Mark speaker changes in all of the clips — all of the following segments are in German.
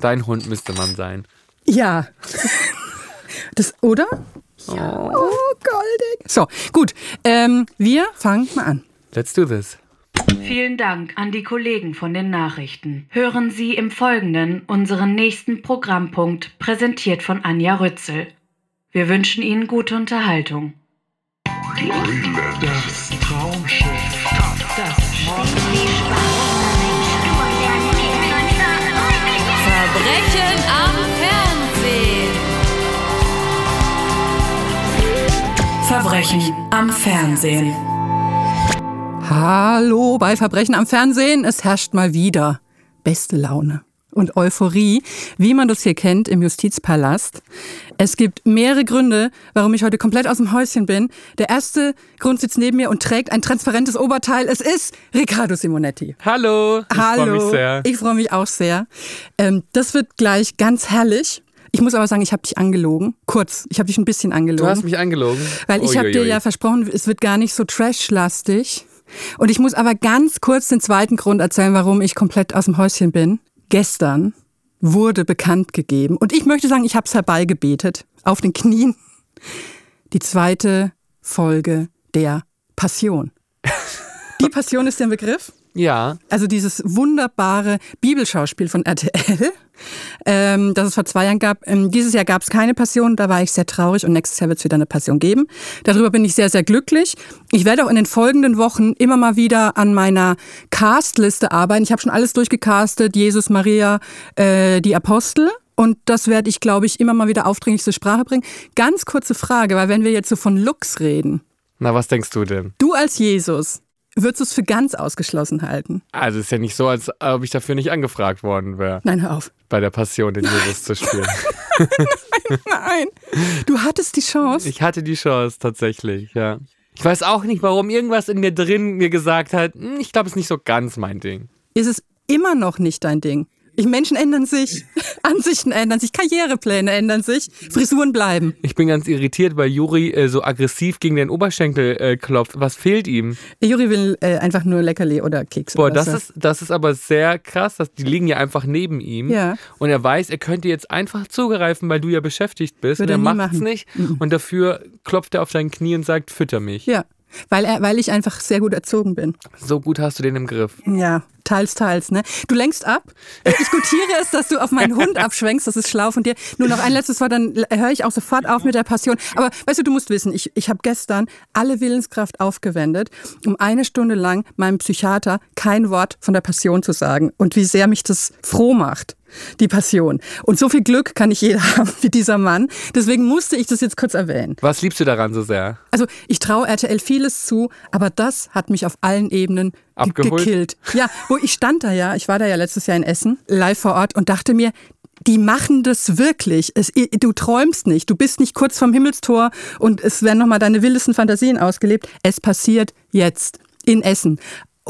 Speaker 1: Dein Hund müsste man sein.
Speaker 2: Ja. Das, oder? Ja. Oh, goldig. So, gut. Ähm, wir fangen mal an.
Speaker 1: Let's do this.
Speaker 3: Vielen Dank an die Kollegen von den Nachrichten. Hören Sie im Folgenden unseren nächsten Programmpunkt, präsentiert von Anja Rützel. Wir wünschen Ihnen gute Unterhaltung.
Speaker 4: Das Traumschiff. Das
Speaker 5: Verbrechen
Speaker 3: Verbrechen am Fernsehen.
Speaker 2: Hallo bei Verbrechen am Fernsehen. Es herrscht mal wieder beste Laune und Euphorie, wie man das hier kennt im Justizpalast. Es gibt mehrere Gründe, warum ich heute komplett aus dem Häuschen bin. Der erste Grund sitzt neben mir und trägt ein transparentes Oberteil. Es ist Riccardo Simonetti.
Speaker 1: Hallo. Ich
Speaker 2: Hallo.
Speaker 1: freue mich sehr.
Speaker 2: Ich freue mich auch sehr. Ähm, das wird gleich ganz herrlich. Ich muss aber sagen, ich habe dich angelogen. Kurz, ich habe dich ein bisschen angelogen.
Speaker 1: Du hast mich angelogen.
Speaker 2: Weil ich habe dir ja versprochen, es wird gar nicht so trash-lastig. Und ich muss aber ganz kurz den zweiten Grund erzählen, warum ich komplett aus dem Häuschen bin. Gestern wurde bekannt gegeben, und ich möchte sagen, ich habe es herbeigebetet, auf den Knien, die zweite Folge der Passion. Die Passion ist der Begriff.
Speaker 1: Ja.
Speaker 2: Also dieses wunderbare Bibelschauspiel von RTL, ähm, das es vor zwei Jahren gab. Ähm, dieses Jahr gab es keine Passion, da war ich sehr traurig und nächstes Jahr wird es wieder eine Passion geben. Darüber bin ich sehr, sehr glücklich. Ich werde auch in den folgenden Wochen immer mal wieder an meiner Castliste arbeiten. Ich habe schon alles durchgecastet, Jesus, Maria, äh, die Apostel. Und das werde ich, glaube ich, immer mal wieder aufdringlich zur Sprache bringen. Ganz kurze Frage, weil wenn wir jetzt so von Lux reden,
Speaker 1: Na, was denkst du denn?
Speaker 2: du als Jesus, würdest du es für ganz ausgeschlossen halten?
Speaker 1: Also es ist ja nicht so, als ob ich dafür nicht angefragt worden wäre,
Speaker 2: Nein, hör auf.
Speaker 1: bei der Passion den Jesus zu spielen.
Speaker 2: Nein, du hattest die Chance.
Speaker 1: Ich hatte die Chance tatsächlich, ja. Ich weiß auch nicht, warum irgendwas in mir drin mir gesagt hat, "Hm, ich glaube, es ist nicht so ganz mein Ding.
Speaker 2: Ist es immer noch nicht dein Ding? Ich, Menschen ändern sich, Ansichten ändern sich, Karrierepläne ändern sich, Frisuren bleiben.
Speaker 1: Ich bin ganz irritiert, weil Juri äh, so aggressiv gegen den Oberschenkel äh, klopft. Was fehlt ihm?
Speaker 2: Juri will äh, einfach nur Leckerli oder Keks.
Speaker 1: Boah,
Speaker 2: oder
Speaker 1: das
Speaker 2: so.
Speaker 1: ist, das ist aber sehr krass. Dass die liegen ja einfach neben ihm.
Speaker 2: Ja.
Speaker 1: Und er weiß, er könnte jetzt einfach zugreifen, weil du ja beschäftigt bist.
Speaker 2: Würde
Speaker 1: und
Speaker 2: er
Speaker 1: macht es nicht. Und dafür klopft er auf dein Knie und sagt, fütter mich.
Speaker 2: Ja, weil, er, weil ich einfach sehr gut erzogen bin.
Speaker 1: So gut hast du den im Griff.
Speaker 2: Ja, teils, teils. Ne? Du lenkst ab. Ich gutiere es, dass du auf meinen Hund abschwenkst. Das ist schlau von dir. Nur noch ein letztes Wort, dann höre ich auch sofort auf mit der Passion. Aber weißt du, du musst wissen, ich, ich habe gestern alle Willenskraft aufgewendet, um eine Stunde lang meinem Psychiater kein Wort von der Passion zu sagen. Und wie sehr mich das froh macht. Die Passion. Und so viel Glück kann nicht jeder haben wie dieser Mann. Deswegen musste ich das jetzt kurz erwähnen.
Speaker 1: Was liebst du daran so sehr?
Speaker 2: Also ich traue RTL vieles zu, aber das hat mich auf allen Ebenen ge gekillt. Ja, wo ich stand da ja, ich war da ja letztes Jahr in Essen, live vor Ort und dachte mir, die machen das wirklich. Es, du träumst nicht, du bist nicht kurz vorm Himmelstor und es werden nochmal deine wildesten Fantasien ausgelebt. Es passiert jetzt in Essen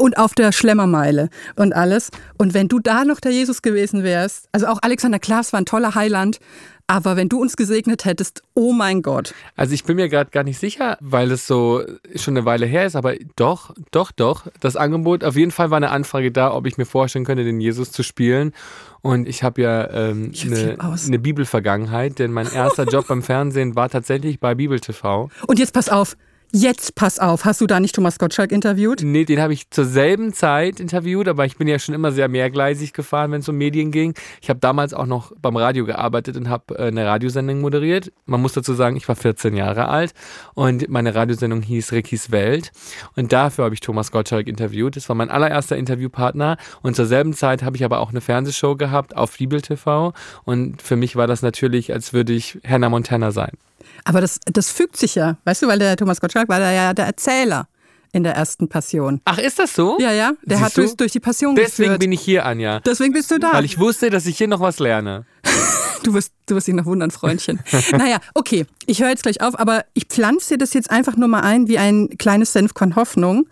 Speaker 2: und auf der Schlemmermeile und alles. Und wenn du da noch der Jesus gewesen wärst, also auch Alexander Klaas war ein toller Heiland, aber wenn du uns gesegnet hättest, oh mein Gott.
Speaker 1: Also ich bin mir gerade gar nicht sicher, weil es so schon eine Weile her ist, aber doch, doch, doch. Das Angebot, auf jeden Fall war eine Anfrage da, ob ich mir vorstellen könnte, den Jesus zu spielen. Und ich habe ja ähm, eine, eine Bibelvergangenheit, denn mein erster Job beim Fernsehen war tatsächlich bei Bibel TV.
Speaker 2: Und jetzt pass auf, jetzt pass auf. Hast du da nicht Thomas Gottschalk interviewt?
Speaker 1: Nee, den habe ich zur selben Zeit interviewt, aber ich bin ja schon immer sehr mehrgleisig gefahren, wenn es um Medien ging. Ich habe damals auch noch beim Radio gearbeitet und habe äh, eine Radiosendung moderiert. Man muss dazu sagen, ich war 14 Jahre alt und meine Radiosendung hieß Rickys Welt. Und dafür habe ich Thomas Gottschalk interviewt. Das war mein allererster Interviewpartner. Und zur selben Zeit habe ich aber auch eine Fernsehshow gehabt auf Bibel TV. Und für mich war das natürlich, als würde ich Hannah Montana sein.
Speaker 2: Aber das, das fügt sich ja, weißt du, weil der Thomas Gottschalk war da ja der Erzähler in der ersten Passion.
Speaker 1: Ach, ist das so?
Speaker 2: Ja, ja, der
Speaker 1: Siehst
Speaker 2: hat
Speaker 1: du?
Speaker 2: durch, durch die Passion
Speaker 1: Deswegen
Speaker 2: geführt.
Speaker 1: bin ich hier, Anja.
Speaker 2: Deswegen bist du da.
Speaker 1: Weil ich wusste, dass ich hier noch was lerne.
Speaker 2: Du wirst, du wirst dich noch wundern, Freundchen. naja, okay, ich höre jetzt gleich auf, aber ich pflanze dir das jetzt einfach nur mal ein wie ein kleines Senfkorn Hoffnung,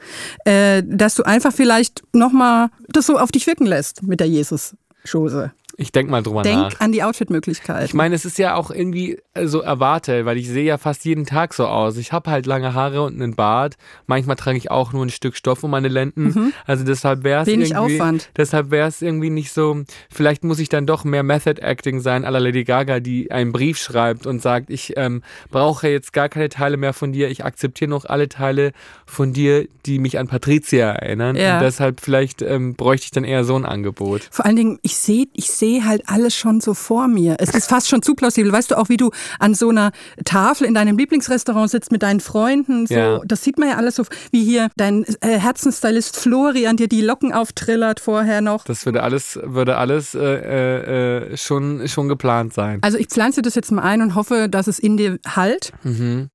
Speaker 2: äh, dass du einfach vielleicht nochmal das so auf dich wirken lässt mit der Jesus-Schose.
Speaker 1: Ich denk mal drüber
Speaker 2: Denk
Speaker 1: nach.
Speaker 2: an die Outfit-Möglichkeiten.
Speaker 1: Ich meine, es ist ja auch irgendwie äh, so erwartet, weil ich sehe ja fast jeden Tag so aus. Ich habe halt lange Haare und einen Bart. Manchmal trage ich auch nur ein Stück Stoff um meine Lenden. Also deshalb wäre es
Speaker 2: Mhm. Wenig
Speaker 1: irgendwie,
Speaker 2: Aufwand.
Speaker 1: deshalb wäre es irgendwie nicht so. Vielleicht muss ich dann doch mehr Method Acting sein, à la Lady Gaga, die einen Brief schreibt und sagt, ich ähm, brauche jetzt gar keine Teile mehr von dir. Ich akzeptiere noch alle Teile von dir, die mich an Patricia erinnern.
Speaker 2: Ja.
Speaker 1: Und deshalb vielleicht ähm, bräuchte ich dann eher so ein Angebot.
Speaker 2: Vor allen Dingen, ich sehe ich seh halt alles schon so vor mir. Es ist fast schon zu plausibel. Weißt du auch, wie du an so einer Tafel in deinem Lieblingsrestaurant sitzt mit deinen Freunden? So,
Speaker 1: Ja.
Speaker 2: Das sieht man ja alles so, wie hier dein äh, Herzensstylist Flori an dir die Locken auftrillert vorher noch.
Speaker 1: Das würde alles, würde alles äh, äh, äh, schon, schon geplant sein.
Speaker 2: Also ich pflanze das jetzt mal ein und hoffe, dass es in dir halt.
Speaker 1: Mhm.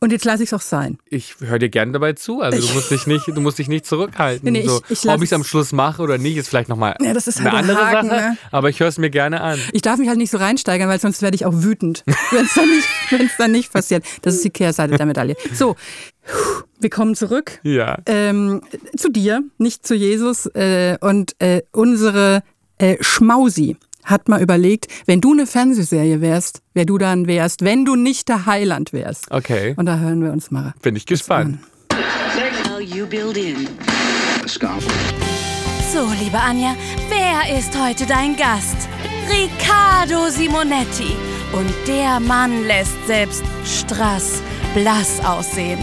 Speaker 2: Und jetzt lasse ich es auch sein.
Speaker 1: Ich höre dir gerne dabei zu. Also du musst dich nicht, du musst dich nicht zurückhalten.
Speaker 2: Nee, nee,
Speaker 1: so,
Speaker 2: ich- ich
Speaker 1: ob ich es am Schluss mache oder nicht, ist vielleicht nochmal
Speaker 2: Ja, das ist
Speaker 1: eine
Speaker 2: halt der
Speaker 1: andere
Speaker 2: Haken,
Speaker 1: Sache.
Speaker 2: ne?
Speaker 1: Aber ich höre es mir gerne an.
Speaker 2: Ich darf mich halt nicht so reinsteigern, weil sonst werde ich auch wütend, wenn es dann, nicht- dann nicht passiert. Das ist die Kehrseite der Medaille. So, wir kommen zurück
Speaker 1: Ja.
Speaker 2: ähm, zu dir, nicht zu Jesus. Äh, und äh, unsere äh, Schmausi hat mal überlegt, wenn du eine Fernsehserie wärst, wer du dann wärst, wenn du nicht der Heiland wärst.
Speaker 1: Okay.
Speaker 2: Und da hören wir uns mal.
Speaker 1: Bin ich gespannt.
Speaker 5: So, liebe Anja, wer ist heute dein Gast? Riccardo Simonetti. Und der Mann lässt selbst Strass blass aussehen.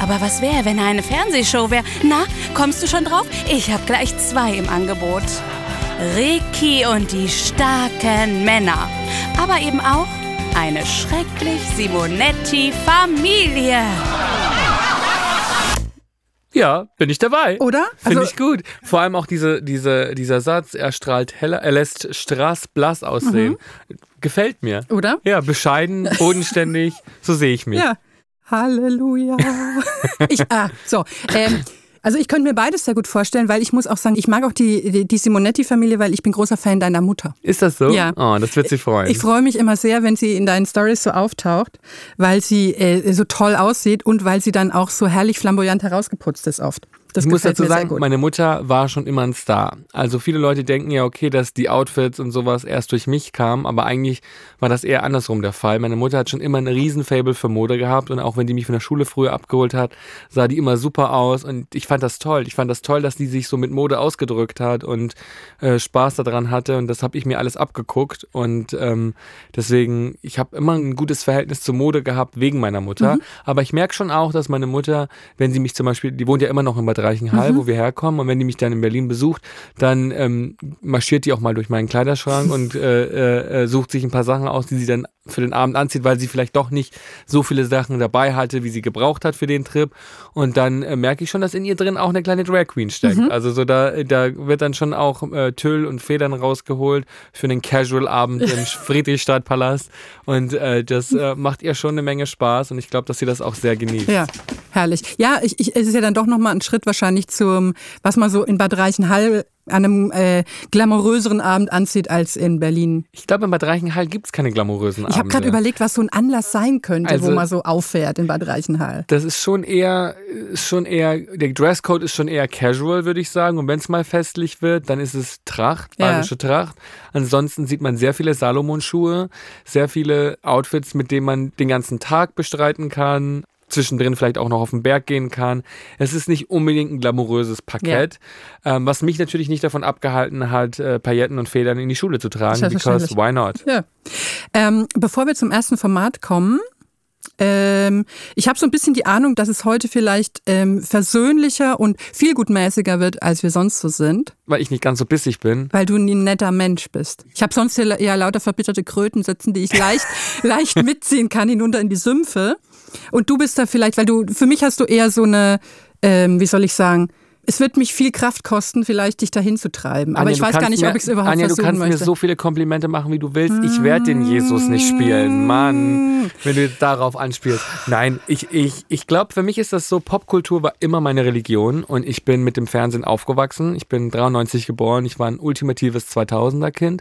Speaker 5: Aber was wäre, wenn er eine Fernsehshow wäre? Na, kommst du schon drauf? Ich habe gleich zwei im Angebot. Ricky und die starken Männer. Aber eben auch eine schrecklich Simonetti-Familie.
Speaker 1: Ja, bin ich dabei.
Speaker 2: Oder?
Speaker 1: Finde
Speaker 2: Also-
Speaker 1: ich gut. Vor allem auch diese, diese, dieser Satz, er strahlt heller, er lässt straßblass aussehen.
Speaker 2: Mhm.
Speaker 1: Gefällt mir.
Speaker 2: Oder?
Speaker 1: Ja, bescheiden, bodenständig, so sehe ich mich.
Speaker 2: Ja. Halleluja. ich, ah, so. Ähm, also ich könnte mir beides sehr gut vorstellen, weil ich muss auch sagen, ich mag auch die, die, Simonetti-Familie, weil ich bin großer Fan deiner Mutter.
Speaker 1: Ist das so?
Speaker 2: Ja.
Speaker 1: Oh, das wird sie freuen.
Speaker 2: Ich freue mich immer sehr, wenn sie in deinen Stories so auftaucht, weil sie äh, so toll aussieht und weil sie dann auch so herrlich flamboyant herausgeputzt ist oft. Das
Speaker 1: ich muss dazu sagen, meine Mutter war schon immer ein Star. Also viele Leute denken ja, okay, dass die Outfits und sowas erst durch mich kamen, aber eigentlich war das eher andersrum der Fall. Meine Mutter hat schon immer ein Riesenfable für Mode gehabt und auch wenn die mich von der Schule früher abgeholt hat, sah die immer super aus und ich fand das toll. Ich fand das toll, dass die sich so mit Mode ausgedrückt hat und äh, Spaß daran hatte und das habe ich mir alles abgeguckt und ähm, deswegen, ich habe immer ein gutes Verhältnis zur Mode gehabt wegen meiner Mutter,
Speaker 2: Mhm.
Speaker 1: aber ich merke schon auch, dass meine Mutter, wenn sie mich zum Beispiel, die wohnt ja immer noch in Bad Reichenhall,
Speaker 2: Mhm.
Speaker 1: wo wir herkommen und wenn die mich dann in Berlin besucht, dann ähm, marschiert die auch mal durch meinen Kleiderschrank und äh, äh, äh, sucht sich ein paar Sachen aus, die sie dann für den Abend anzieht, weil sie vielleicht doch nicht so viele Sachen dabei hatte, wie sie gebraucht hat für den Trip. Und dann äh, merke ich schon, dass in ihr drin auch eine kleine Drag Queen steckt.
Speaker 2: Mhm.
Speaker 1: Also so da, da wird dann schon auch äh, Tüll und Federn rausgeholt für einen Casual-Abend im Friedrichstadtpalast. Und äh, das äh, macht ihr schon eine Menge Spaß und ich glaube, dass sie das auch sehr genießt.
Speaker 2: Ja, herrlich. Ja, ich, ich, es ist ja dann doch nochmal ein Schritt wahrscheinlich zum, was man so in Bad Reichenhall an einem äh, glamouröseren Abend anzieht als in Berlin.
Speaker 1: Ich glaube, in Bad Reichenhall gibt es keine glamourösen
Speaker 2: Ich habe
Speaker 1: Abende.
Speaker 2: gerade überlegt, was so ein Anlass sein könnte, wo
Speaker 1: Also-
Speaker 2: man so auffährt in Bad Reichenhall.
Speaker 1: Das ist schon eher, schon eher, der Dresscode ist schon eher casual, würde ich sagen. Und wenn es mal festlich wird, dann ist es Tracht,
Speaker 2: Ja.
Speaker 1: bayerische Tracht. Ansonsten sieht man sehr viele Salomon-Schuhe, sehr viele Outfits, mit denen man den ganzen Tag bestreiten kann. Zwischendrin vielleicht auch noch auf den Berg gehen kann. Es ist nicht unbedingt ein glamouröses Parkett, ähm, was mich natürlich nicht davon abgehalten hat, äh, Pailletten und Federn in die Schule zu tragen, because why not?
Speaker 2: Ja. Ähm, bevor wir zum ersten Format kommen, ähm, ich habe so ein bisschen die Ahnung, dass es heute vielleicht ähm, versöhnlicher und vielgutmäßiger wird, als wir sonst so sind,
Speaker 1: Weil ich nicht ganz so bissig bin.
Speaker 2: weil du ein netter Mensch bist. Ich habe sonst hier ja lauter verbitterte Kröten sitzen, die ich leicht, leicht mitziehen kann hinunter in die Sümpfe. Und du bist da vielleicht, weil du, für mich hast du eher so eine, ähm, wie soll ich sagen, es wird mich viel Kraft kosten, vielleicht dich dahin zu treiben. Aber
Speaker 1: Anja,
Speaker 2: ich
Speaker 1: du
Speaker 2: weiß gar
Speaker 1: kannst
Speaker 2: nicht,
Speaker 1: mir,
Speaker 2: ob ich es überhaupt
Speaker 1: Anja, du
Speaker 2: versuchen
Speaker 1: kannst
Speaker 2: möchte.
Speaker 1: mir so viele Komplimente machen, wie du willst. Ich werde den Jesus nicht spielen. Mann, wenn du darauf anspielst. Nein, ich, ich, ich glaube, für mich ist das so, Popkultur war immer meine Religion und ich bin mit dem Fernsehen aufgewachsen. Ich bin 93 geboren, ich war ein ultimatives 2000er-Kind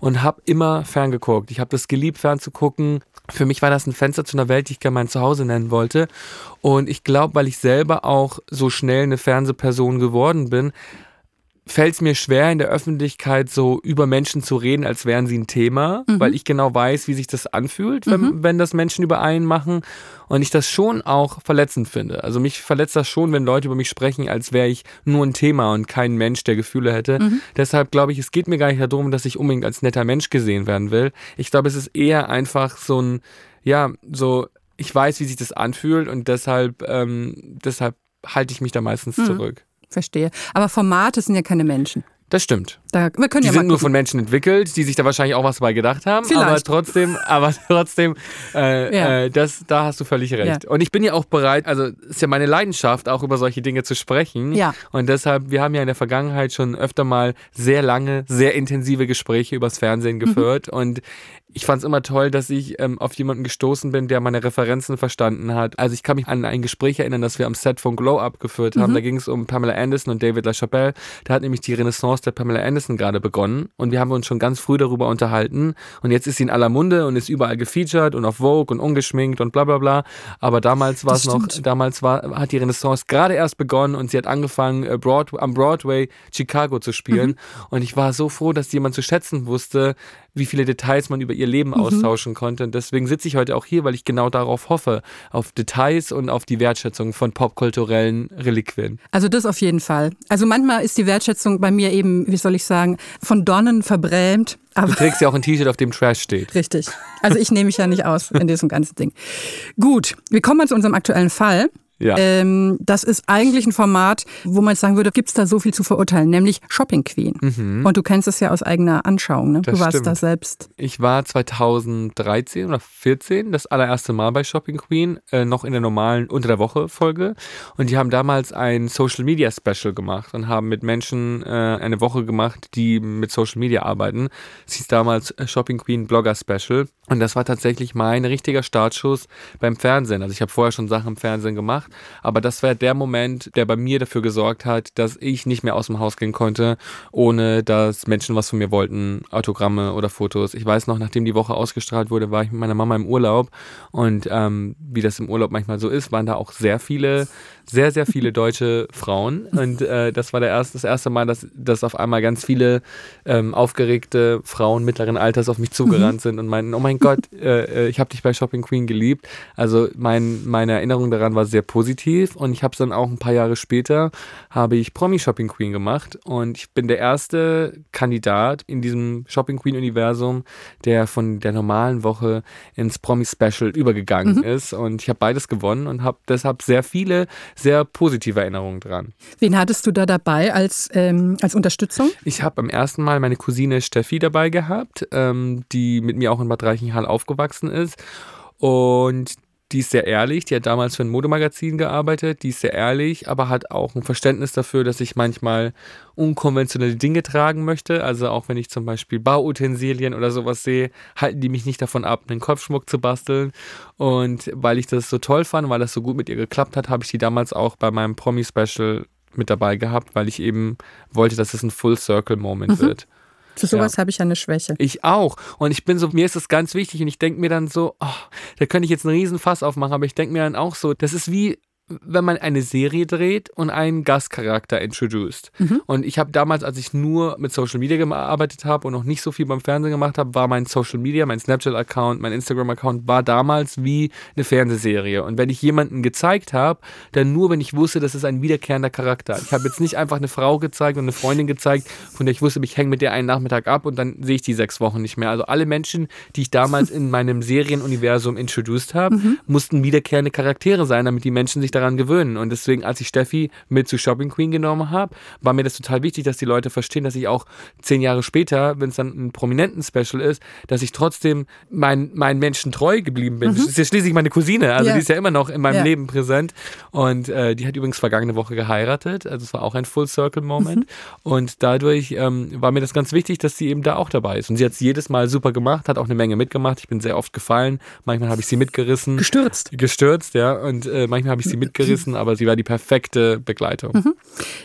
Speaker 1: und habe immer ferngeguckt. Ich habe das geliebt, fernzugucken. Für mich war das ein Fenster zu einer Welt, die ich gerne mein Zuhause nennen wollte. Und ich glaube, weil ich selber auch so schnell eine Fernsehperson geworden bin, fällt es mir schwer, in der Öffentlichkeit so über Menschen zu reden, als wären sie ein Thema,
Speaker 2: Mhm.
Speaker 1: weil ich genau weiß, wie sich das anfühlt, wenn, wenn das Menschen über einen machen. Und ich das schon auch verletzend finde. Also mich verletzt das schon, wenn Leute über mich sprechen, als wäre ich nur ein Thema und kein Mensch, der Gefühle hätte.
Speaker 2: Mhm.
Speaker 1: Deshalb glaube ich, es geht mir gar nicht darum, dass ich unbedingt als netter Mensch gesehen werden will. Ich glaube, es ist eher einfach so ein, ja, so, ich weiß, wie sich das anfühlt und deshalb, ähm, deshalb halte ich mich da meistens
Speaker 2: Mhm.
Speaker 1: zurück.
Speaker 2: Verstehe. Aber Formate sind ja keine Menschen.
Speaker 1: Das stimmt.
Speaker 2: Da, wir können
Speaker 1: Die
Speaker 2: ja
Speaker 1: sind nur von Menschen entwickelt, die sich da wahrscheinlich auch was bei gedacht haben. Aber
Speaker 2: Vielleicht.
Speaker 1: trotzdem, aber trotzdem, äh,
Speaker 2: Ja.
Speaker 1: äh, das, da hast du völlig recht.
Speaker 2: Ja.
Speaker 1: Und ich bin ja auch bereit, also ist ja meine Leidenschaft, auch über solche Dinge zu sprechen.
Speaker 2: Ja.
Speaker 1: Und deshalb, wir haben ja in der Vergangenheit schon öfter mal sehr lange, sehr intensive Gespräche übers Fernsehen geführt. Und ich fand es immer toll, dass ich ähm, auf jemanden gestoßen bin, der meine Referenzen verstanden hat. Also ich kann mich an ein Gespräch erinnern, das wir am Set von Glow Up geführt haben. Da ging es um Pamela Anderson und David LaChapelle. Da hat nämlich die Renaissance der Pamela Anderson gerade begonnen und wir haben uns schon ganz früh darüber unterhalten. Und jetzt ist sie in aller Munde und ist überall gefeatured und auf Vogue und ungeschminkt und bla bla bla. Aber damals war es noch, damals war, hat die Renaissance gerade erst begonnen und sie hat angefangen, äh, Broad, am Broadway Chicago zu spielen.
Speaker 2: Mhm.
Speaker 1: Und ich war so froh, dass jemand zu schätzen wusste, wie viele Details man über ihr Leben
Speaker 2: Mhm.
Speaker 1: austauschen konnte. Und deswegen sitze ich heute auch hier, weil ich genau darauf hoffe, auf Details und auf die Wertschätzung von popkulturellen Reliquien.
Speaker 2: Also das auf jeden Fall. Also manchmal ist die Wertschätzung bei mir eben, wie soll ich sagen, von Dornen verbrämt. Aber
Speaker 1: Du trägst ja auch ein T-Shirt, auf dem Trash steht.
Speaker 2: Richtig. Also ich nehme mich ja nicht aus in diesem ganzen Ding. Gut, wir kommen mal zu unserem aktuellen Fall.
Speaker 1: Ja.
Speaker 2: Ähm, das ist eigentlich ein Format, wo man jetzt sagen würde, gibt es da so viel zu verurteilen, nämlich Shopping Queen. Und du kennst es ja aus eigener Anschauung. Ne?
Speaker 1: Mhm. Das
Speaker 2: du warst
Speaker 1: stimmt.
Speaker 2: da selbst.
Speaker 1: Ich war 2013 oder 14 das allererste Mal bei Shopping Queen, äh, noch in der normalen Unter der Woche Folge. Und die haben damals ein Social Media Special gemacht und haben mit Menschen äh, eine Woche gemacht, die mit Social Media arbeiten. Es hieß damals äh, Shopping Queen Blogger Special. Und das war tatsächlich mein richtiger Startschuss beim Fernsehen. Also ich habe vorher schon Sachen im Fernsehen gemacht, aber das war der Moment, der bei mir dafür gesorgt hat, dass ich nicht mehr aus dem Haus gehen konnte, ohne dass Menschen was von mir wollten, Autogramme oder Fotos. Ich weiß noch, nachdem die Woche ausgestrahlt wurde, war ich mit meiner Mama im Urlaub und ähm, wie das im Urlaub manchmal so ist, waren da auch sehr viele, sehr, sehr viele deutsche Frauen. Und äh, das war der erste, das erste Mal, dass, dass auf einmal ganz viele ähm, aufgeregte Frauen mittleren Alters auf mich zugerannt sind und meinten, oh mein Gott, äh, äh, ich habe dich bei Shopping Queen geliebt. Also mein, meine Erinnerung daran war sehr positiv. Und ich habe es dann auch ein paar Jahre später, habe ich Promi Shopping Queen gemacht. Und ich bin der erste Kandidat in diesem Shopping Queen Universum, der von der normalen Woche ins Promi Special übergegangen ist. Und ich habe beides gewonnen und habe deshalb sehr viele, sehr positive Erinnerungen dran.
Speaker 2: Wen hattest du da dabei als, ähm, als Unterstützung?
Speaker 1: Ich habe beim ersten Mal meine Cousine Steffi dabei gehabt, ähm, die mit mir auch in Bad Reichenhall aufgewachsen ist. Und die ist sehr ehrlich, die hat damals für ein Modemagazin gearbeitet, die ist sehr ehrlich, aber hat auch ein Verständnis dafür, dass ich manchmal unkonventionelle Dinge tragen möchte. Also auch wenn ich zum Beispiel Bauutensilien oder sowas sehe, halten die mich nicht davon ab, einen Kopfschmuck zu basteln. Und weil ich das so toll fand, weil das so gut mit ihr geklappt hat, habe ich die damals auch bei meinem Promi-Special mit dabei gehabt, weil ich eben wollte, dass es ein Full-Circle-Moment wird.
Speaker 2: Für sowas habe ich ja eine Schwäche.
Speaker 1: Ich auch. Und ich bin so, mir ist das ganz wichtig und ich denke mir dann so, oh, da könnte ich jetzt einen riesen Fass aufmachen, aber ich denke mir dann auch so, das ist wie, wenn man eine Serie dreht und einen Gastcharakter introduced. Und ich habe damals, als ich nur mit Social Media gearbeitet habe und noch nicht so viel beim Fernsehen gemacht habe, war mein Social Media, mein Snapchat-Account, mein Instagram-Account, war damals wie eine Fernsehserie. Und wenn ich jemanden gezeigt habe, dann nur, wenn ich wusste, das ist ein wiederkehrender Charakter. Ich habe jetzt nicht einfach eine Frau gezeigt und eine Freundin gezeigt, von der ich wusste, ich hänge mit der einen Nachmittag ab und dann sehe ich die sechs Wochen nicht mehr. Also alle Menschen, die ich damals in meinem Serienuniversum introduced habe, mussten wiederkehrende Charaktere sein, damit die Menschen sich daran gewöhnen. Und deswegen, als ich Steffi mit zu Shopping Queen genommen habe, war mir das total wichtig, dass die Leute verstehen, dass ich auch zehn Jahre später, wenn es dann ein prominenten Special ist, dass ich trotzdem mein, meinen Menschen treu geblieben bin. Das ist ja schließlich meine Cousine, also
Speaker 2: Ja.
Speaker 1: die ist ja immer noch in meinem
Speaker 2: Ja.
Speaker 1: Leben präsent. Und äh, die hat übrigens vergangene Woche geheiratet. Also es war auch ein Full-Circle-Moment. Und dadurch ähm, war mir das ganz wichtig, dass sie eben da auch dabei ist. Und sie hat es jedes Mal super gemacht, hat auch eine Menge mitgemacht. Ich bin sehr oft gefallen. Manchmal habe ich sie mitgerissen.
Speaker 2: Gestürzt.
Speaker 1: Gestürzt, ja. Und äh, manchmal habe ich sie mitgerissen, aber sie war die perfekte Begleitung.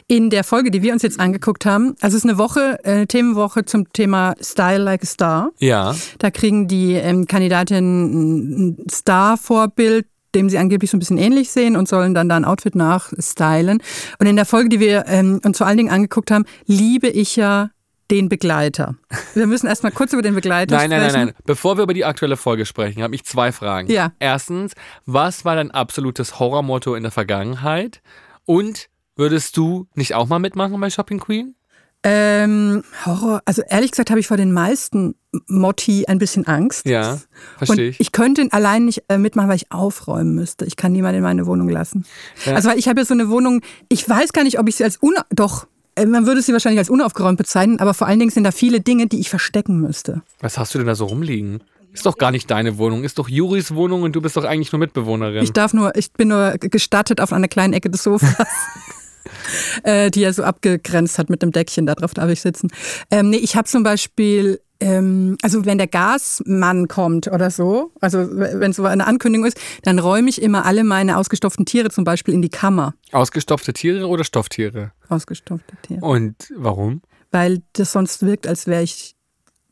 Speaker 2: In der Folge, die wir uns jetzt angeguckt haben, also es ist eine Woche, äh, eine Themenwoche zum Thema Style Like a Star.
Speaker 1: Ja.
Speaker 2: Da kriegen die ähm, Kandidatinnen ein Star-Vorbild dem sie angeblich so ein bisschen ähnlich sehen und sollen dann da ein Outfit nachstylen. Und in der Folge, die wir ähm, uns vor allen Dingen angeguckt haben, liebe ich ja den Begleiter. Wir müssen erstmal kurz über den Begleiter
Speaker 1: Nein, nein,
Speaker 2: sprechen.
Speaker 1: nein, nein. Bevor wir über die aktuelle Folge sprechen, habe ich zwei Fragen.
Speaker 2: Ja.
Speaker 1: Erstens, was war dein absolutes Horrormotto in der Vergangenheit? Und würdest du nicht auch mal mitmachen bei Shopping Queen?
Speaker 2: Ähm, Horror, also ehrlich gesagt habe ich vor den meisten Motti ein bisschen Angst.
Speaker 1: Ja, verstehe ich.
Speaker 2: ich könnte allein nicht äh, mitmachen, weil ich aufräumen müsste. Ich kann niemanden in meine Wohnung lassen.
Speaker 1: Ja.
Speaker 2: Also weil ich habe ja so eine Wohnung, ich weiß gar nicht, ob ich sie als una doch, man würde sie wahrscheinlich als unaufgeräumt bezeichnen, aber vor allen Dingen sind da viele Dinge, die ich verstecken müsste.
Speaker 1: Was hast du denn da so rumliegen? Ist doch gar nicht deine Wohnung, ist doch Juris Wohnung und du bist doch eigentlich nur Mitbewohnerin.
Speaker 2: Ich darf nur, ich bin nur gestattet auf einer kleinen Ecke des Sofas. äh, die er so abgegrenzt hat mit dem Deckchen, da drauf darf ich sitzen. Ähm, nee, ich habe zum Beispiel, ähm, also wenn der Gasmann kommt oder so, also wenn so eine Ankündigung ist, dann räume ich immer alle meine ausgestopften Tiere zum Beispiel in die Kammer.
Speaker 1: Ausgestopfte Tiere oder Stofftiere?
Speaker 2: Ausgestopfte Tiere.
Speaker 1: Und warum?
Speaker 2: Weil das sonst wirkt, als wäre ich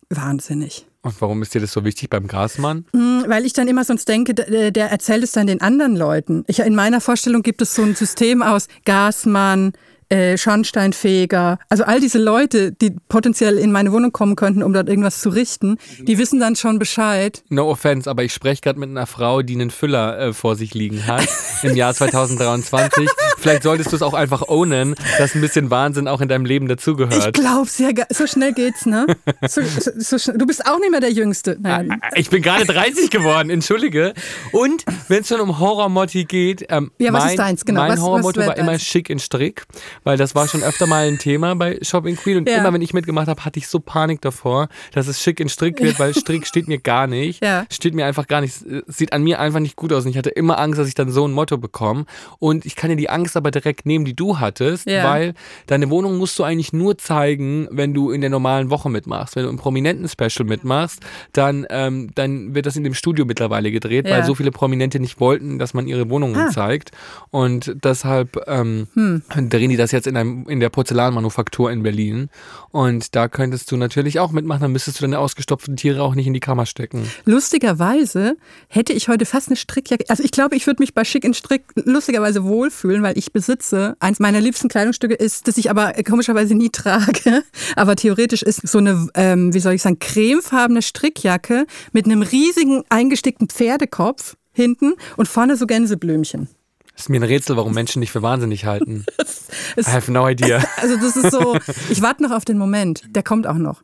Speaker 2: wahnsinnig.
Speaker 1: Und warum ist dir das so wichtig beim Grasmann?
Speaker 2: Hm, Weil ich dann immer sonst denke, der, der erzählt es dann den anderen Leuten. Ich, in meiner Vorstellung gibt es so ein System aus Gasmann, äh, Schornsteinfeger, also all diese Leute, die potenziell in meine Wohnung kommen könnten, um dort irgendwas zu richten, die wissen dann schon Bescheid.
Speaker 1: No offense, aber ich spreche gerade mit einer Frau, die einen Füller äh, vor sich liegen hat im Jahr 2023. Vielleicht solltest du es auch einfach ownen, dass ein bisschen Wahnsinn auch in deinem Leben
Speaker 2: Ich
Speaker 1: dazugehört.
Speaker 2: glaub's ja, ge- so schnell geht's, ne? So, so, so. Du bist auch nicht mehr der Jüngste. Nein.
Speaker 1: Ich bin gerade 30 geworden, entschuldige. Und wenn es schon um Horrormotti geht, ähm,
Speaker 2: Ja, was
Speaker 1: mein,
Speaker 2: ist deins? Genau,
Speaker 1: mein Horrormotto war immer schick in Strick, weil das war schon öfter mal ein Thema bei Shopping Queen und
Speaker 2: Ja.
Speaker 1: immer wenn ich mitgemacht habe, hatte ich so Panik davor, dass es schick in Strick wird, weil Strick steht mir gar nicht.
Speaker 2: Ja.
Speaker 1: Steht mir einfach gar nicht, es sieht an mir einfach nicht gut aus und ich hatte immer Angst, dass ich dann so ein Motto bekomme und ich kann dir die Angst aber direkt nehmen, die du hattest,
Speaker 2: Ja.
Speaker 1: weil deine Wohnung musst du eigentlich nur zeigen, wenn du in der normalen Woche mitmachst. Wenn du im Prominenten-Special mitmachst, dann, ähm, dann wird das in dem Studio mittlerweile gedreht, weil so viele Prominente nicht wollten, dass man ihre Wohnungen
Speaker 2: Ah.
Speaker 1: zeigt. Und deshalb ähm,
Speaker 2: Hm.
Speaker 1: drehen die das jetzt in, einem, in der Porzellanmanufaktur in Berlin. Und da könntest du natürlich auch mitmachen, dann müsstest du deine ausgestopften Tiere auch nicht in die Kammer stecken.
Speaker 2: Lustigerweise hätte ich heute fast eine Strickjacke. Also ich glaube, ich würde mich bei Schick in Strick lustigerweise wohlfühlen, weil ich besitze. Eins meiner liebsten Kleidungsstücke ist, das ich aber komischerweise nie trage. Aber theoretisch ist so eine, ähm, wie soll ich sagen, cremefarbene Strickjacke mit einem riesigen eingestickten Pferdekopf hinten und vorne so Gänseblümchen.
Speaker 1: Ist mir ein Rätsel, warum Menschen dich für wahnsinnig halten. I have no idea.
Speaker 2: Also das ist so, ich warte noch auf den Moment. Der kommt auch noch,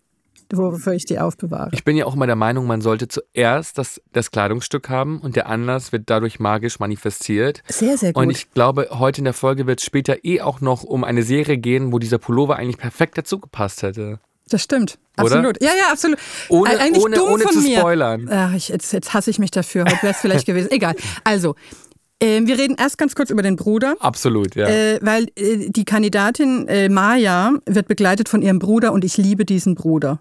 Speaker 2: wofür ich die aufbewahre.
Speaker 1: Ich bin ja auch immer der Meinung, man sollte zuerst das, das Kleidungsstück haben und der Anlass wird dadurch magisch manifestiert.
Speaker 2: Sehr, sehr gut.
Speaker 1: Und ich glaube, heute in der Folge wird es später eh auch noch um eine Serie gehen, wo dieser Pullover eigentlich perfekt dazu gepasst hätte.
Speaker 2: Das stimmt.
Speaker 1: Oder?
Speaker 2: Absolut. Ja, ja, absolut.
Speaker 1: Ohne-
Speaker 2: Äh, Eigentlich
Speaker 1: ohne-
Speaker 2: dumm
Speaker 1: ohne
Speaker 2: von
Speaker 1: zu
Speaker 2: mir.
Speaker 1: spoilern.
Speaker 2: Ach, ich, jetzt, jetzt hasse ich mich dafür. Heute wäre es vielleicht gewesen. Egal. Also, ähm, wir reden erst ganz kurz über den Bruder.
Speaker 1: Absolut, ja.
Speaker 2: Äh, weil äh, die Kandidatin äh, Maya wird begleitet von ihrem Bruder und ich liebe diesen Bruder.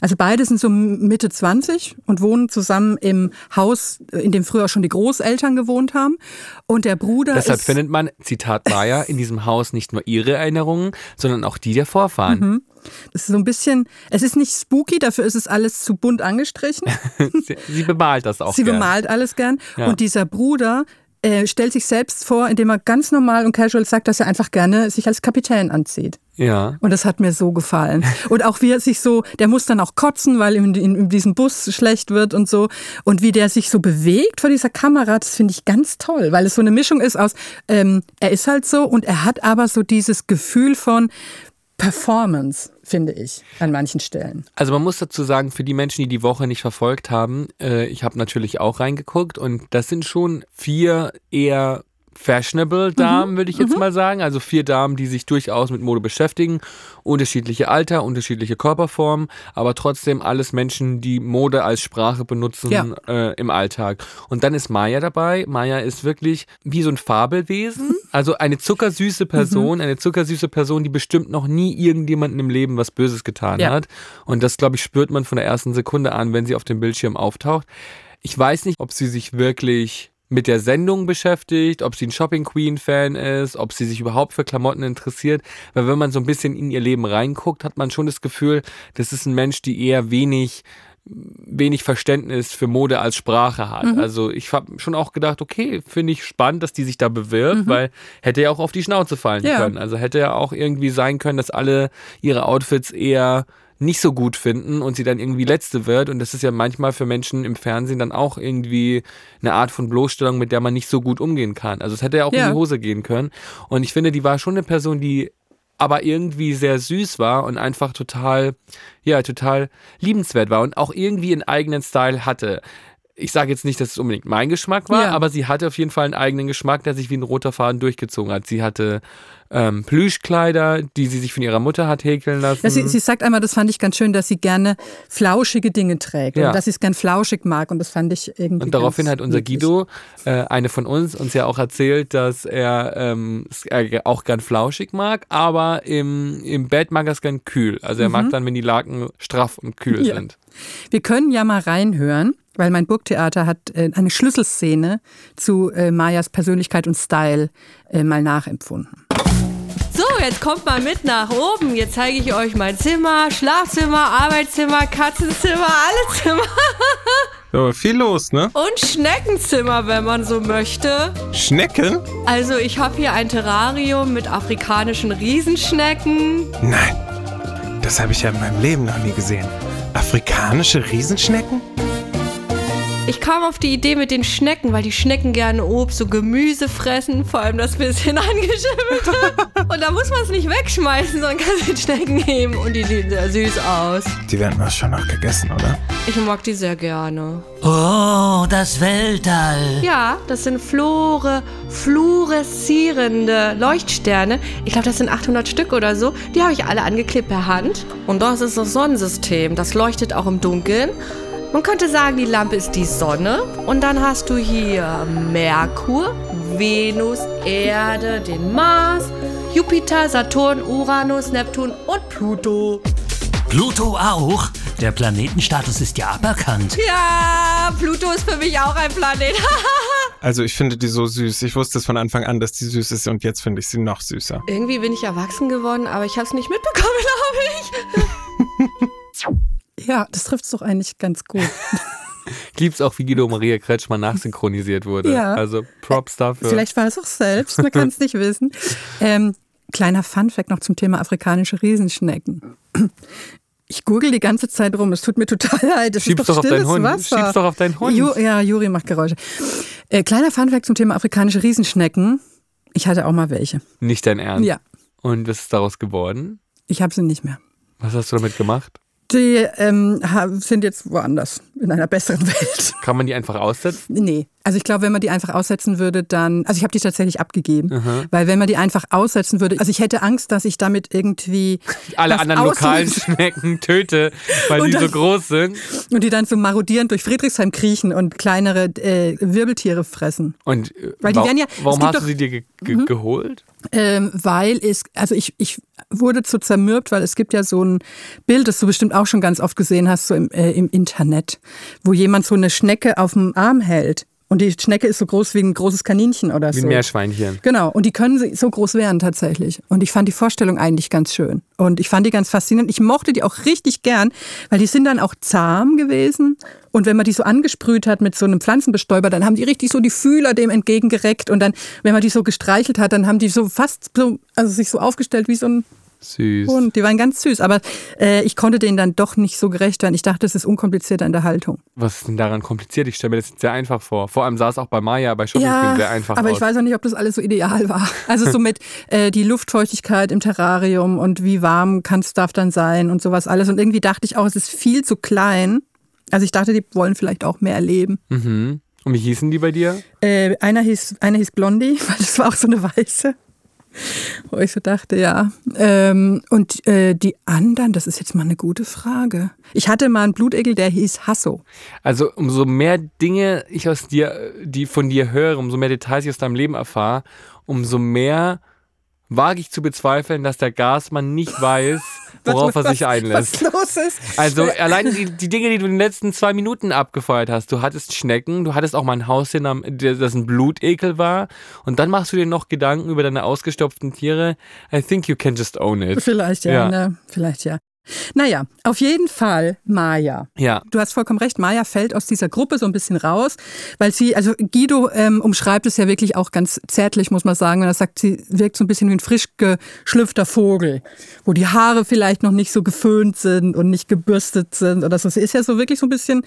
Speaker 2: Also beide sind so Mitte 20 und wohnen zusammen im Haus, in dem früher schon die Großeltern gewohnt haben. Und der Bruder
Speaker 1: Deshalb findet man, Zitat Maya, in diesem Haus nicht nur ihre Erinnerungen, sondern auch die der Vorfahren.
Speaker 2: Mhm. es ist so ein bisschen, es ist nicht spooky, dafür ist es alles zu bunt angestrichen.
Speaker 1: Sie, sie bemalt das auch
Speaker 2: Sie
Speaker 1: gern.
Speaker 2: bemalt alles gern.
Speaker 1: Ja.
Speaker 2: Und dieser Bruder äh, stellt sich selbst vor, indem er ganz normal und casual sagt, dass er einfach gerne sich als Kapitän anzieht.
Speaker 1: Ja.
Speaker 2: Und das hat mir so gefallen. Und auch wie er sich so, der muss dann auch kotzen, weil ihm in, in diesem Bus schlecht wird und so. Und wie der sich so bewegt vor dieser Kamera, das finde ich ganz toll, weil es so eine Mischung ist aus, ähm, er ist halt so und er hat aber so dieses Gefühl von Performance, finde ich, an manchen Stellen.
Speaker 1: Also man muss dazu sagen, für die Menschen, die die Woche nicht verfolgt haben, äh, ich habe natürlich auch reingeguckt und das sind schon vier eher fashionable Damen, würde ich jetzt mal sagen. Also vier Damen, die sich durchaus mit Mode beschäftigen. Unterschiedliche Alter, unterschiedliche Körperformen, aber trotzdem alles Menschen, die Mode als Sprache benutzen
Speaker 2: Ja.
Speaker 1: äh, im Alltag. Und dann ist Maya dabei. Maya ist wirklich wie so ein Fabelwesen. Also eine zuckersüße Person, eine zuckersüße Person, die bestimmt noch nie irgendjemandem im Leben was Böses getan
Speaker 2: Ja.
Speaker 1: hat. Und das, glaube ich, spürt man von der ersten Sekunde an, wenn sie auf dem Bildschirm auftaucht. Ich weiß nicht, ob sie sich wirklich mit der Sendung beschäftigt, ob sie ein Shopping Queen Fan ist, ob sie sich überhaupt für Klamotten interessiert, weil wenn man so ein bisschen in ihr Leben reinguckt, hat man schon das Gefühl, das ist ein Mensch, die eher wenig wenig Verständnis für Mode als Sprache hat.
Speaker 2: Mhm.
Speaker 1: Also ich habe schon auch gedacht, okay, finde ich spannend, dass die sich da bewirbt, weil hätte ja auch auf die Schnauze fallen
Speaker 2: Mhm. Ja.
Speaker 1: können. Also hätte ja auch irgendwie sein können, dass alle ihre Outfits eher nicht so gut finden und sie dann irgendwie letzte wird. Und das ist ja manchmal für Menschen im Fernsehen dann auch irgendwie eine Art von Bloßstellung, mit der man nicht so gut umgehen kann. Also es hätte ja auch
Speaker 2: Ja.
Speaker 1: in die Hose gehen können. Und ich finde, die war schon eine Person, die aber irgendwie sehr süß war und einfach total, ja, total liebenswert war und auch irgendwie einen eigenen Style hatte. Ich sage jetzt nicht, dass es unbedingt mein Geschmack war,
Speaker 2: Ja.
Speaker 1: aber sie hatte auf jeden Fall einen eigenen Geschmack, der sich wie ein roter Faden durchgezogen hat. Sie hatte ähm, Plüschkleider, die sie sich von ihrer Mutter hat häkeln lassen.
Speaker 2: Ja, sie, sie sagt einmal, das fand ich ganz schön, dass sie gerne flauschige Dinge trägt
Speaker 1: Ja.
Speaker 2: und dass sie es gern flauschig mag und das fand ich irgendwie
Speaker 1: Und daraufhin hat unser
Speaker 2: niedlich.
Speaker 1: Guido, äh, eine von uns, uns ja auch erzählt, dass er ähm, es er auch gern flauschig mag, aber im, im Bett mag er es gern kühl. Also er mag dann, wenn die Laken straff und kühl
Speaker 2: Mhm. Ja.
Speaker 1: sind.
Speaker 2: Wir können ja mal reinhören, weil mein Burgtheater hat äh, eine Schlüsselszene zu äh, Mayas Persönlichkeit und Style äh, mal nachempfunden.
Speaker 6: So, jetzt kommt mal mit nach oben. Jetzt zeige ich euch mein Zimmer, Schlafzimmer, Arbeitszimmer, Katzenzimmer, alle Zimmer
Speaker 7: Ja, viel los, ne?
Speaker 6: und Schneckenzimmer, wenn man so möchte.
Speaker 7: Schnecken?
Speaker 6: Also ich habe hier ein Terrarium mit afrikanischen Riesenschnecken.
Speaker 7: Nein. Das habe ich ja in meinem Leben noch nie gesehen. Afrikanische Riesenschnecken?
Speaker 6: Ich kam auf die Idee mit den Schnecken, weil die Schnecken gerne Obst und Gemüse fressen, vor allem das bisschen angeschimmelte. Und da muss man es nicht wegschmeißen, sondern kann den Schnecken nehmen und die sehen sehr süß aus.
Speaker 7: Die werden wir schon noch gegessen, oder?
Speaker 6: Ich mag die sehr gerne.
Speaker 8: Oh, das Weltall.
Speaker 6: Ja, das sind Flore, fluoreszierende Leuchtsterne. Ich glaube, das sind 800 Stück oder so. Die habe ich alle angeklebt per Hand. Und das ist das Sonnensystem. Das leuchtet auch im Dunkeln. Man könnte sagen, die Lampe ist die Sonne. Und dann hast du hier Merkur, Venus, Erde, den Mars, Jupiter, Saturn, Uranus, Neptun und Pluto.
Speaker 8: Pluto auch. Der Planetenstatus ist ja aberkannt.
Speaker 6: Ja, Pluto ist für mich auch ein Planet.
Speaker 7: Also ich finde die so süß. Ich wusste es von Anfang an, dass die süß ist und jetzt finde ich sie noch süßer.
Speaker 6: Irgendwie bin ich erwachsen geworden, aber ich habe es nicht mitbekommen, glaube ich.
Speaker 2: Ja, das trifft es doch eigentlich ganz gut.
Speaker 1: Ich lieb's auch, wie Guido Maria Kretschmann nachsynchronisiert wurde.
Speaker 2: Ja.
Speaker 1: Also Props dafür.
Speaker 2: Vielleicht war es auch selbst, man kann es nicht wissen. Ähm, kleiner Funfact noch zum Thema afrikanische Riesenschnecken. Ich google die ganze Zeit rum, es tut mir total leid. Das
Speaker 1: Schieb's
Speaker 2: ist doch,
Speaker 1: doch auf deinen Hund.
Speaker 2: Wasser.
Speaker 1: Schieb's doch auf deinen Hund.
Speaker 2: Ju, ja, Juri macht Geräusche. Äh, kleiner Funfact zum Thema afrikanische Riesenschnecken. Ich hatte auch mal welche.
Speaker 1: Nicht dein Ernst.
Speaker 2: Ja,
Speaker 1: Und was ist daraus geworden?
Speaker 2: ich habe sie nicht mehr.
Speaker 1: Was hast du damit gemacht?
Speaker 2: Die ähm, sind jetzt woanders, in einer besseren Welt.
Speaker 1: Kann man die einfach aussetzen?
Speaker 2: Nee. Also ich glaube, wenn man die einfach aussetzen würde, dann. Also ich habe die tatsächlich abgegeben. Weil wenn man die einfach aussetzen würde, also ich hätte Angst, dass ich damit irgendwie.
Speaker 1: Alle anderen lokalen Schnecken töte, weil
Speaker 2: Und
Speaker 1: die so groß sind.
Speaker 2: Und die dann so marodierend durch Friedrichshain kriechen und kleinere äh, Wirbeltiere fressen.
Speaker 1: Und äh,
Speaker 2: Weil die werden ja-
Speaker 1: warum hast du
Speaker 2: doch-
Speaker 1: sie dir ge ge geholt?
Speaker 2: Ähm, weil es, also ich, ich wurde so zermürbt, weil es gibt ja so ein Bild, das du bestimmt auch schon ganz oft gesehen hast, so im, äh, im Internet, wo jemand so eine Schnecke auf dem Arm hält. Und die Schnecke ist so groß wie ein großes Kaninchen oder
Speaker 1: Wie
Speaker 2: so.
Speaker 1: ein Meerschweinchen.
Speaker 2: Genau, und die können so groß werden tatsächlich. Und ich fand die Vorstellung eigentlich ganz schön. Und ich fand die ganz faszinierend. Ich mochte die auch richtig gern, weil die sind dann auch zahm gewesen. Und wenn man die so angesprüht hat mit so einem Pflanzenbestäuber, dann haben die richtig so die Fühler dem entgegengereckt. Und dann, wenn man die so gestreichelt hat, dann haben die so fast so, also sich so aufgestellt wie so ein
Speaker 1: Süß.
Speaker 2: Hund. Die waren ganz süß. Aber äh, ich konnte denen dann doch nicht so gerecht werden. Ich dachte, es ist unkomplizierter in der Haltung.
Speaker 1: Was ist denn daran kompliziert? Ich stelle mir das jetzt sehr einfach vor. Vor allem sah es auch bei Maya bei Shopping Queen sehr einfach
Speaker 2: aber
Speaker 1: aus.
Speaker 2: ich weiß auch nicht, ob das alles so ideal war. Also so mit äh, die Luftfeuchtigkeit im Terrarium und wie warm kann es darf dann sein und sowas alles. Und irgendwie dachte ich auch, es ist viel zu klein. Also ich dachte, die wollen vielleicht auch mehr erleben.
Speaker 1: mhm. Und wie hießen die bei dir?
Speaker 2: Äh, einer, hieß, einer hieß Blondie, weil das war auch so eine weiße. Wo ich so dachte, ja. Ähm, und äh, die anderen, das ist jetzt mal eine gute Frage. Ich hatte mal einen Blutegel, der hieß Hasso.
Speaker 1: Also umso mehr Dinge ich aus dir, die von dir höre, umso mehr Details ich aus deinem Leben erfahre, umso mehr wage ich zu bezweifeln, dass der Gasmann nicht weiß, worauf er sich einlässt.
Speaker 2: Was los ist.
Speaker 1: Also allein die, die Dinge, die du in den letzten zwei Minuten abgefeuert hast. Du hattest Schnecken, du hattest auch mal ein der- das ein Blutekel war. Und dann machst du dir noch Gedanken über deine ausgestopften Tiere. I think you can just own it.
Speaker 2: Vielleicht ja,
Speaker 1: Ja.
Speaker 2: Ne? vielleicht ja. Naja, auf jeden Fall Maya.
Speaker 1: Ja.
Speaker 2: Du hast vollkommen recht, Maya fällt aus dieser Gruppe so ein bisschen raus, weil sie, also Guido ähm, umschreibt es ja wirklich auch ganz zärtlich, muss man sagen, wenn er sagt, sie wirkt so ein bisschen wie ein frisch geschlüpfter Vogel, wo die Haare vielleicht noch nicht so geföhnt sind und nicht gebürstet sind oder so. Sie ist ja so wirklich so ein bisschen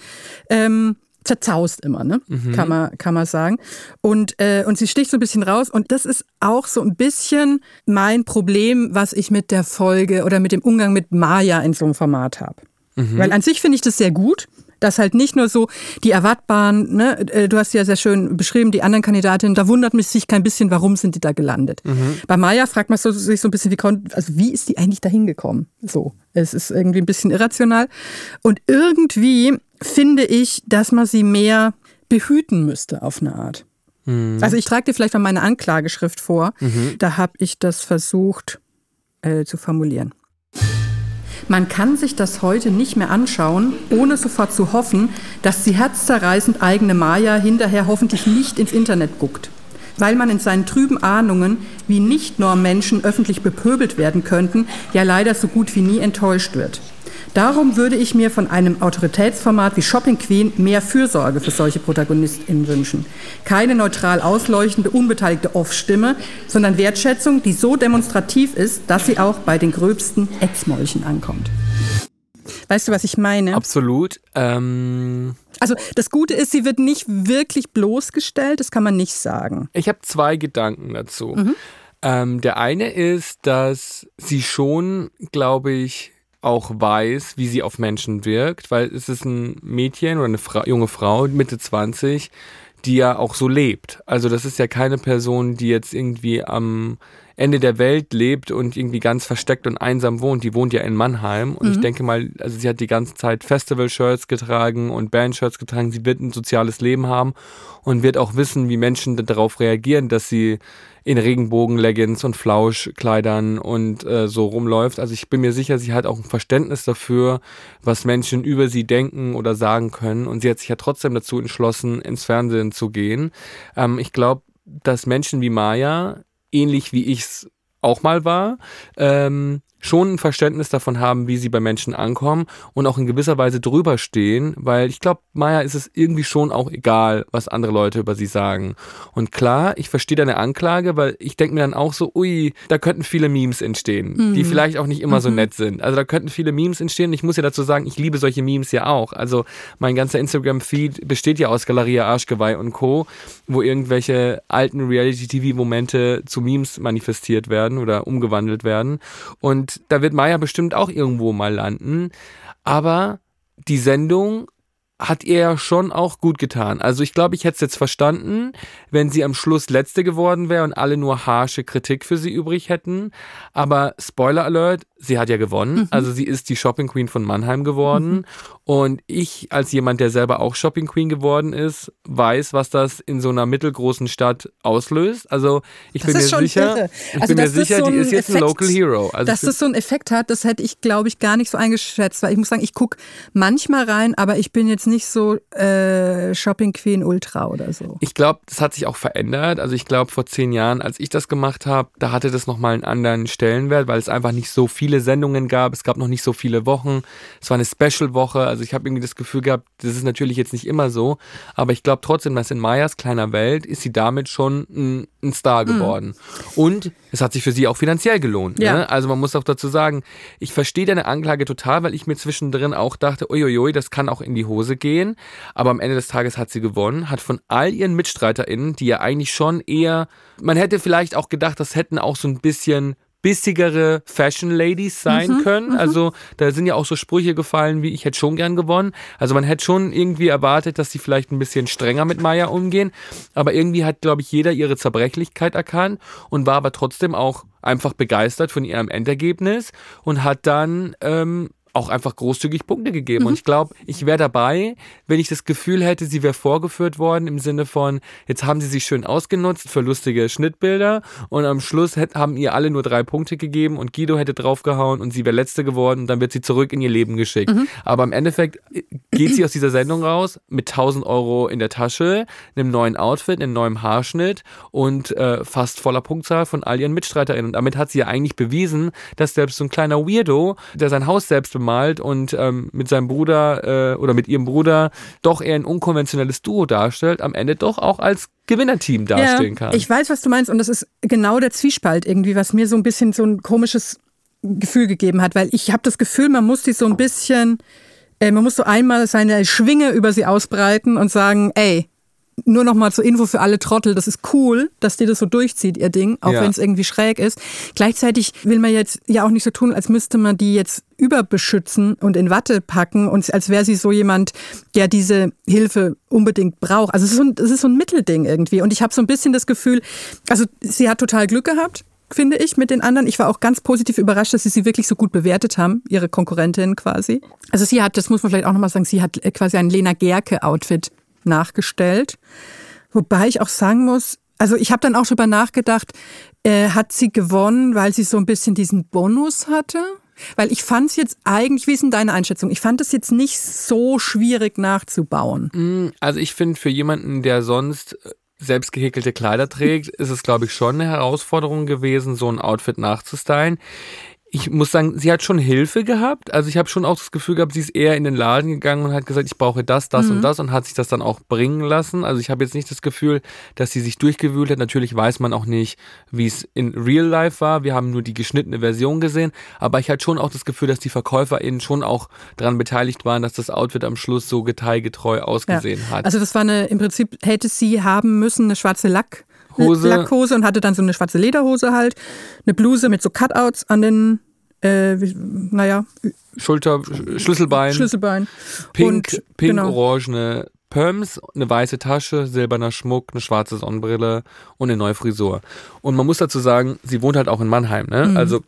Speaker 2: ähm, zerzaust immer, ne?
Speaker 1: Mhm.
Speaker 2: Kann, man, kann man sagen. Und, äh, und sie sticht so ein bisschen raus. Und das ist auch so ein bisschen mein Problem, was ich mit der Folge oder mit dem Umgang mit Maya in so einem Format habe.
Speaker 1: Mhm.
Speaker 2: Weil an sich finde ich das sehr gut. Dass halt nicht nur so die erwartbaren, ne, äh, du hast ja sehr schön beschrieben, die anderen Kandidatinnen, da wundert mich sich kein bisschen, warum sind die da gelandet.
Speaker 1: Mhm.
Speaker 2: Bei Maya fragt man sich so ein bisschen, wie, also wie ist die eigentlich da hingekommen? So, es ist irgendwie ein bisschen irrational. Und irgendwie finde ich, dass man sie mehr behüten müsste auf eine Art. Also ich trage dir vielleicht mal meine Anklageschrift vor. Da habe ich das versucht äh, zu formulieren. Man kann sich das heute nicht mehr anschauen, ohne sofort zu hoffen, dass die herzzerreißend eigene Maya hinterher hoffentlich nicht ins Internet guckt. Weil man in seinen trüben Ahnungen, wie Nicht-Norm-Menschen öffentlich bepöbelt werden könnten, ja leider so gut wie nie enttäuscht wird. Darum würde ich mir von einem Autoritätsformat wie Shopping Queen mehr Fürsorge für solche ProtagonistInnen wünschen. Keine neutral ausleuchtende, unbeteiligte Off-Stimme, sondern Wertschätzung, die so demonstrativ ist, dass sie auch bei den gröbsten Etzmolchen ankommt. Weißt du, was ich meine?
Speaker 1: Absolut. Ähm,
Speaker 2: Also das Gute ist, sie wird nicht wirklich bloßgestellt, das kann man nicht sagen.
Speaker 1: ich habe zwei Gedanken dazu. Ähm, der eine ist, dass sie schon, glaube ich, auch weiß, wie sie auf Menschen wirkt, weil es ist ein Mädchen oder eine Fra junge Frau, Mitte 20, die ja auch so lebt. Also das ist ja keine Person, die jetzt irgendwie am Ende der Welt lebt und irgendwie ganz versteckt und einsam wohnt. Die wohnt ja in Mannheim und ich denke mal, also sie hat die ganze Zeit Festival-Shirts getragen und Band-Shirts getragen. Sie wird ein soziales Leben haben und wird auch wissen, wie Menschen darauf reagieren, dass sie in Regenbogen-Leggings und Flauschkleidern und äh, so rumläuft. Also ich bin mir sicher, sie hat auch ein Verständnis dafür, was Menschen über sie denken oder sagen können. Und sie hat sich ja trotzdem dazu entschlossen, ins Fernsehen zu gehen. Ähm, ich glaube, dass Menschen wie Maya, ähnlich wie ich es auch mal war, ähm, schon ein Verständnis davon haben, wie sie bei Menschen ankommen und auch in gewisser Weise drüber stehen, weil ich glaube, Maya ist es irgendwie schon auch egal, was andere Leute über sie sagen. Und klar, ich verstehe deine Anklage, weil ich denke mir dann auch so, ui, da könnten viele Memes entstehen, die vielleicht auch nicht immer so nett sind. Also da könnten viele Memes entstehen. Ich muss ja dazu sagen, ich liebe solche Memes ja auch. Also mein ganzer Instagram-Feed besteht ja aus Galeria Arschgeweih und Co., wo irgendwelche alten Reality-TV-Momente zu Memes manifestiert werden oder umgewandelt werden. Und da wird Maya bestimmt auch irgendwo mal landen. Aber die Sendung hat ihr ja schon auch gut getan. Also ich glaube, ich hätte es jetzt verstanden, wenn sie am Schluss letzte geworden wäre und alle nur harsche Kritik für sie übrig hätten. Aber Spoiler Alert, sie hat ja gewonnen. Also sie ist die Shopping Queen von Mannheim geworden. Und ich als jemand, der selber auch Shopping Queen geworden ist, weiß, was das in so einer mittelgroßen Stadt auslöst. Also ich
Speaker 2: Das
Speaker 1: bin mir sicher,
Speaker 2: irre.
Speaker 1: ich
Speaker 2: Also,
Speaker 1: bin mir sicher,
Speaker 2: so
Speaker 1: die
Speaker 2: ein
Speaker 1: ist jetzt ein
Speaker 2: Effekt-
Speaker 1: Local Hero. Also
Speaker 2: Dass das so einen Effekt hat, das hätte ich, glaube ich, gar nicht so eingeschätzt, weil ich muss sagen, ich gucke manchmal rein, aber ich bin jetzt nicht so äh, Shopping Queen Ultra oder so.
Speaker 1: Ich glaube, das hat sich auch verändert. Also ich glaube, vor zehn Jahren, als ich das gemacht habe, da hatte das nochmal einen anderen Stellenwert, weil es einfach nicht so viele Sendungen gab. Es gab noch nicht so viele Wochen. Es war eine Special-Woche. Also ich habe irgendwie das Gefühl gehabt, das ist natürlich jetzt nicht immer so. Aber ich glaube trotzdem, dass in Mayas kleiner Welt ist sie damit schon ein, ein Star geworden. Und es hat sich für sie auch finanziell gelohnt.
Speaker 2: Ja.
Speaker 1: Ne? Also man muss auch dazu sagen, ich verstehe deine Anklage total, weil ich mir zwischendrin auch dachte, uiuiui, das kann auch in die Hose gehen. Aber am Ende des Tages hat sie gewonnen, hat von all ihren MitstreiterInnen, die ja eigentlich schon eher, man hätte vielleicht auch gedacht, das hätten auch so ein bisschen bissigere Fashion Ladies sein können. Also da sind ja auch so Sprüche gefallen, wie ich hätte schon gern gewonnen. Also man hätte schon irgendwie erwartet, dass sie vielleicht ein bisschen strenger mit Maya umgehen. Aber irgendwie hat, glaube ich, jeder ihre Zerbrechlichkeit erkannt und war aber trotzdem auch einfach begeistert von ihrem Endergebnis und hat dann ähm, auch einfach großzügig Punkte gegeben. Und ich glaube, ich wäre dabei, wenn ich das Gefühl hätte, sie wäre vorgeführt worden im Sinne von, jetzt haben sie sich schön ausgenutzt für lustige Schnittbilder und am Schluss hätt, haben ihr alle nur drei Punkte gegeben und Guido hätte draufgehauen und sie wäre Letzte geworden und dann wird sie zurück in ihr Leben geschickt. Aber im Endeffekt geht sie aus dieser Sendung raus mit 1000 Euro in der Tasche, einem neuen Outfit, einem neuen Haarschnitt und äh, fast voller Punktzahl von all ihren MitstreiterInnen. Und damit hat sie ja eigentlich bewiesen, dass selbst so ein kleiner Weirdo, der sein Haus selbst bemalt und ähm, mit seinem Bruder äh, oder mit ihrem Bruder doch eher ein unkonventionelles Duo darstellt, am Ende doch auch als Gewinnerteam dastehen kann.
Speaker 2: Ich weiß, was du meinst und das ist genau der Zwiespalt irgendwie, was mir so ein bisschen so ein komisches Gefühl gegeben hat, weil ich habe das Gefühl, man muss die so ein bisschen, äh, man muss so einmal seine Schwinge über sie ausbreiten und sagen, ey, nur noch mal zur Info für alle Trottel, das ist cool, dass die das so durchzieht, ihr Ding, auch
Speaker 1: Ja.
Speaker 2: wenn es irgendwie schräg ist. Gleichzeitig will man jetzt ja auch nicht so tun, als müsste man die jetzt überbeschützen und in Watte packen und als wäre sie so jemand, der diese Hilfe unbedingt braucht. Also es ist so ein, es ist so ein Mittelding irgendwie. Und ich habe so ein bisschen das Gefühl, also sie hat total Glück gehabt, finde ich, mit den anderen. Ich war auch ganz positiv überrascht, dass sie sie wirklich so gut bewertet haben, ihre Konkurrentin quasi. Also sie hat, das muss man vielleicht auch nochmal sagen, sie hat quasi ein Lena Gerke-Outfit nachgestellt. Wobei ich auch sagen muss, also ich habe dann auch drüber nachgedacht, äh, hat sie gewonnen, weil sie so ein bisschen diesen Bonus hatte? Weil ich fand es jetzt eigentlich, wie ist denn deine Einschätzung? Ich fand es jetzt nicht so schwierig nachzubauen.
Speaker 1: Also ich finde, für jemanden, der sonst äh, selbst gehäkelte Kleider trägt, ist es, glaube ich, schon eine Herausforderung gewesen, so ein Outfit nachzustylen. Ich muss sagen, sie hat schon Hilfe gehabt. Also ich habe schon auch das Gefühl gehabt, sie ist eher in den Laden gegangen und hat gesagt, ich brauche das, das und das und hat sich das dann auch bringen lassen. Also ich habe jetzt nicht das Gefühl, dass sie sich durchgewühlt hat. Natürlich weiß man auch nicht, wie es in Real Life war. Wir haben nur die geschnittene Version gesehen. Aber ich hatte schon auch das Gefühl, dass die VerkäuferInnen schon auch daran beteiligt waren, dass das Outfit am Schluss so detailgetreu ausgesehen hat.
Speaker 2: Also das war eine, im Prinzip hätte sie haben müssen eine schwarze Lack,
Speaker 1: Hose.
Speaker 2: Lackhose und hatte dann so eine schwarze Lederhose halt, eine Bluse mit so Cutouts an den, äh, naja,
Speaker 1: Schulter, Sch- Schlüsselbein,
Speaker 2: Schlüsselbein.
Speaker 1: pink,
Speaker 2: und,
Speaker 1: pink,
Speaker 2: genau.
Speaker 1: orangene Perms, eine weiße Tasche, silberner Schmuck, eine schwarze Sonnenbrille und eine neue Frisur. Und man muss dazu sagen, sie wohnt halt auch in Mannheim, ne?
Speaker 2: Mhm.
Speaker 1: Also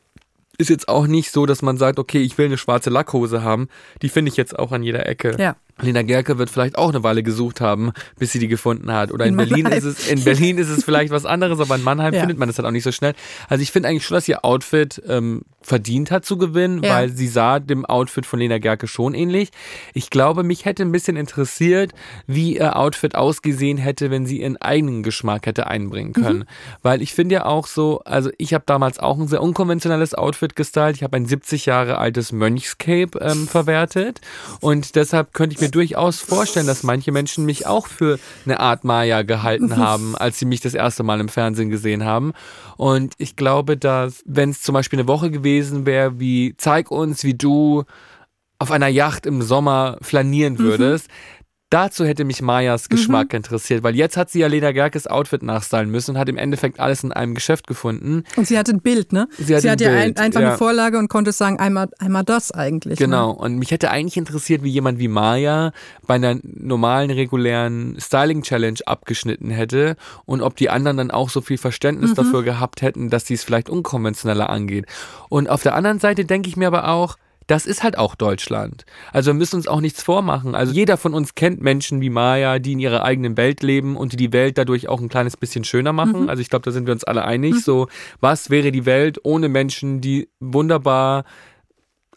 Speaker 1: ist jetzt auch nicht so, dass man sagt, okay, ich will eine schwarze Lackhose haben. Die finde ich jetzt auch an jeder Ecke.
Speaker 2: Ja.
Speaker 1: Lena Gerke wird vielleicht auch eine Weile gesucht haben, bis sie die gefunden hat. Oder in,
Speaker 2: In
Speaker 1: Berlin
Speaker 2: Mannheim.
Speaker 1: ist es, in Berlin ist es vielleicht was anderes, aber in Mannheim
Speaker 2: Ja.
Speaker 1: findet man das halt auch nicht so schnell. Also ich finde eigentlich schon, dass ihr Outfit ähm, verdient hat zu gewinnen,
Speaker 2: Ja.
Speaker 1: weil sie sah dem Outfit von Lena Gerke schon ähnlich. Ich glaube, mich hätte ein bisschen interessiert, wie ihr Outfit ausgesehen hätte, wenn sie ihren eigenen Geschmack hätte einbringen können. Weil ich finde ja auch so, also ich habe damals auch ein sehr unkonventionelles Outfit gestylt. Ich habe ein 70 Jahre altes Mönchscape ähm, verwertet und deshalb könnte ich mir durchaus vorstellen, dass manche Menschen mich auch für eine Art Maya gehalten haben, als sie mich das erste Mal im Fernsehen gesehen haben. Und ich glaube, dass wenn es zum Beispiel eine Woche gewesen wäre, wie zeig uns, wie du auf einer Yacht im Sommer flanieren würdest. Dazu hätte mich Mayas Geschmack interessiert, weil jetzt hat sie ja Lena Gerkes Outfit nachstylen müssen und hat im Endeffekt alles in einem Geschäft gefunden.
Speaker 2: Und sie hatte ein Bild, ne?
Speaker 1: Sie hatte ein
Speaker 2: ja ein, einfach
Speaker 1: ja.
Speaker 2: eine Vorlage und konnte sagen, einmal, einmal das eigentlich.
Speaker 1: Genau.
Speaker 2: Ne?
Speaker 1: Und mich hätte eigentlich interessiert, wie jemand wie Maya bei einer normalen, regulären Styling-Challenge abgeschnitten hätte und ob die anderen dann auch so viel Verständnis
Speaker 2: Mhm.
Speaker 1: dafür gehabt hätten, dass sie es vielleicht unkonventioneller angeht. Und auf der anderen Seite denke ich mir aber auch, das ist halt auch Deutschland. Also wir müssen uns auch nichts vormachen. Also jeder von uns kennt Menschen wie Maya, die in ihrer eigenen Welt leben und die die Welt dadurch auch ein kleines bisschen schöner machen.
Speaker 2: Mhm.
Speaker 1: Also ich glaube, da sind wir uns alle einig. So, was wäre die Welt ohne Menschen, die wunderbar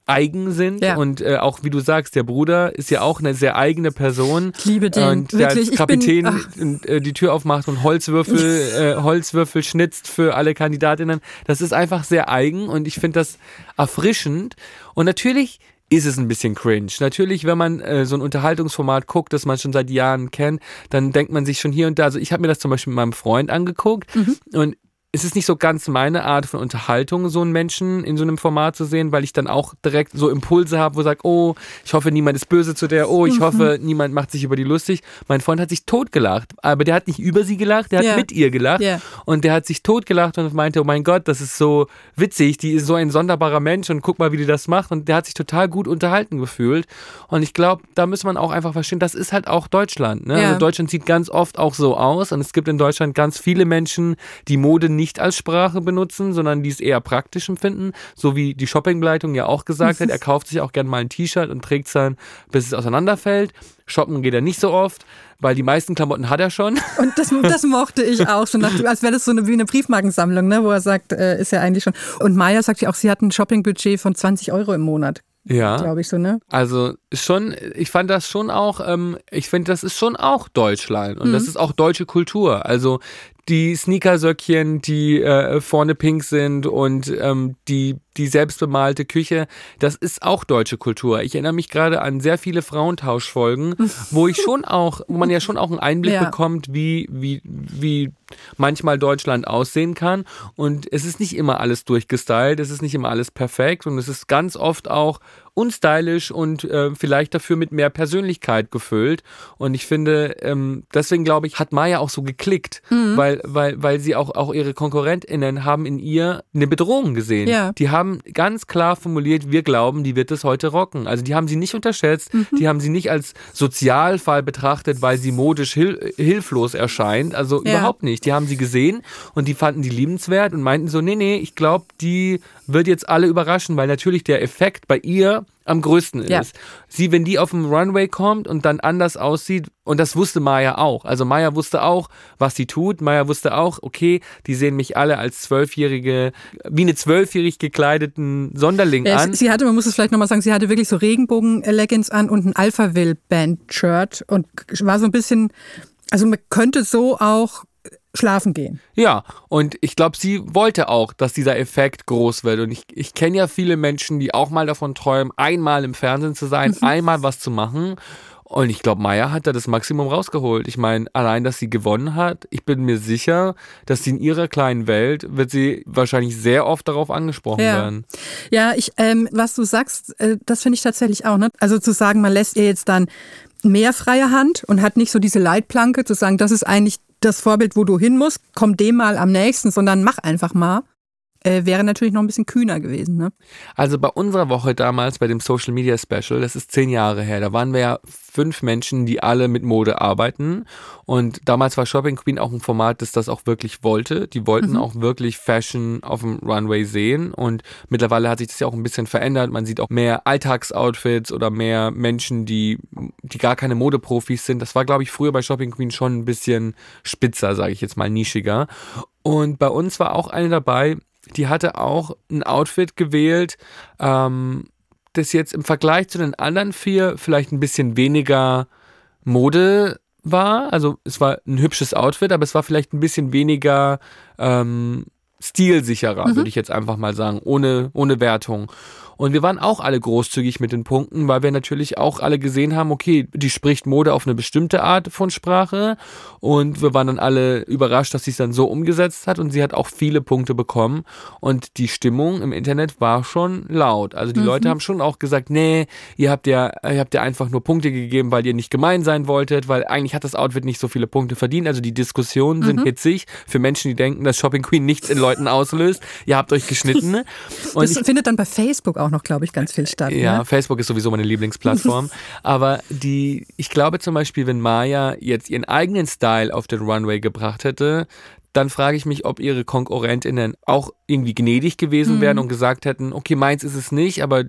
Speaker 1: eigen sind
Speaker 2: Ja.
Speaker 1: und äh, auch wie du sagst, der Bruder ist ja auch eine sehr eigene Person.
Speaker 2: Ich liebe den.
Speaker 1: Und der
Speaker 2: Wirklich,
Speaker 1: Kapitän
Speaker 2: bin-
Speaker 1: äh, die Tür aufmacht und Holzwürfel, äh, Holzwürfel schnitzt für alle Kandidatinnen. Das ist einfach sehr eigen und ich finde das erfrischend. Und natürlich ist es ein bisschen cringe. Natürlich, wenn man äh, so ein Unterhaltungsformat guckt, das man schon seit Jahren kennt, dann denkt man sich schon hier und da. Also ich habe mir das zum Beispiel mit meinem Freund angeguckt und es ist nicht so ganz meine Art von Unterhaltung, so einen Menschen in so einem Format zu sehen, weil ich dann auch direkt so Impulse habe, wo ich sage, oh, ich hoffe, niemand ist böse zu der, oh, ich hoffe, niemand macht sich über die lustig. Mein Freund hat sich totgelacht, aber der hat nicht über sie gelacht, der hat
Speaker 2: Ja.
Speaker 1: mit ihr gelacht
Speaker 2: Ja.
Speaker 1: und der hat sich totgelacht und meinte, oh mein Gott, das ist so witzig, die ist so ein sonderbarer Mensch und guck mal, wie die das macht und der hat sich total gut unterhalten gefühlt und ich glaube, da muss man auch einfach verstehen, das ist halt auch Deutschland. Ne?
Speaker 2: Ja.
Speaker 1: Also Deutschland sieht ganz oft auch so aus und es gibt in Deutschland ganz viele Menschen, die Mode nicht als Sprache benutzen, sondern die es eher praktisch empfinden, so wie die Shoppingbegleitung ja auch gesagt hat, er kauft sich auch gerne mal ein T-Shirt und trägt es dann, bis es auseinanderfällt. Shoppen geht er nicht so oft, weil die meisten Klamotten hat er schon.
Speaker 2: Und das, das mochte ich auch schon, als wäre das so eine, wie eine Briefmarkensammlung, ne, wo er sagt, äh, ist ja eigentlich schon. Und Maya sagt ja auch, sie hat ein Shoppingbudget von 20 Euro im Monat.
Speaker 1: Ja.
Speaker 2: Glaube ich so, ne?
Speaker 1: Also schon, ich fand das schon auch, ähm, ich finde, das ist schon auch Deutschland und
Speaker 2: Mhm.
Speaker 1: das ist auch deutsche Kultur. Also die Sneakersöckchen, die äh, vorne pink sind und ähm, die, die selbstbemalte Küche, das ist auch deutsche Kultur. Ich erinnere mich gerade an sehr viele Frauentauschfolgen, wo ich schon auch, wo man ja schon auch einen Einblick
Speaker 2: Ja.
Speaker 1: bekommt, wie, wie, wie manchmal Deutschland aussehen kann. Und es ist nicht immer alles durchgestylt, es ist nicht immer alles perfekt und es ist ganz oft auch unstylisch und äh, vielleicht dafür mit mehr Persönlichkeit gefüllt. Und ich finde, ähm, deswegen glaube ich, hat Maya auch so geklickt,
Speaker 2: Mhm.
Speaker 1: weil, weil, weil sie auch, auch ihre KonkurrentInnen haben in ihr eine Bedrohung gesehen.
Speaker 2: Ja.
Speaker 1: Die haben ganz klar formuliert, wir glauben, die wird es heute rocken. Also die haben sie nicht unterschätzt,
Speaker 2: Mhm.
Speaker 1: die haben sie nicht als Sozialfall betrachtet, weil sie modisch hil hilflos erscheint. Also
Speaker 2: Ja.
Speaker 1: überhaupt nicht. Die haben sie gesehen und die fanden die liebenswert und meinten so, nee, nee, ich glaube, die wird jetzt alle überraschen, weil natürlich der Effekt bei ihr am größten ist.
Speaker 2: Ja.
Speaker 1: Sie, wenn die auf dem Runway kommt und dann anders aussieht, und das wusste Maya auch. Also Maya wusste auch, was sie tut. Maya wusste auch, okay, die sehen mich alle als zwölfjährige, wie eine zwölfjährig gekleideten Sonderling
Speaker 2: Ja,
Speaker 1: an.
Speaker 2: sie- hatte, man muss es vielleicht nochmal sagen, sie hatte wirklich so Regenbogen-Leggings an und ein Alphaville-Band-Shirt und war so ein bisschen, also man könnte so auch schlafen gehen.
Speaker 1: Ja, und ich glaube, sie wollte auch, dass dieser Effekt groß wird. Und ich, ich kenne ja viele Menschen, die auch mal davon träumen, einmal im Fernsehen zu sein, einmal was zu machen. Und ich glaube, Maya hat da das Maximum rausgeholt. Ich meine, allein, dass sie gewonnen hat, ich bin mir sicher, dass sie in ihrer kleinen Welt wird sie wahrscheinlich sehr oft darauf angesprochen
Speaker 2: Ja.
Speaker 1: werden.
Speaker 2: Ja, ich, ähm, was du sagst, äh, das finde ich tatsächlich auch. Ne? Also zu sagen, man lässt ihr jetzt dann mehr freie Hand und hat nicht so diese Leitplanke, zu sagen, das ist eigentlich das Vorbild, wo du hin musst, komm dem mal am nächsten, sondern mach einfach mal. Äh, wäre natürlich noch ein bisschen kühner gewesen. Ne?
Speaker 1: Also bei unserer Woche damals, bei dem Social Media Special, das ist zehn Jahre her, da waren wir ja fünf Menschen, die alle mit Mode arbeiten. Und damals war Shopping Queen auch ein Format, das das auch wirklich wollte. Die wollten
Speaker 2: Mhm.
Speaker 1: auch wirklich Fashion auf dem Runway sehen. Und mittlerweile hat sich das ja auch ein bisschen verändert. Man sieht auch mehr Alltagsoutfits oder mehr Menschen, die, die gar keine Modeprofis sind. Das war, glaube ich, früher bei Shopping Queen schon ein bisschen spitzer, sage ich jetzt mal, nischiger. Und bei uns war auch eine dabei, die hatte auch ein Outfit gewählt, ähm, das jetzt im Vergleich zu den anderen vier vielleicht ein bisschen weniger Mode war. Also es war ein hübsches Outfit, aber es war vielleicht ein bisschen weniger ähm, stilsicherer, würde ich jetzt einfach mal sagen, ohne, ohne Wertung. Und wir waren auch alle großzügig mit den Punkten, weil wir natürlich auch alle gesehen haben, okay, die spricht Mode auf eine bestimmte Art von Sprache. Und wir waren dann alle überrascht, dass sie es dann so umgesetzt hat. Und sie hat auch viele Punkte bekommen. Und die Stimmung im Internet war schon laut. Also die Leute haben schon auch gesagt, nee, ihr habt ja, ihr habt ja einfach nur Punkte gegeben, weil ihr nicht gemein sein wolltet, weil eigentlich hat das Outfit nicht so viele Punkte verdient. Also die Diskussionen sind hitzig für Menschen, die denken, dass Shopping Queen nichts in Leuten auslöst. Ihr habt euch geschnitten. Und
Speaker 2: Das findet dann bei Facebook auch noch, glaube ich, ganz viel statt.
Speaker 1: ja,
Speaker 2: Ne?
Speaker 1: Facebook ist sowieso meine Lieblingsplattform. Aber die, ich glaube zum Beispiel, wenn Maya jetzt ihren eigenen Style auf den Runway gebracht hätte, dann frage ich mich, ob ihre KonkurrentInnen auch irgendwie gnädig gewesen wären und gesagt hätten, okay, meins ist es nicht, aber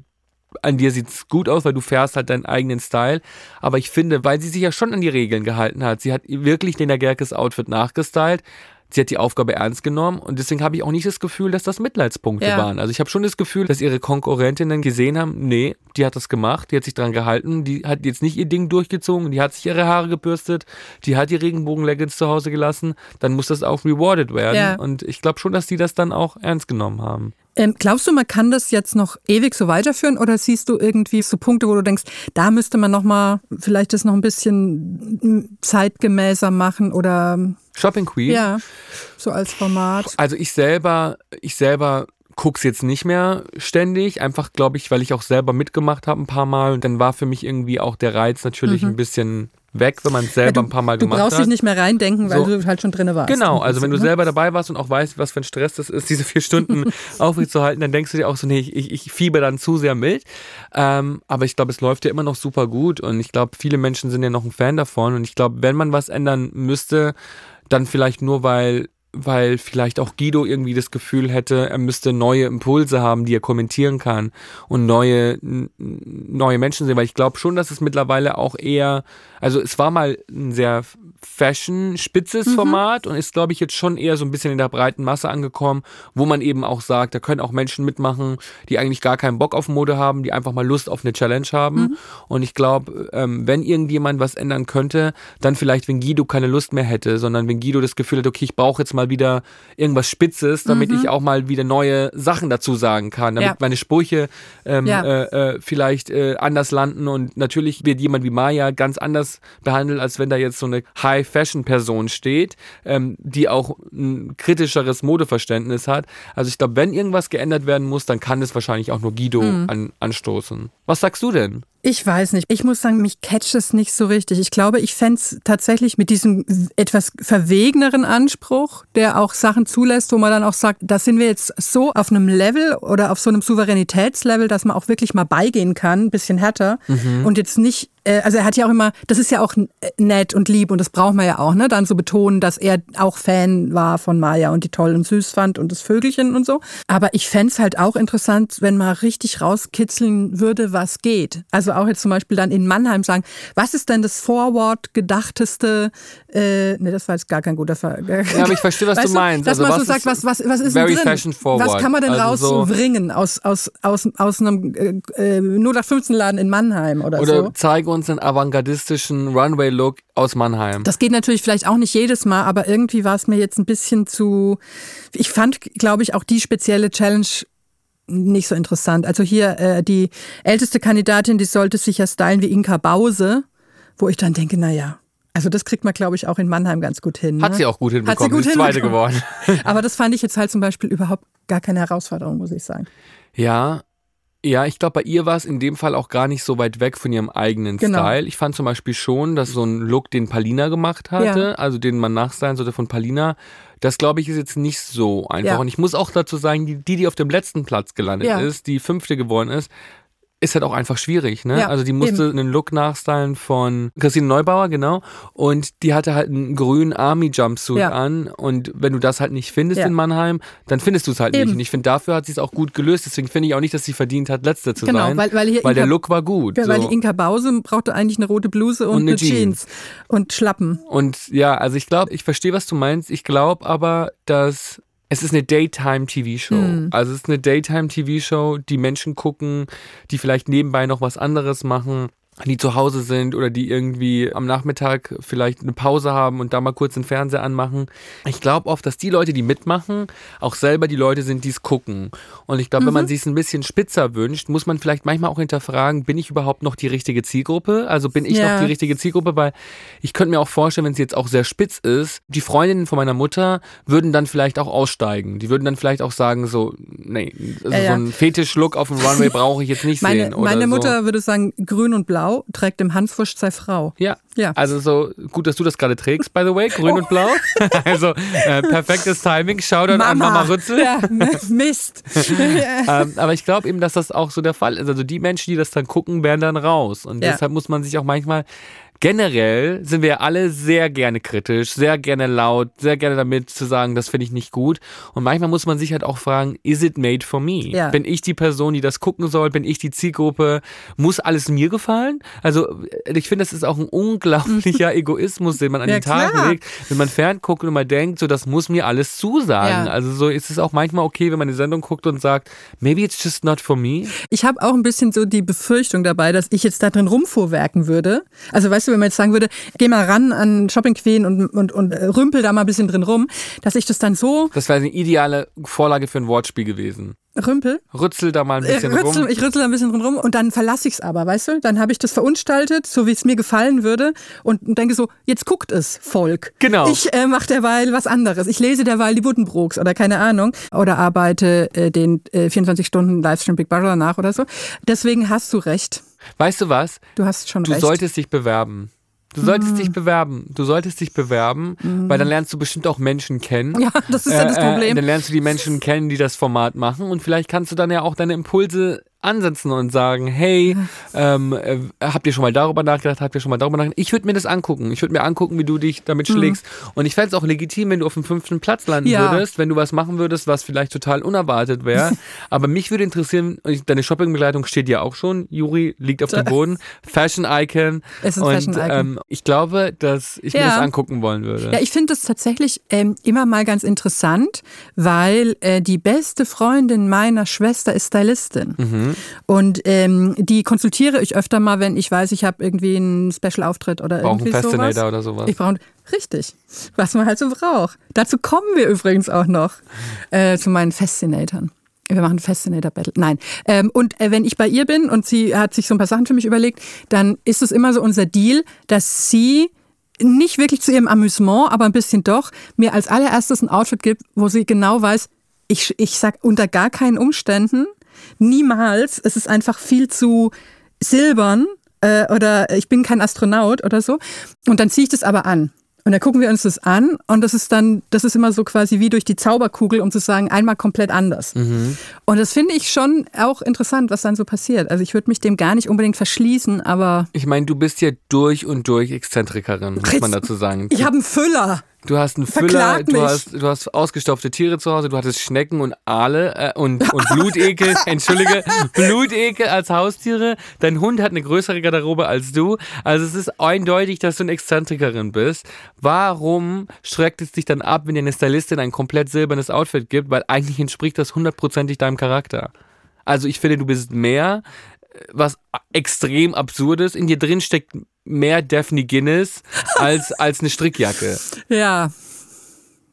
Speaker 1: an dir sieht's gut aus, weil du fährst halt deinen eigenen Style. Aber ich finde, weil sie sich ja schon an die Regeln gehalten hat, sie hat wirklich Lena Gerkes Outfit nachgestylt, sie hat die Aufgabe ernst genommen und deswegen habe ich auch nicht das Gefühl, dass das Mitleidspunkte
Speaker 2: Ja.
Speaker 1: waren. Also ich habe schon das Gefühl, dass ihre Konkurrentinnen gesehen haben, nee, die hat das gemacht, die hat sich dran gehalten, die hat jetzt nicht ihr Ding durchgezogen, die hat sich ihre Haare gebürstet, die hat die Regenbogen-Leggings zu Hause gelassen, dann muss das auch rewarded werden.
Speaker 2: Ja.
Speaker 1: Und ich glaube schon, dass die das dann auch ernst genommen haben.
Speaker 2: Ähm, glaubst du, man kann das jetzt noch ewig so weiterführen oder siehst du irgendwie so Punkte, wo du denkst, da müsste man noch mal vielleicht das noch ein bisschen zeitgemäßer machen oder
Speaker 1: Shopping Queen.
Speaker 2: ja, so als Format?
Speaker 1: Also ich selber, ich selber guck's jetzt nicht mehr ständig, einfach glaube ich, weil ich auch selber mitgemacht habe ein paar Mal und dann war für mich irgendwie auch der Reiz natürlich ein bisschen weg, wenn man es selber
Speaker 2: Mhm. Ja,
Speaker 1: ein paar Mal
Speaker 2: du
Speaker 1: gemacht
Speaker 2: brauchst
Speaker 1: hat.
Speaker 2: dich nicht mehr reindenken, weil
Speaker 1: So.
Speaker 2: du halt schon drinne warst.
Speaker 1: Genau, also wenn du
Speaker 2: Ne?
Speaker 1: selber dabei warst und auch weißt, was für ein Stress das ist, diese vier Stunden aufrechtzuerhalten, dann denkst du dir auch so, nee, ich, ich, ich fieber dann zu sehr mit. Ähm, aber ich glaube, es läuft ja immer noch super gut und ich glaube, viele Menschen sind ja noch ein Fan davon und ich glaube, wenn man was ändern müsste, dann vielleicht nur, weil weil vielleicht auch Guido irgendwie das Gefühl hätte, er müsste neue Impulse haben, die er kommentieren kann und neue, neue Menschen sehen, weil ich glaube schon, dass es mittlerweile auch eher, also es war mal ein sehr fashion-spitzes
Speaker 2: Mhm.
Speaker 1: Format und ist, glaube ich, jetzt schon eher so ein bisschen in der breiten Masse angekommen, wo man eben auch sagt, da können auch Menschen mitmachen, die eigentlich gar keinen Bock auf Mode haben, die einfach mal Lust auf eine Challenge haben.
Speaker 2: Mhm.
Speaker 1: Und ich glaube, ähm, wenn irgendjemand was ändern könnte, dann vielleicht, wenn Guido keine Lust mehr hätte, sondern wenn Guido das Gefühl hat, okay, ich brauche jetzt mal wieder irgendwas Spitzes, damit ich auch mal wieder neue Sachen dazu sagen kann, damit
Speaker 2: Mhm. Ja.
Speaker 1: meine Sprüche ähm,
Speaker 2: Ja.
Speaker 1: äh, äh, vielleicht äh, anders landen und natürlich wird jemand wie Maya ganz anders behandelt, als wenn da jetzt so eine High-Fashion-Person steht, ähm, die auch ein kritischeres Modeverständnis hat. Also ich glaube, wenn irgendwas geändert werden muss, dann kann es wahrscheinlich auch nur Guido
Speaker 2: Mhm.
Speaker 1: an, anstoßen. Was sagst du denn?
Speaker 2: Ich weiß nicht. Ich muss sagen, mich catcht es nicht so richtig. Ich glaube, ich fände es tatsächlich mit diesem etwas verwegeneren Anspruch, der auch Sachen zulässt, wo man dann auch sagt, da sind wir jetzt so auf einem Level oder auf so einem Souveränitätslevel, dass man auch wirklich mal beigehen kann, ein bisschen härter und jetzt nicht äh, also er hat ja auch immer, das ist ja auch äh, nett und lieb und das braucht man ja auch, ne? Dann so betonen, dass er auch Fan war von Maya und die toll und süß fand und das Vögelchen und so. Aber ich fänd's halt auch interessant, wenn man richtig rauskitzeln würde, was geht. Also auch jetzt zum Beispiel dann in Mannheim sagen, was ist denn das Forward gedachteste, äh, ne, das war jetzt gar kein guter Ver
Speaker 1: Ja, aber ich verstehe, was
Speaker 2: Weißt
Speaker 1: du meinst.
Speaker 2: Dass
Speaker 1: Also
Speaker 2: man
Speaker 1: was
Speaker 2: so sagt, was, was, was ist
Speaker 1: very
Speaker 2: drin?
Speaker 1: fashion forward?
Speaker 2: Was kann man denn
Speaker 1: Also so-
Speaker 2: rausbringen aus, aus, aus, aus einem äh, äh, 0815-Laden in Mannheim oder,
Speaker 1: Oder
Speaker 2: so?
Speaker 1: zeige uns einen avantgardistischen Runway-Look aus Mannheim.
Speaker 2: Das geht natürlich vielleicht auch nicht jedes Mal, aber irgendwie war es mir jetzt ein bisschen zu. Ich fand, glaube ich, auch die spezielle Challenge nicht so interessant. Also hier äh, die älteste Kandidatin, die sollte sich ja stylen wie Inka Bause, wo ich dann denke, na ja. Also das kriegt man, glaube ich, auch in Mannheim ganz gut hin.
Speaker 1: Hat
Speaker 2: ne?
Speaker 1: sie auch gut
Speaker 2: Hat sie
Speaker 1: hinbekommen.
Speaker 2: gut
Speaker 1: ist Zweite
Speaker 2: hinbekommen.
Speaker 1: geworden.
Speaker 2: Aber das fand ich jetzt halt zum Beispiel überhaupt gar keine Herausforderung, muss ich sagen.
Speaker 1: Ja, ja, ich glaube, bei ihr war es in dem Fall auch gar nicht so weit weg von ihrem eigenen
Speaker 2: Genau.
Speaker 1: Style. Ich fand zum Beispiel schon, dass so ein Look, den Palina gemacht hatte,
Speaker 2: Ja.
Speaker 1: also den man nachstylen sollte von Palina, das glaube ich ist jetzt nicht so einfach.
Speaker 2: Ja.
Speaker 1: Und ich muss auch dazu sagen, die, die, auf dem letzten Platz gelandet
Speaker 2: Ja.
Speaker 1: ist, die fünfte geworden ist, ist halt auch einfach schwierig, ne?
Speaker 2: Ja,
Speaker 1: also die musste einen Look nachstylen von Christine Neubauer, genau. Und die hatte halt einen grünen Army-Jumpsuit
Speaker 2: Ja.
Speaker 1: an. Und wenn du das halt nicht findest
Speaker 2: Ja.
Speaker 1: in Mannheim, dann findest du es halt nicht.
Speaker 2: Eben.
Speaker 1: Und ich finde, dafür hat sie es auch gut gelöst. Deswegen finde ich auch nicht, dass sie verdient hat, Letzte zu
Speaker 2: Genau,
Speaker 1: sein.
Speaker 2: weil- weil
Speaker 1: der
Speaker 2: Inka-
Speaker 1: Look war gut.
Speaker 2: Ja, Weil
Speaker 1: so.
Speaker 2: die Inka Bause brauchte eigentlich eine rote Bluse und,
Speaker 1: Und eine
Speaker 2: eine Jeans. und Schlappen.
Speaker 1: Und ja, also ich glaube, ich verstehe, was du meinst. Ich glaube aber, dass es ist eine Daytime-TV-Show.
Speaker 2: Hm.
Speaker 1: Also es ist eine Daytime-TV-Show, die Menschen gucken, die vielleicht nebenbei noch was anderes machen, die zu Hause sind oder die irgendwie am Nachmittag vielleicht eine Pause haben und da mal kurz den Fernseher anmachen. Ich glaube oft, dass die Leute, die mitmachen, auch selber die Leute sind, die es gucken. Und ich glaube, wenn man
Speaker 2: Mhm.
Speaker 1: sich es ein bisschen spitzer wünscht, muss man vielleicht manchmal auch hinterfragen, bin ich überhaupt noch die richtige Zielgruppe? Also bin ich
Speaker 2: Ja.
Speaker 1: noch die richtige Zielgruppe? Weil ich könnte mir auch vorstellen, wenn es jetzt auch sehr spitz ist, die Freundinnen von meiner Mutter würden dann vielleicht auch aussteigen. Die würden dann vielleicht auch sagen, so, nee, also
Speaker 2: Ja, ja.
Speaker 1: so einen Fetisch-Look auf dem Runway brauche ich jetzt nicht
Speaker 2: Meine,
Speaker 1: sehen. Oder
Speaker 2: meine
Speaker 1: so.
Speaker 2: Mutter würde sagen, grün und blau trägt im Hanswurst sei Frau.
Speaker 1: Ja.
Speaker 2: Ja.
Speaker 1: Also so gut, dass du das gerade trägst, by the way, grün und blau. also äh, perfektes Timing. Shoutout an Mama Rützel.
Speaker 2: Ja, Mist.
Speaker 1: ähm, aber ich glaube eben, dass das auch so der Fall ist. Also die Menschen, die das dann gucken, werden dann raus. Und
Speaker 2: Ja.
Speaker 1: deshalb muss man sich auch manchmal generell sind wir alle sehr gerne kritisch, sehr gerne laut, sehr gerne damit zu sagen, das finde ich nicht gut. Und manchmal muss man sich halt auch fragen, is it made for me?
Speaker 2: Ja.
Speaker 1: Bin ich die Person, die das gucken soll? Bin ich die Zielgruppe? Muss alles mir gefallen? Also ich finde, das ist auch ein unglaublicher Egoismus, den man an
Speaker 2: Ja,
Speaker 1: den Tag
Speaker 2: klar.
Speaker 1: legt, wenn man fernguckt und man denkt, so das muss mir alles zusagen.
Speaker 2: Ja.
Speaker 1: Also so ist es auch manchmal okay, wenn man eine Sendung guckt und sagt, maybe it's just not for me.
Speaker 2: Ich habe auch ein bisschen so die Befürchtung dabei, dass ich jetzt da drin rumfuhrwerken würde. Also weißt du, wenn man jetzt sagen würde, geh mal ran an Shopping Queen und, und, und äh, rümpel da mal ein bisschen drin rum, dass ich das dann so
Speaker 1: Das wäre eine ideale Vorlage für ein Wortspiel gewesen.
Speaker 2: Rümpel,
Speaker 1: Rützel da mal ein bisschen
Speaker 2: rützel,
Speaker 1: rum.
Speaker 2: ich rützel da ein bisschen drin rum und dann verlasse ich es aber, weißt du? Dann habe ich das verunstaltet, so wie es mir gefallen würde und denke so, jetzt guckt es, Volk.
Speaker 1: Genau.
Speaker 2: Ich äh, mache derweil was anderes. Ich lese derweil die Buddenbrooks oder keine Ahnung oder arbeite äh, den äh, 24 Stunden Livestream Big Brother nach oder so. Deswegen hast du recht.
Speaker 1: Weißt du was?
Speaker 2: Du hast schon
Speaker 1: Du
Speaker 2: recht.
Speaker 1: solltest dich bewerben. Du solltest dich bewerben. Du solltest dich bewerben, weil dann lernst du bestimmt auch Menschen kennen.
Speaker 2: Mhm. Ja, das ist ja das
Speaker 1: Äh,
Speaker 2: Problem.
Speaker 1: Dann lernst du die Menschen kennen, die das Format machen und vielleicht kannst du dann ja auch deine Impulse ansetzen und sagen, hey, ähm, äh, habt ihr schon mal darüber nachgedacht, habt ihr schon mal darüber nachgedacht? Ich würde mir das angucken. Ich würde mir angucken, wie du dich damit schlägst. Und ich fände es auch legitim, wenn du auf dem fünften Platz landen
Speaker 2: Mhm. Ja.
Speaker 1: würdest, wenn du was machen würdest, was vielleicht total unerwartet wäre. Aber mich würde interessieren, deine Shoppingbegleitung steht ja auch schon, Juri liegt auf dem Boden, Fashion Icon.
Speaker 2: Es ist ein
Speaker 1: und
Speaker 2: Fashion Icon.
Speaker 1: Ähm, ich glaube, dass ich mir
Speaker 2: Ja.
Speaker 1: das angucken wollen würde.
Speaker 2: Ja, ich finde das tatsächlich ähm, immer mal ganz interessant, weil äh, die beste Freundin meiner Schwester ist Stylistin.
Speaker 1: Mhm.
Speaker 2: Und ähm, die konsultiere ich öfter mal, wenn ich weiß, ich habe irgendwie einen Special-Auftritt oder
Speaker 1: Brauchen
Speaker 2: irgendwie
Speaker 1: Fascinator
Speaker 2: sowas.
Speaker 1: oder sowas.
Speaker 2: Ich brauche richtig, was man halt so braucht. Dazu kommen wir übrigens auch noch äh, zu meinen Fascinatoren. Wir machen Fascinator Battle. Nein. Ähm, und äh, wenn ich bei ihr bin und sie hat sich so ein paar Sachen für mich überlegt, dann ist es immer so unser Deal, dass sie nicht wirklich zu ihrem Amüsement, aber ein bisschen doch, mir als allererstes ein Outfit gibt, wo sie genau weiß, ich, ich sag unter gar keinen Umständen, niemals, es ist einfach viel zu silbern äh, oder ich bin kein Astronaut oder so. Und dann ziehe ich das aber an. Und dann gucken wir uns das an und das ist dann, das ist immer so quasi wie durch die Zauberkugel, um zu sagen, einmal komplett anders. Und das finde ich schon auch interessant, was dann so passiert. Also ich würde mich dem gar nicht unbedingt verschließen, aber
Speaker 1: Ich meine, du bist ja durch und durch Exzentrikerin, muss man dazu sagen.
Speaker 2: ich habe einen Füller.
Speaker 1: Du hast einen Füller, du hast, du hast ausgestopfte Tiere zu Hause, du hattest Schnecken und Aale äh, und, und Blutekel, entschuldige, Blutekel als Haustiere. Dein Hund hat eine größere Garderobe als du. Also es ist eindeutig, dass du eine Exzentrikerin bist. Warum schreckt es dich dann ab, wenn dir eine Stylistin ein komplett silbernes Outfit gibt? Weil eigentlich entspricht das hundertprozentig deinem Charakter. Also ich finde, du bist mehr, äh, was extrem absurdes. In dir drin steckt mehr Daphne Guinness als, als eine Strickjacke.
Speaker 2: Ja.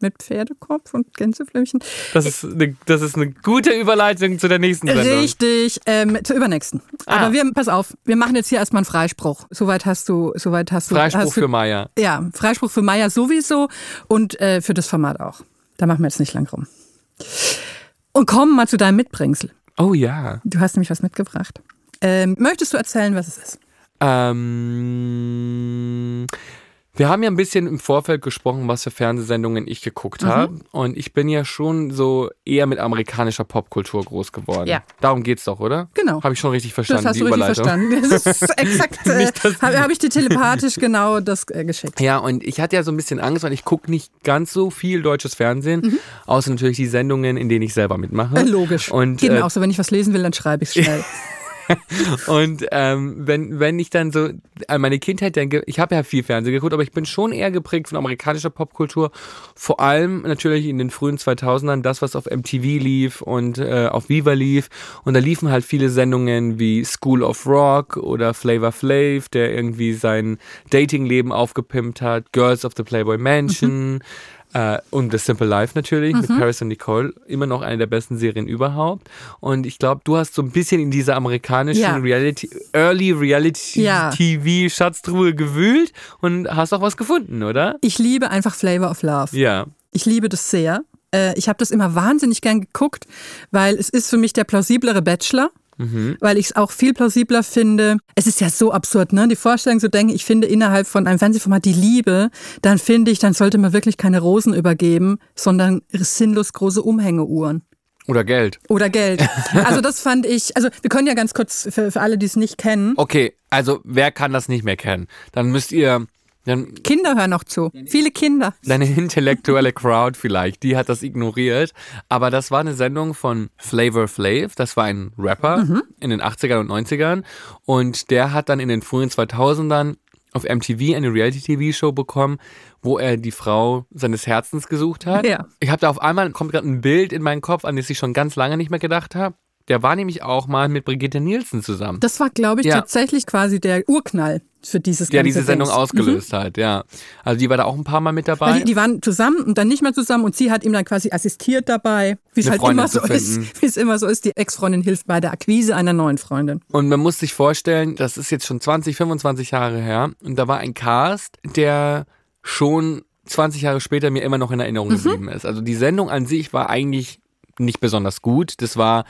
Speaker 2: Mit Pferdekopf und Gänseflöckchen.
Speaker 1: Das ist, eine, das ist eine gute Überleitung zu der nächsten Sendung.
Speaker 2: Richtig, ähm, zur übernächsten.
Speaker 1: Ah.
Speaker 2: Aber wir, pass auf, wir machen jetzt hier erstmal einen Freispruch. Soweit hast du, soweit hast du.
Speaker 1: Freispruch
Speaker 2: hast
Speaker 1: für Maya.
Speaker 2: Ja, Freispruch für Maya sowieso und äh, für das Format auch. Da machen wir jetzt nicht lang rum. Und kommen mal zu deinem Mitbringsel.
Speaker 1: Oh ja.
Speaker 2: Du hast nämlich was mitgebracht. Ähm, möchtest du erzählen, was es ist?
Speaker 1: Ähm, wir haben ja ein bisschen im Vorfeld gesprochen, was für Fernsehsendungen ich geguckt
Speaker 2: Mhm.
Speaker 1: habe. Und ich bin ja schon so eher mit amerikanischer Popkultur groß geworden.
Speaker 2: Ja.
Speaker 1: Darum geht's doch, oder?
Speaker 2: Genau.
Speaker 1: Habe ich schon richtig verstanden,
Speaker 2: das hast du richtig verstanden. Das ist exakt. Äh, habe hab ich dir telepathisch genau das äh, geschickt.
Speaker 1: Ja, und ich hatte ja so ein bisschen Angst, weil ich gucke nicht ganz so viel deutsches Fernsehen, außer natürlich die Sendungen, in denen ich selber mitmache.
Speaker 2: Mhm. Äh, logisch.
Speaker 1: Und,
Speaker 2: Geht
Speaker 1: äh,
Speaker 2: mir auch so, wenn ich was lesen will, dann schreibe ich schnell.
Speaker 1: Und ähm, wenn, wenn ich dann so an meine Kindheit denke, ich habe ja viel Fernsehen geguckt, aber ich bin schon eher geprägt von amerikanischer Popkultur. Vor allem natürlich in den frühen 2000ern, das, was auf MTV lief und äh, auf Viva lief. Und da liefen halt viele Sendungen wie School of Rock oder Flavor Flav, der irgendwie sein Datingleben aufgepimpt hat, Girls of the Playboy Mansion. Äh, und The Simple Life natürlich mit Paris und Nicole, immer noch eine der besten Serien überhaupt. Und ich glaube, du hast so ein bisschen in dieser amerikanischen
Speaker 2: Ja.
Speaker 1: Reality, Early Reality
Speaker 2: Ja.
Speaker 1: TV Schatztruhe gewühlt und hast auch was gefunden, oder?
Speaker 2: Ich liebe einfach Flavor of Love.
Speaker 1: Ja.
Speaker 2: Ich liebe das sehr. Äh, Ich habe das immer wahnsinnig gern geguckt, weil es ist für mich der plausiblere Bachelor. Weil ich es auch viel plausibler finde. Es ist ja so absurd, ne? Die Vorstellung zu denken, ich finde innerhalb von einem Fernsehformat die Liebe, dann finde ich, dann sollte man wirklich keine Rosen übergeben, sondern sinnlos große Umhängeuhren.
Speaker 1: Oder Geld.
Speaker 2: Oder Geld. Also das fand ich, also wir können ja ganz kurz für, für alle, die es nicht kennen.
Speaker 1: Okay, also wer kann das nicht mehr kennen? Dann müsst ihr, dann
Speaker 2: Kinder hören noch zu. Viele Kinder.
Speaker 1: deine intellektuelle Crowd vielleicht, die hat das ignoriert. Aber das war eine Sendung von Flavor Flav. Das war ein Rapper in den 80ern und 90ern. Und der hat dann in den frühen 2000ern auf MTV eine Reality-TV-Show bekommen, wo er die Frau seines Herzens gesucht hat.
Speaker 2: Ja.
Speaker 1: Ich habe da auf einmal, kommt gerade ein Bild in meinen Kopf, an das ich schon ganz lange nicht mehr gedacht habe. Der war nämlich auch mal mit Brigitte Nielsen zusammen.
Speaker 2: Das war, glaube ich,
Speaker 1: Ja.
Speaker 2: tatsächlich quasi der Urknall für dieses
Speaker 1: der
Speaker 2: ganze
Speaker 1: diese Sendung
Speaker 2: Dings.
Speaker 1: ausgelöst hat, ja. Also die war da auch ein paar Mal mit dabei.
Speaker 2: Die, die waren zusammen und dann nicht mehr zusammen und sie hat ihm dann quasi assistiert dabei, wie es halt
Speaker 1: Freundin
Speaker 2: immer so ist. Wie es immer so ist, die Ex-Freundin hilft bei der Akquise einer neuen Freundin.
Speaker 1: Und man muss sich vorstellen, das ist jetzt schon 20, 25 Jahre her. Und da war ein Cast, der schon 20 Jahre später mir immer noch in Erinnerung geblieben ist. Also die Sendung an sich war eigentlich nicht besonders gut. Das war,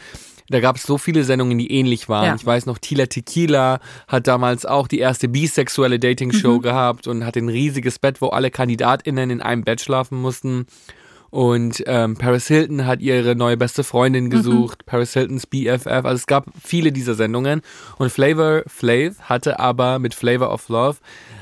Speaker 1: da gab es so viele Sendungen, die ähnlich waren.
Speaker 2: Ja.
Speaker 1: Ich weiß noch, Tila Tequila hat damals auch die erste bisexuelle Dating-Show gehabt und hatte ein riesiges Bett, wo alle KandidatInnen in einem Bett schlafen mussten. Und ähm, Paris Hilton hat ihre neue beste Freundin gesucht, Paris Hiltons BFF. Also es gab viele dieser Sendungen. Und Flavor Flav hatte aber mit Flavor of Love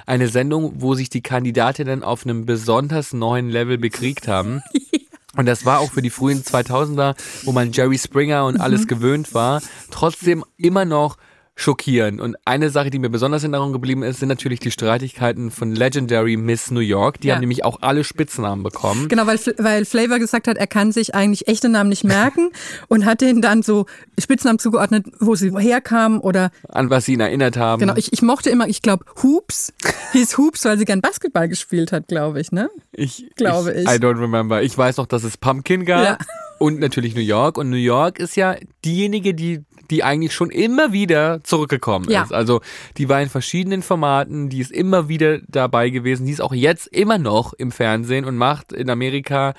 Speaker 1: eine Sendung, wo sich die Kandidatinnen auf einem besonders neuen Level bekriegt haben. Und das war auch für die frühen 2000er, wo man Jerry Springer und alles gewöhnt war, trotzdem immer noch schockierend. Und eine Sache, die mir besonders in Erinnerung geblieben ist, sind natürlich die Streitigkeiten von Legendary Miss New York. Die
Speaker 2: Ja.
Speaker 1: haben nämlich auch alle Spitznamen bekommen.
Speaker 2: Genau, weil, weil Flavor gesagt hat, er kann sich eigentlich echte Namen nicht merken und hat denen dann so Spitznamen zugeordnet, wo sie herkamen oder
Speaker 1: An was sie ihn erinnert haben.
Speaker 2: genau, ich, ich mochte immer, ich glaube, Hoops hieß Hoops, weil sie gern Basketball gespielt hat, glaube ich, ne?
Speaker 1: Ich
Speaker 2: glaube ich.
Speaker 1: I don't remember. Ich weiß noch, dass es Pumpkin gab
Speaker 2: Ja.
Speaker 1: und natürlich New York. Und New York ist ja diejenige, die die eigentlich schon immer wieder zurückgekommen
Speaker 2: Ja.
Speaker 1: ist. Also die war in verschiedenen Formaten, die ist immer wieder dabei gewesen, die ist auch jetzt immer noch im Fernsehen und macht in Amerika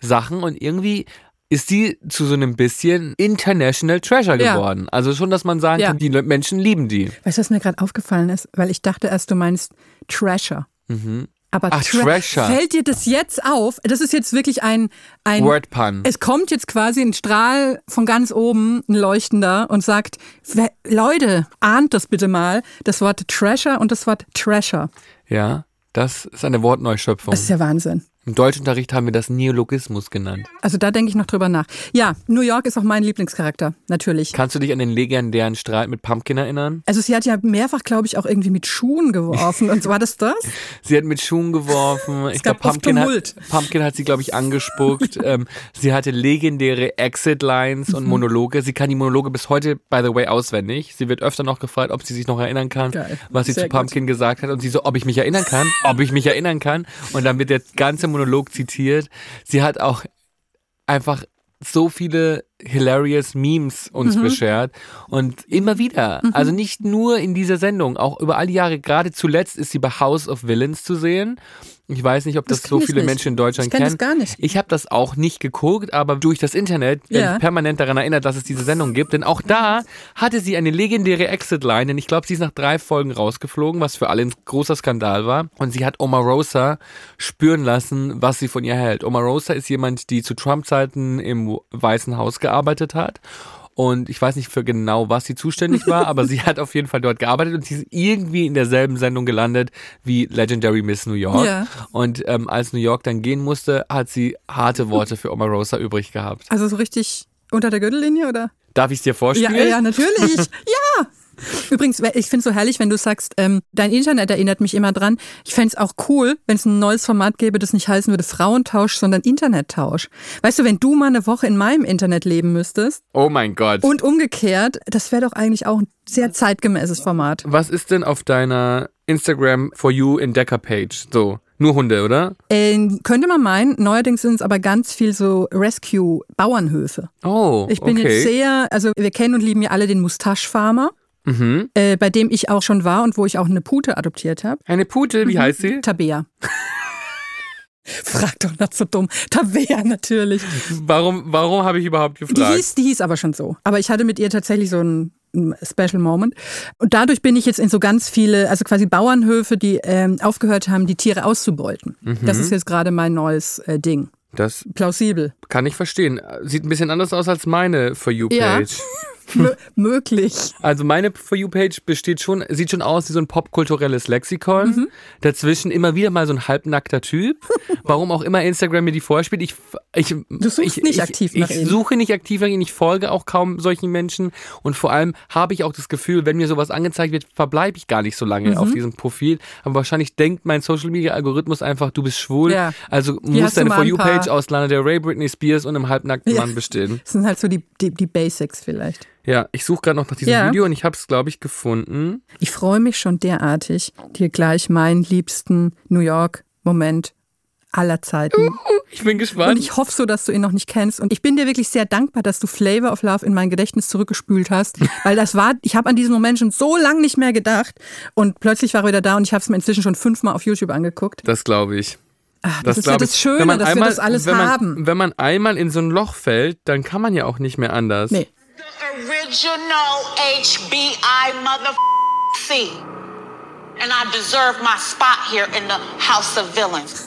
Speaker 1: Sachen und irgendwie ist die zu so einem bisschen International Treasure
Speaker 2: Ja.
Speaker 1: geworden. Also schon, dass man sagen
Speaker 2: Ja.
Speaker 1: kann, die Menschen lieben die.
Speaker 2: Weißt du, was mir gerade aufgefallen ist? Weil ich dachte erst, du meinst Treasure. Aber
Speaker 1: Ach,
Speaker 2: Tra-
Speaker 1: Treasure.
Speaker 2: fällt dir das jetzt auf? Das ist jetzt wirklich ein, ein
Speaker 1: Word pun.
Speaker 2: Es kommt jetzt quasi ein Strahl von ganz oben, ein leuchtender, und sagt, "Wer- Leute, ahnt das bitte mal, das Wort Treasure und das Wort Treasure.
Speaker 1: Ja, das ist eine Wortneuschöpfung.
Speaker 2: Das ist ja Wahnsinn.
Speaker 1: Im Deutschunterricht haben wir das Neologismus genannt.
Speaker 2: Also da denke ich noch drüber nach. Ja, New York ist auch mein Lieblingscharakter, natürlich.
Speaker 1: Kannst du dich an den legendären Streit mit Pumpkin erinnern?
Speaker 2: Also sie hat ja mehrfach, glaube ich, auch irgendwie mit Schuhen geworfen. Und war das das?
Speaker 1: Sie hat mit Schuhen geworfen. ich glaube, Pumpkin hat, Pumpkin hat sie, glaube ich, angespuckt. ähm, sie hatte legendäre Exit-Lines
Speaker 2: Mhm.
Speaker 1: und Monologe. Sie kann die Monologe bis heute, by the way, auswendig. Sie wird öfter noch gefragt, ob sie sich noch erinnern kann,
Speaker 2: Geil.
Speaker 1: was sie
Speaker 2: Sehr
Speaker 1: zu Pumpkin gesagt hat. Und sie so, ob ich mich erinnern kann, ob ich mich erinnern kann. Und dann wird der ganze Monolog zitiert. Sie hat auch einfach so viele hilarious Memes uns
Speaker 2: Mhm.
Speaker 1: beschert und immer wieder, also nicht nur in dieser Sendung, auch über all die Jahre, gerade zuletzt ist sie bei House of Villains zu sehen. Ich weiß nicht, ob das,
Speaker 2: Das
Speaker 1: so
Speaker 2: ich
Speaker 1: viele
Speaker 2: nicht.
Speaker 1: Menschen in Deutschland
Speaker 2: Ich kenn das
Speaker 1: kennen.
Speaker 2: gar nicht.
Speaker 1: Ich habe das auch nicht geguckt, aber durch das Internet werde
Speaker 2: Ja.
Speaker 1: ich permanent daran erinnert, dass es diese Sendung gibt. Denn auch da hatte sie eine legendäre Exit-Line, denn ich glaube, sie ist nach drei Folgen rausgeflogen, was für alle ein großer Skandal war. Und sie hat Omarosa spüren lassen, was sie von ihr hält. Omarosa ist jemand, die zu Trump-Zeiten im Weißen Haus gearbeitet hat. Und ich weiß nicht für genau, was sie zuständig war, aber sie hat auf jeden Fall dort gearbeitet und sie ist irgendwie in derselben Sendung gelandet wie Legendary Miss New York.
Speaker 2: Ja.
Speaker 1: Und ähm, als New York dann gehen musste, hat sie harte Worte für Omarosa übrig gehabt.
Speaker 2: Also so richtig unter der Gürtellinie, oder?
Speaker 1: Darf ich es dir
Speaker 2: Ja,
Speaker 1: vorspielen?
Speaker 2: ja, ja, natürlich. ja. Übrigens, ich finde es so herrlich, wenn du sagst, ähm, dein Internet erinnert mich immer dran. Ich fände es auch cool, wenn es ein neues Format gäbe, das nicht heißen würde Frauentausch, sondern Internettausch. Weißt du, wenn du mal eine Woche in meinem Internet leben müsstest
Speaker 1: Oh mein Gott.
Speaker 2: und umgekehrt, das wäre doch eigentlich auch ein sehr zeitgemäßes Format.
Speaker 1: Was ist denn auf deiner Instagram For You Entdecker-Page? So, nur Hunde, oder?
Speaker 2: Äh, könnte man meinen, neuerdings sind es aber ganz viel so Rescue-Bauernhöfe.
Speaker 1: Oh,
Speaker 2: Ich bin
Speaker 1: okay.
Speaker 2: jetzt sehr, also wir kennen und lieben ja alle den Mustache Farmer,
Speaker 1: Mhm.
Speaker 2: äh, bei dem ich auch schon war und wo ich auch eine Pute adoptiert habe.
Speaker 1: Eine Pute, wie heißt sie?
Speaker 2: Tabea. Frag doch nicht so dumm. Tabea natürlich.
Speaker 1: Warum, warum habe ich überhaupt
Speaker 2: Die
Speaker 1: gefragt?
Speaker 2: hieß, die hieß aber schon so. Aber ich hatte mit ihr tatsächlich so einen einen Special Moment. Und dadurch bin ich jetzt in so ganz viele, also quasi Bauernhöfe, die ähm, aufgehört haben, die Tiere auszubeuten. Das ist jetzt gerade mein neues äh, Ding.
Speaker 1: das
Speaker 2: Plausibel.
Speaker 1: kann ich verstehen. Sieht ein bisschen anders aus als meine For You
Speaker 2: Ja.
Speaker 1: Page.
Speaker 2: Mö möglich.
Speaker 1: Also meine For You Page besteht schon, sieht schon aus wie so ein popkulturelles Lexikon.
Speaker 2: Mhm.
Speaker 1: Dazwischen immer wieder mal so ein halbnackter Typ. Warum auch immer Instagram mir die vorspielt. Ich, ich,
Speaker 2: Du suchst
Speaker 1: ich,
Speaker 2: nicht
Speaker 1: ich,
Speaker 2: aktiv
Speaker 1: ich
Speaker 2: nach ihnen.
Speaker 1: suche nicht aktiv nach ihnen. Ich folge auch kaum solchen Menschen. Und vor allem habe ich auch das Gefühl, wenn mir sowas angezeigt wird, verbleibe ich gar nicht so lange
Speaker 2: Mhm.
Speaker 1: auf diesem Profil. Aber wahrscheinlich denkt mein Social Media Algorithmus einfach, du bist schwul.
Speaker 2: Ja.
Speaker 1: Also
Speaker 2: Hier
Speaker 1: muss deine For You Page aus Lana Del Rey, Britney Spears und einem halbnackten
Speaker 2: Ja.
Speaker 1: Mann bestehen.
Speaker 2: Das sind halt so die, die, die Basics vielleicht.
Speaker 1: Ja, ich suche gerade noch nach diesem
Speaker 2: Ja.
Speaker 1: Video und ich habe es, glaube ich, gefunden.
Speaker 2: Ich freue mich schon derartig, dir gleich meinen liebsten New York-Moment aller Zeiten.
Speaker 1: Ich bin
Speaker 2: Und
Speaker 1: gespannt.
Speaker 2: ich hoffe so, dass du ihn noch nicht kennst. Und ich bin dir wirklich sehr dankbar, dass du Flavor of Love in mein Gedächtnis zurückgespült hast. Weil das war, ich habe an diesen Moment schon so lange nicht mehr gedacht. Und plötzlich war er wieder da und ich habe es mir inzwischen schon fünfmal auf YouTube angeguckt.
Speaker 1: Das glaube ich.
Speaker 2: Ach, das, ist ja das. Schöne, dass wir
Speaker 1: einmal-
Speaker 2: das alles
Speaker 1: wenn man,
Speaker 2: haben.
Speaker 1: Wenn man einmal in so ein Loch fällt, dann kann man ja auch nicht mehr anders.
Speaker 2: Nee.
Speaker 9: Original HBI mother C. And I deserve my spot here in the House of Villains.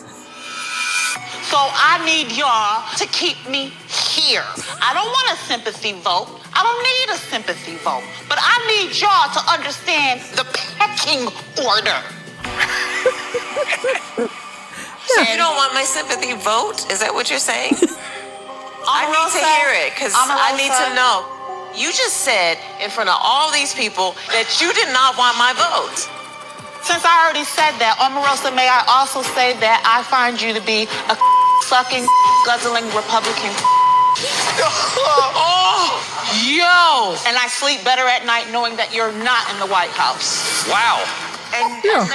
Speaker 9: So I need y'all to keep me here. I don't want a sympathy vote. I don't need a sympathy vote. But I need y'all to understand the pecking order.
Speaker 10: So you don't want my sympathy vote? Is that what you're saying? I need to hear it because I need to know. You just said in front of all these people that you did not want my vote.
Speaker 9: Since I already said that, Omarosa, may I also say that I find you to be a sucking, guzzling Republican. oh, yo! And I sleep better at night knowing that you're not in the White House.
Speaker 10: Wow.
Speaker 9: And
Speaker 2: Ja.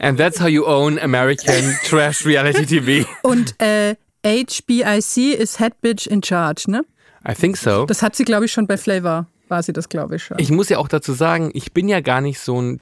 Speaker 1: And that's how you own American Trash Reality TV.
Speaker 2: Und äh, HBIC ist Head Bitch in Charge, ne?
Speaker 1: I think so.
Speaker 2: Das hat sie, glaube ich, schon bei Flavor. War sie das, glaube ich, schon.
Speaker 1: Ich muss ja auch dazu sagen, ich bin ja gar nicht so ein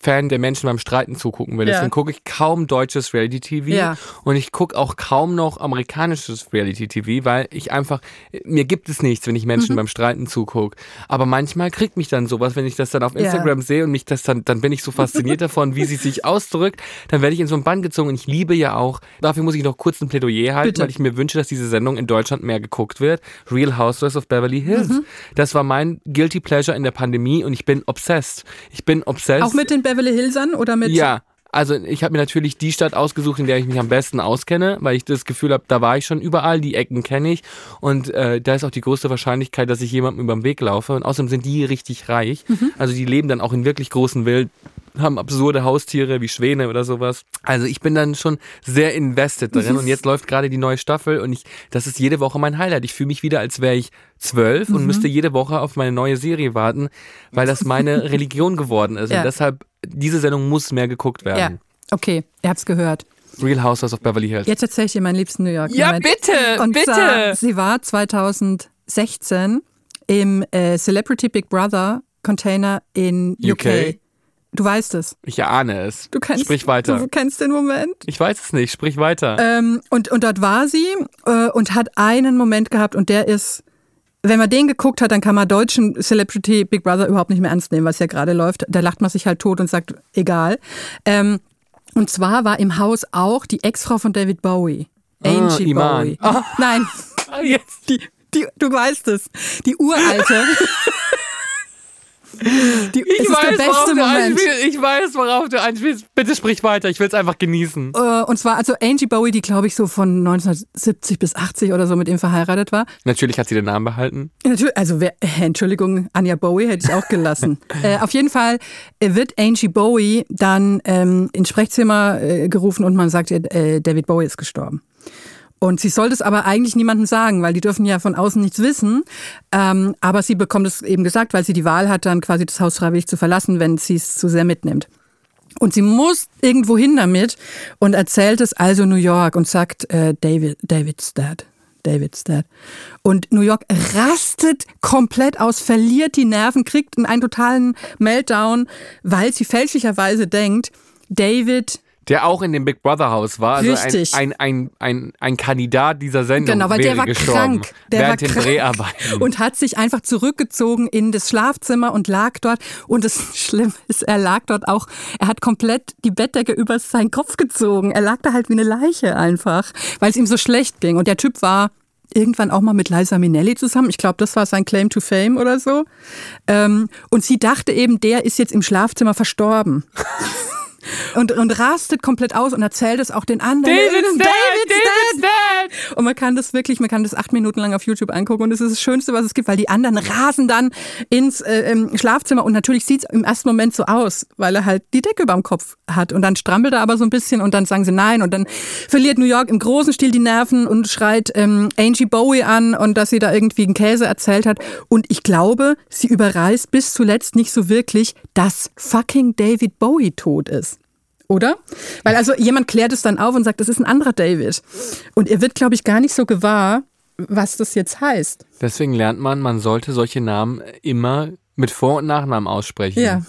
Speaker 1: Fan, der Menschen beim Streiten zugucken will.
Speaker 2: Ja.
Speaker 1: Deswegen gucke ich kaum deutsches Reality-TV
Speaker 2: Ja.
Speaker 1: und ich gucke auch kaum noch amerikanisches Reality-TV, weil ich einfach, mir gibt es nichts, wenn ich Menschen
Speaker 2: Mhm.
Speaker 1: beim Streiten zugucke. Aber manchmal kriegt mich dann sowas, wenn ich das dann auf
Speaker 2: Ja.
Speaker 1: Instagram sehe und mich das dann, dann bin ich so fasziniert davon, wie sie sich ausdrückt, dann werde ich in so einen Bann gezogen und ich liebe ja auch, dafür muss ich noch kurz ein Plädoyer halten,
Speaker 2: Bitte.
Speaker 1: weil ich mir wünsche, dass diese Sendung in Deutschland mehr geguckt wird. Real Housewives of Beverly Hills.
Speaker 2: Mhm.
Speaker 1: Das war mein Guilty Pleasure in der Pandemie und ich bin obsessed. Ich bin obsessed.
Speaker 2: Auch mit den Beverly Hillsern oder mit.
Speaker 1: Ja. Also ich habe mir natürlich die Stadt ausgesucht, in der ich mich am besten auskenne, weil ich das Gefühl habe, da war ich schon überall, die Ecken kenne ich und äh, da ist auch die größte Wahrscheinlichkeit, dass ich jemandem über den Weg laufe und außerdem sind die richtig reich,
Speaker 2: Mhm.
Speaker 1: also die leben dann auch in wirklich großen Wild, haben absurde Haustiere wie Schwäne oder sowas. Also ich bin dann schon sehr invested darin
Speaker 2: Mhm.
Speaker 1: und jetzt läuft gerade die neue Staffel und ich, das ist jede Woche mein Highlight. Ich fühle mich wieder, als wäre ich zwölf und
Speaker 2: Mhm.
Speaker 1: müsste jede Woche auf meine neue Serie warten, weil das meine Religion geworden ist
Speaker 2: Ja.
Speaker 1: und deshalb diese Sendung muss mehr geguckt
Speaker 2: Ja.
Speaker 1: werden.
Speaker 2: Okay, ihr habt's gehört.
Speaker 1: Real Housewives of Beverly Hills.
Speaker 2: Jetzt erzähle ich dir meinen liebsten New York.
Speaker 1: Ja,
Speaker 2: Moment.
Speaker 1: bitte,
Speaker 2: Und
Speaker 1: bitte.
Speaker 2: Zwar, sie war 2016 im äh, Celebrity Big Brother Container in UK.
Speaker 1: UK.
Speaker 2: Du weißt es.
Speaker 1: Ich ahne es.
Speaker 2: Du kennst,
Speaker 1: Sprich weiter.
Speaker 2: Du kennst den Moment.
Speaker 1: Ich weiß es nicht. Sprich weiter.
Speaker 2: Ähm, und, und dort war sie äh, und hat einen Moment gehabt und der ist, wenn man den geguckt hat, dann kann man deutschen Celebrity Big Brother überhaupt nicht mehr ernst nehmen, was ja gerade läuft. Da lacht man sich halt tot und sagt, egal. Ähm, und zwar war im Haus auch die Ex-Frau von David Bowie.
Speaker 1: Ah,
Speaker 2: Angie
Speaker 1: Iman.
Speaker 2: Bowie.
Speaker 1: Ah.
Speaker 2: Nein,
Speaker 1: jetzt.
Speaker 2: die, die, du weißt es. Die uralte. Die,
Speaker 1: ich
Speaker 2: der
Speaker 1: weiß, worauf
Speaker 2: beste
Speaker 1: du
Speaker 2: Moment.
Speaker 1: Ich weiß, worauf du anspielst. Bitte sprich weiter. Ich will es einfach genießen.
Speaker 2: Äh, Und zwar also Angie Bowie, die glaube ich so von 1970 bis 80 oder so mit ihm verheiratet war.
Speaker 1: Natürlich hat sie den Namen behalten.
Speaker 2: Natürlich, also wer, Entschuldigung, Anja Bowie hätte ich auch gelassen. äh, auf jeden Fall äh, wird Angie Bowie dann ähm, ins Sprechzimmer äh, gerufen und man sagt ihr, äh, David Bowie ist gestorben. Und sie sollte es aber eigentlich niemandem sagen, weil die dürfen ja von außen nichts wissen. Ähm, aber sie bekommt es eben gesagt, weil sie die Wahl hat, dann quasi das Haus freiwillig zu verlassen, wenn sie es zu sehr mitnimmt. Und sie muss irgendwo hin damit und erzählt es also New York und sagt, äh, David, David's Dad. David's Dad. Und New York rastet komplett aus, verliert die Nerven, kriegt einen totalen Meltdown, weil sie fälschlicherweise denkt, David
Speaker 1: Der auch in dem Big Brother Haus war. Also
Speaker 2: Richtig.
Speaker 1: ein, ein, ein, ein, ein Kandidat dieser Sendung
Speaker 2: Genau, weil der war
Speaker 1: gestorben.
Speaker 2: krank. Der
Speaker 1: während
Speaker 2: war
Speaker 1: den
Speaker 2: krank
Speaker 1: Dreharbeiten.
Speaker 2: und hat sich einfach zurückgezogen in das Schlafzimmer und lag dort. Und das Schlimme ist, er lag dort auch, er hat komplett die Bettdecke über seinen Kopf gezogen. Er lag da halt wie eine Leiche einfach, weil es ihm so schlecht ging. Und der Typ war irgendwann auch mal mit Liza Minnelli zusammen. Ich glaube, das war sein Claim to Fame oder so. Ähm, und sie dachte eben, der ist jetzt im Schlafzimmer verstorben. Und, und rastet komplett aus und erzählt es auch den anderen.
Speaker 1: David's dead,
Speaker 2: David's
Speaker 1: David's
Speaker 2: dead. Und man kann das wirklich, man kann das acht Minuten lang auf YouTube angucken und das ist das Schönste, was es gibt, weil die anderen rasen dann ins äh, im Schlafzimmer und natürlich sieht es im ersten Moment so aus, weil er halt die Decke über dem Kopf hat und dann strampelt er aber so ein bisschen und dann sagen sie nein und dann verliert New York im großen Stil die Nerven und schreit ähm, Angie Bowie an und dass sie da irgendwie einen Käse erzählt hat und ich glaube, sie überreißt bis zuletzt nicht so wirklich, dass fucking David Bowie tot ist. Oder? Weil also jemand klärt es dann auf und sagt, das ist ein anderer David. Und er wird, glaube ich, gar nicht so gewahr, was das jetzt heißt.
Speaker 1: Deswegen lernt man, man sollte solche Namen immer mit Vor- und Nachnamen aussprechen.
Speaker 2: Ja.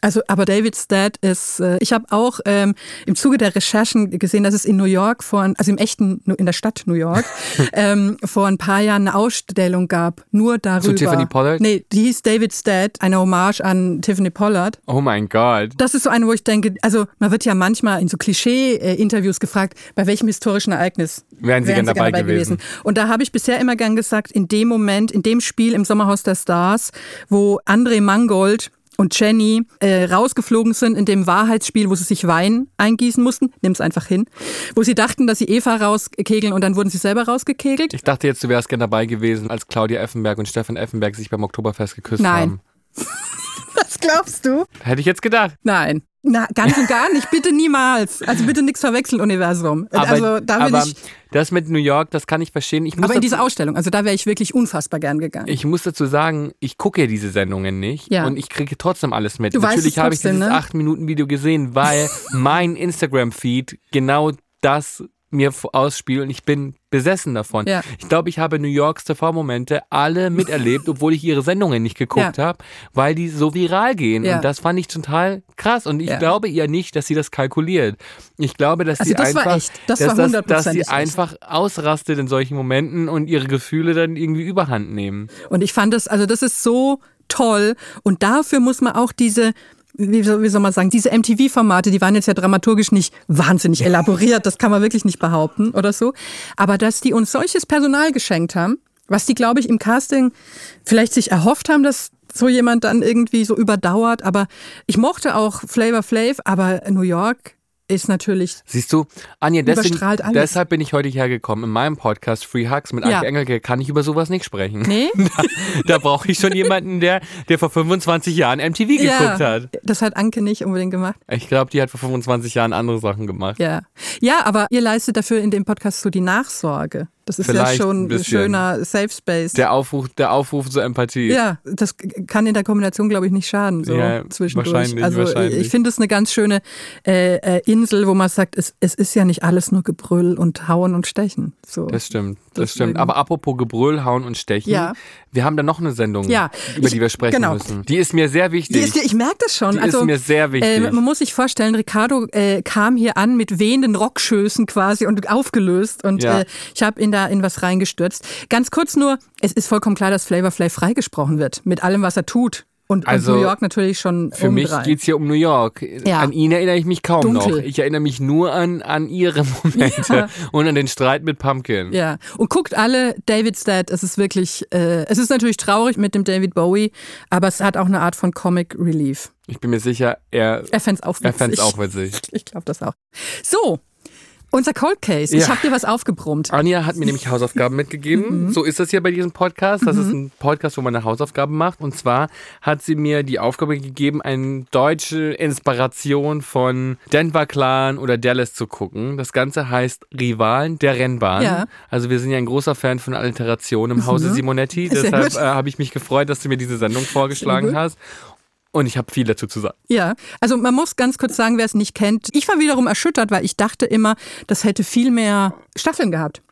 Speaker 2: Also, aber David's Dad ist, äh, ich habe auch ähm, im Zuge der Recherchen gesehen, dass es in New York vor, also im echten, in der Stadt New York, ähm, vor ein paar Jahren eine Ausstellung gab, nur darüber.
Speaker 1: Zu Tiffany Pollard?
Speaker 2: Nee, die hieß David's Dad, eine Hommage an Tiffany Pollard.
Speaker 1: Oh mein Gott.
Speaker 2: Das ist so eine, wo ich denke, also man wird ja manchmal in so Klischee-Interviews gefragt, bei welchem historischen Ereignis
Speaker 1: Wären Sie gern dabei gewesen?
Speaker 2: Und da habe ich bisher immer gern gesagt, in dem Moment, in dem Spiel im Sommerhaus der Stars, wo André Mangold und Jenny äh, rausgeflogen sind in dem Wahrheitsspiel, wo sie sich Wein eingießen mussten, nimm's einfach hin, wo sie dachten, dass sie Eva rauskegeln und dann wurden sie selber rausgekegelt.
Speaker 1: Ich dachte jetzt, du wärst gern dabei gewesen, als Claudia Effenberg und Stefan Effenberg sich beim Oktoberfest geküsst
Speaker 2: Nein.
Speaker 1: haben.
Speaker 2: Was glaubst du?
Speaker 1: Hätte ich jetzt gedacht.
Speaker 2: Nein. Na, ganz und gar nicht. Bitte niemals. Also bitte nichts verwechseln, Universum. also da
Speaker 1: aber
Speaker 2: ich.
Speaker 1: das mit New York, das kann ich verstehen. Ich muss
Speaker 2: Aber in diese Ausstellung, also da wäre ich wirklich unfassbar gern gegangen.
Speaker 1: Ich muss dazu sagen, ich gucke ja diese Sendungen nicht
Speaker 2: Ja.
Speaker 1: und ich kriege trotzdem alles mit.
Speaker 2: Du
Speaker 1: Natürlich habe ich dieses
Speaker 2: ne?
Speaker 1: 8-Minuten-Video gesehen, weil mein Instagram-Feed genau das mir ausspielt und ich bin besessen davon.
Speaker 2: Ja.
Speaker 1: Ich glaube, ich habe New Yorks TV-Momente alle miterlebt, obwohl ich ihre Sendungen nicht geguckt
Speaker 2: Ja.
Speaker 1: habe, weil die so viral gehen.
Speaker 2: Ja.
Speaker 1: Und das fand ich total krass. Und ich glaube ihr nicht, dass sie das kalkuliert. Ich glaube, dass
Speaker 2: Also
Speaker 1: sie
Speaker 2: das
Speaker 1: einfach.
Speaker 2: Das
Speaker 1: dass, sie einfach ausrastet in solchen Momenten und ihre Gefühle dann irgendwie überhand nehmen.
Speaker 2: Und ich fand das, also das ist so toll. Und dafür muss man auch diese, wie soll, wie soll man sagen, diese MTV-Formate, die waren jetzt ja dramaturgisch nicht wahnsinnig elaboriert, das kann man wirklich nicht behaupten oder so. Aber dass die uns solches Personal geschenkt haben, was die, glaube ich, im Casting vielleicht sich erhofft haben, dass so jemand dann irgendwie so überdauert. Aber ich mochte auch Flavor Flav, aber New York ist natürlich
Speaker 1: Siehst du, Anja, deswegen, deshalb bin ich heute hierher gekommen. In meinem Podcast Free Hugs mit
Speaker 2: Ja.
Speaker 1: Anke Engelke kann ich über sowas nicht sprechen.
Speaker 2: Nee?
Speaker 1: Da, da brauche ich schon jemanden, der, der vor 25 Jahren MTV geguckt hat.
Speaker 2: Das hat Anke nicht unbedingt gemacht.
Speaker 1: Ich glaube, die hat vor 25 Jahren andere Sachen gemacht.
Speaker 2: Ja. ja, aber ihr leistet dafür in dem Podcast so die Nachsorge. Das ist
Speaker 1: Vielleicht
Speaker 2: ja schon ein schöner Safe Space.
Speaker 1: Der Aufruf, der Aufruf zur Empathie.
Speaker 2: ja, das kann in der Kombination, glaube ich, nicht schaden. So
Speaker 1: Ja,
Speaker 2: zwischendurch.
Speaker 1: wahrscheinlich,
Speaker 2: also
Speaker 1: wahrscheinlich.
Speaker 2: ich finde es eine ganz schöne äh, äh, Insel, wo man sagt, es, es ist ja nicht alles nur Gebrüll und Hauen und Stechen. So.
Speaker 1: Das stimmt, das
Speaker 2: Deswegen.
Speaker 1: stimmt. Aber apropos Gebrüll, Hauen und Stechen,
Speaker 2: Ja.
Speaker 1: wir haben da noch eine Sendung,
Speaker 2: Ja,
Speaker 1: über
Speaker 2: ich-
Speaker 1: die wir sprechen
Speaker 2: genau.
Speaker 1: müssen. Die ist mir sehr wichtig.
Speaker 2: Die ist, ich merke das schon.
Speaker 1: Die ist
Speaker 2: also,
Speaker 1: mir sehr wichtig.
Speaker 2: Äh, man muss sich vorstellen, Ricardo äh, kam hier an mit wehenden Rockschößen quasi und aufgelöst und
Speaker 1: Ja.
Speaker 2: äh, ich habe ihn da in was reingestürzt. Ganz kurz nur, es ist vollkommen klar, dass Flavor Flav freigesprochen wird mit allem, was er tut. Und,
Speaker 1: Also,
Speaker 2: und New York natürlich schon
Speaker 1: Für mich
Speaker 2: obendrein.
Speaker 1: geht's hier um New York.
Speaker 2: Ja.
Speaker 1: An ihn erinnere ich mich kaum
Speaker 2: Dunkel.
Speaker 1: noch. Ich erinnere mich nur an, an ihre Momente
Speaker 2: Ja.
Speaker 1: und an den Streit mit Pumpkin.
Speaker 2: Ja, und guckt alle David's Dad. Es ist wirklich, äh, es ist natürlich traurig mit dem David Bowie, aber es hat auch eine Art von Comic Relief.
Speaker 1: Ich bin mir sicher, er,
Speaker 2: Er fänd's auch witzig.
Speaker 1: er fänd's auch witzig.
Speaker 2: Ich glaube das auch. So, unser Cold Case. Ich
Speaker 1: Ja.
Speaker 2: habe dir was aufgebrummt.
Speaker 1: Anja hat mir nämlich Hausaufgaben mitgegeben.
Speaker 2: Mhm.
Speaker 1: So ist das hier bei diesem Podcast. Das ist ein Podcast, wo man eine Hausaufgabe macht. Und zwar hat sie mir die Aufgabe gegeben, eine deutsche Inspiration von Denver Clan oder Dallas zu gucken. Das Ganze heißt Rivalen der Rennbahn.
Speaker 2: Ja.
Speaker 1: Also wir sind ja ein großer Fan von Alliteration im Hause
Speaker 2: Mhm.
Speaker 1: Simonetti. Deshalb äh, habe ich mich gefreut, dass du mir diese Sendung vorgeschlagen hast. Und ich habe viel dazu zu sagen.
Speaker 2: Ja, also man muss ganz kurz sagen, wer es nicht kennt. Ich war wiederum erschüttert, weil ich dachte immer, das hätte viel mehr Staffeln gehabt.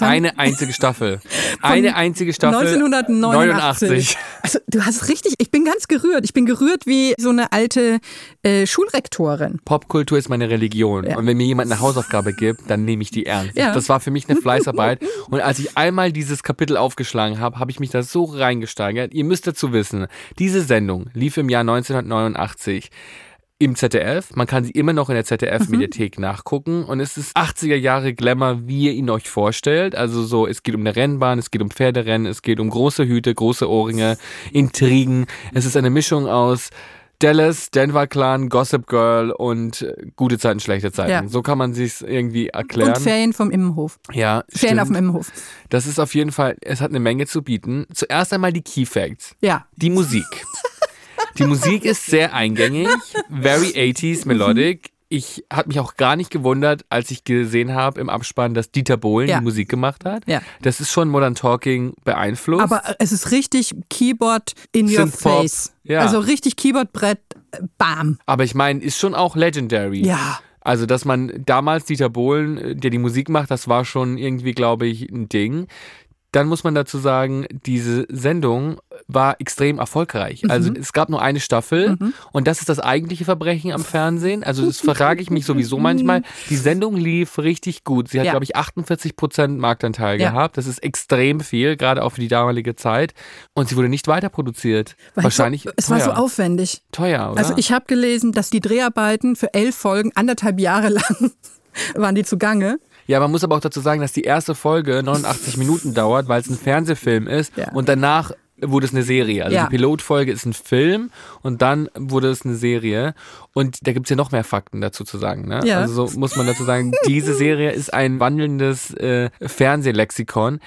Speaker 1: Eine einzige Staffel. Eine einzige Staffel.
Speaker 2: 1989.
Speaker 1: 89.
Speaker 2: Also du hast richtig, ich bin ganz gerührt. Ich bin gerührt wie so eine alte äh, Schulrektorin.
Speaker 1: Popkultur ist meine Religion.
Speaker 2: Ja.
Speaker 1: Und wenn mir jemand eine Hausaufgabe gibt, dann nehme ich die ernst.
Speaker 2: Ja.
Speaker 1: Das war für mich eine Fleißarbeit. Und als ich einmal dieses Kapitel aufgeschlagen habe, habe ich mich da so reingesteigert. Ihr müsst dazu wissen, diese Sendung lief im Jahr 1989 im ZDF. Man kann sie immer noch in der ZDF-Mediathek nachgucken. Und es ist 80er Jahre Glamour, wie ihr ihn euch vorstellt. Also so, es geht um eine Rennbahn, es geht um Pferderennen, es geht um große Hüte, große Ohrringe, Intrigen. Es ist eine Mischung aus Dallas, Denver Clan, Gossip Girl und äh, gute Zeiten, schlechte Zeiten.
Speaker 2: Ja.
Speaker 1: So kann man sich irgendwie erklären.
Speaker 2: Und Ferien vom Immenhof.
Speaker 1: ja,
Speaker 2: Ferien
Speaker 1: stimmt.
Speaker 2: auf dem Immenhof.
Speaker 1: Das ist auf jeden Fall, es hat eine Menge zu bieten. Zuerst einmal die Key Facts.
Speaker 2: Ja.
Speaker 1: Die Musik. Die Musik ist sehr eingängig, very 80s melodic. Ich habe mich auch gar nicht gewundert, als ich gesehen habe im Abspann, dass Dieter Bohlen
Speaker 2: Ja.
Speaker 1: die Musik gemacht hat.
Speaker 2: Ja.
Speaker 1: Das ist schon Modern Talking beeinflusst.
Speaker 2: Aber es ist richtig Keyboard in your face.
Speaker 1: ja.
Speaker 2: Also richtig Keyboardbrett, äh, bam.
Speaker 1: Aber ich meine, ist schon auch legendary.
Speaker 2: Ja.
Speaker 1: Also, dass man damals Dieter Bohlen, äh, der die Musik macht, das war schon irgendwie, glaube ich, ein Ding. Dann muss man dazu sagen, diese Sendung war extrem erfolgreich. Also es gab nur eine Staffel und das ist das eigentliche Verbrechen am Fernsehen. Also das verrage ich mich sowieso manchmal. Die Sendung lief richtig gut. Sie hat,
Speaker 2: Ja.
Speaker 1: glaube ich, 48 Prozent Marktanteil
Speaker 2: Ja.
Speaker 1: gehabt. Das ist extrem viel, gerade auch für die damalige Zeit. Und sie wurde nicht weiter produziert.
Speaker 2: Weil
Speaker 1: Wahrscheinlich
Speaker 2: so, es war so
Speaker 1: teuer.
Speaker 2: aufwendig.
Speaker 1: teuer, oder?
Speaker 2: Also ich habe gelesen, dass die Dreharbeiten für elf Folgen anderthalb Jahre lang waren die zugange.
Speaker 1: Ja, man muss aber auch dazu sagen, dass die erste Folge 89 Minuten dauert, weil es ein Fernsehfilm ist und danach wurde es eine Serie. Also
Speaker 2: Ja.
Speaker 1: die Pilotfolge ist ein Film und dann wurde es eine Serie. Und da gibt's ja noch mehr Fakten dazu zu sagen. Ne?
Speaker 2: Ja.
Speaker 1: Also so muss man dazu sagen, diese Serie ist ein wandelndes äh, Fernsehlexikon.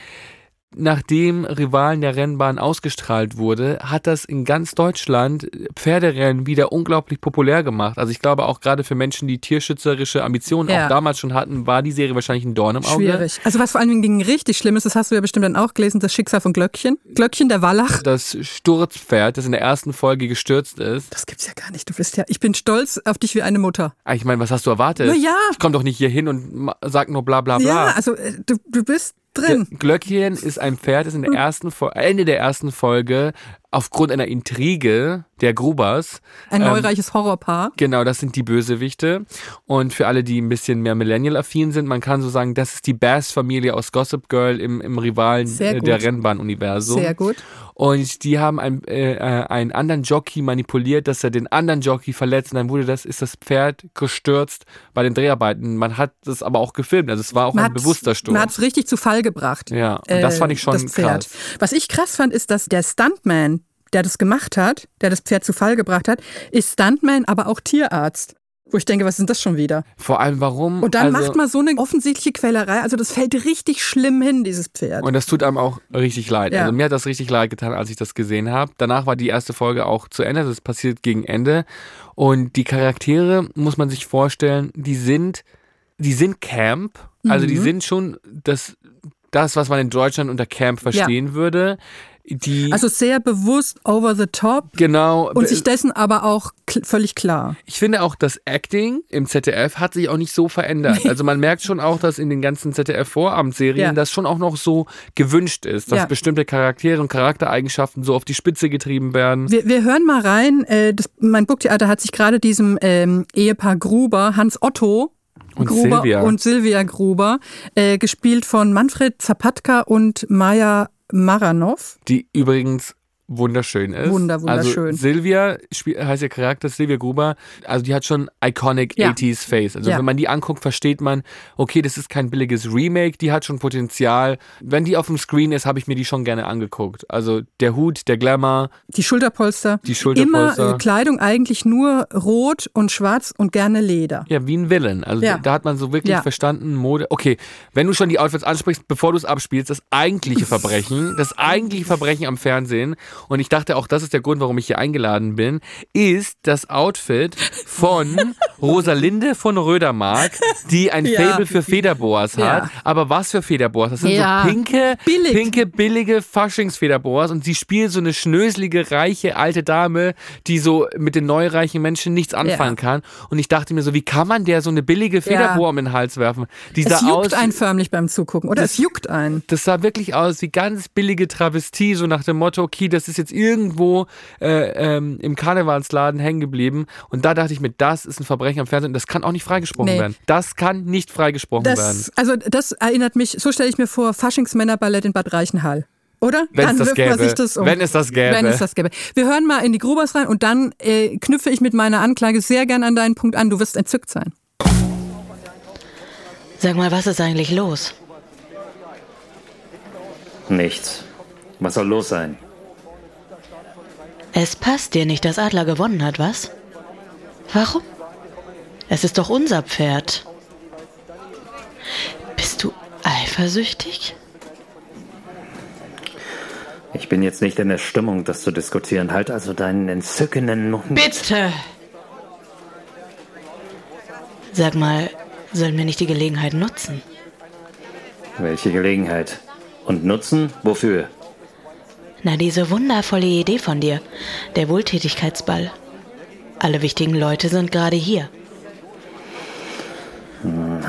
Speaker 1: Nachdem Rivalen der Rennbahn ausgestrahlt wurde, hat das in ganz Deutschland Pferderennen wieder unglaublich populär gemacht. Also ich glaube auch gerade für Menschen, die tierschützerische Ambitionen
Speaker 2: Ja.
Speaker 1: auch damals schon hatten, war die Serie wahrscheinlich ein Dorn im Auge.
Speaker 2: Schwierig. Also was vor allen Dingen richtig schlimm ist, das hast du ja bestimmt dann auch gelesen, das Schicksal von Glöckchen. Glöckchen der Wallach.
Speaker 1: Das Sturzpferd, das in der ersten Folge gestürzt ist.
Speaker 2: Das gibt's ja gar nicht. Du bist ja, ich bin stolz auf dich wie eine Mutter.
Speaker 1: Ah, Ich meine, was hast du erwartet?
Speaker 2: Na ja.
Speaker 1: Ich komm doch nicht hier hin und sag nur bla bla bla.
Speaker 2: Ja, also äh, du, du bist drin.
Speaker 1: Glöckchen ist ein Pferd, das in der ersten Fol- Ende der ersten Folge aufgrund einer Intrige der Grubers
Speaker 2: Ein
Speaker 1: ähm,
Speaker 2: neureiches Horrorpaar.
Speaker 1: Genau, das sind die Bösewichte. Und für alle, die ein bisschen mehr Millennial-affin sind, man kann so sagen, das ist die Bass-Familie aus Gossip Girl im, im Rivalen äh, der. Rennbahn-Universum.
Speaker 2: Sehr gut.
Speaker 1: Und die haben einen, äh, äh, einen anderen Jockey manipuliert, dass er den anderen Jockey verletzt. Und dann wurde das, ist das Pferd gestürzt bei den Dreharbeiten. Man hat das aber auch gefilmt. Also es war auch
Speaker 2: Man
Speaker 1: ein bewusster Sturz.
Speaker 2: Man hat es richtig zu Fall gebracht.
Speaker 1: Ja, und das fand ich schon krass.
Speaker 2: Was ich krass fand, ist, dass der Stuntman, der das gemacht hat, der das Pferd zu Fall gebracht hat, ist Stuntman, aber auch Tierarzt. Wo ich denke, was ist denn das schon wieder?
Speaker 1: Vor allem, warum?
Speaker 2: Und dann
Speaker 1: also,
Speaker 2: macht man so eine offensichtliche Quälerei. Also das fällt richtig schlimm hin, dieses Pferd.
Speaker 1: Und das tut einem auch richtig leid.
Speaker 2: Ja.
Speaker 1: Also mir hat das richtig leid getan, als ich das gesehen habe. Danach war die erste Folge auch zu Ende. Das passiert gegen Ende. Und die Charaktere, muss man sich vorstellen, die sind, die sind Camp. Also die
Speaker 2: Mhm.
Speaker 1: sind schon das, das, was man in Deutschland unter Camp verstehen würde. Die,
Speaker 2: also sehr bewusst over the top.
Speaker 1: genau.
Speaker 2: Und sich dessen aber auch völlig klar.
Speaker 1: Ich finde auch, das Acting im ZDF hat sich auch nicht so verändert. Also man merkt schon auch, dass in den ganzen ZDF-Vorabendserien
Speaker 2: Ja.
Speaker 1: das schon auch noch so gewünscht ist, dass
Speaker 2: Ja.
Speaker 1: bestimmte Charaktere und Charaktereigenschaften so auf die Spitze getrieben werden.
Speaker 2: Wir, wir hören mal rein. Äh, das, mein Booktheater hat sich gerade diesem ähm, Ehepaar Gruber, Hans Otto
Speaker 1: Und
Speaker 2: Gruber
Speaker 1: Silvia.
Speaker 2: und Silvia Gruber, äh, gespielt von Manfred Zapatka und Maja Maranov.
Speaker 1: Die übrigens wunderschön ist.
Speaker 2: Wunder, wunderschön.
Speaker 1: Also Silvia heißt ihr Charakter, Silvia Gruber, also die hat schon iconic
Speaker 2: Ja.
Speaker 1: 80s Face. Also
Speaker 2: Ja.
Speaker 1: wenn man die anguckt, versteht man, okay, das ist kein billiges Remake, die hat schon Potenzial. Wenn die auf dem Screen ist, habe ich mir die schon gerne angeguckt. Also der Hut, der Glamour,
Speaker 2: Die Schulterpolster.
Speaker 1: die Schulterpolster.
Speaker 2: Immer äh, Kleidung eigentlich nur rot und schwarz und gerne Leder.
Speaker 1: Ja, wie ein Villain. Also
Speaker 2: Ja.
Speaker 1: da hat man so wirklich verstanden, Mode. Okay, wenn du schon die Outfits ansprichst, bevor du es abspielst, das eigentliche Verbrechen, das eigentliche Verbrechen am Fernsehen, und ich dachte auch, das ist der Grund, warum ich hier eingeladen bin, ist das Outfit von Rosalinde von Rödermark, die ein
Speaker 2: Ja.
Speaker 1: Fable für Federboas hat.
Speaker 2: Ja.
Speaker 1: Aber was für Federboas? Das sind
Speaker 2: Ja.
Speaker 1: so pinke,
Speaker 2: Billig.
Speaker 1: pinke, billige Faschingsfederboas und sie spielt so eine schnöselige, reiche, alte Dame, die so mit den neureichen Menschen nichts anfangen kann. Und ich dachte mir so, wie kann man der so eine billige Federboa um den Hals werfen? Die
Speaker 2: Es juckt
Speaker 1: aus,
Speaker 2: einen förmlich beim Zugucken. Oder
Speaker 1: Das-
Speaker 2: es juckt einen.
Speaker 1: das sah wirklich aus wie ganz billige Travestie, so nach dem Motto, okay, das ist jetzt irgendwo äh, ähm, im Karnevalsladen hängen geblieben. Und da dachte ich mir, das ist ein Verbrechen am Fernsehen. Das kann auch nicht freigesprochen
Speaker 2: Nee.
Speaker 1: werden. Das kann nicht freigesprochen werden.
Speaker 2: Das, also das erinnert mich, so stelle ich mir vor, Faschingsmännerballett in Bad Reichenhall. Oder?
Speaker 1: Wenn es
Speaker 2: dann
Speaker 1: das
Speaker 2: wirft man
Speaker 1: gäbe.
Speaker 2: sich das um.
Speaker 1: Wenn es das gäbe.
Speaker 2: Wenn es das gäbe. Wir hören mal in die Grubers rein und dann äh, knüpfe ich mit meiner Anklage sehr gern an deinen Punkt an. Du wirst entzückt sein.
Speaker 11: Sag mal, was ist eigentlich los?
Speaker 12: Nichts. Was soll los sein?
Speaker 11: Es passt dir nicht, dass Adler gewonnen hat, was? Warum? Es ist doch unser Pferd. Bist du eifersüchtig?
Speaker 12: Ich bin jetzt nicht in der Stimmung, das zu diskutieren. Halt also deinen entzückenden Mund.
Speaker 11: Bitte! Sag mal, sollen wir nicht die Gelegenheit nutzen?
Speaker 12: Welche Gelegenheit? Und nutzen? Wofür?
Speaker 11: Na, diese wundervolle Idee von dir. Der Wohltätigkeitsball. Alle wichtigen Leute sind gerade hier.
Speaker 12: Hm,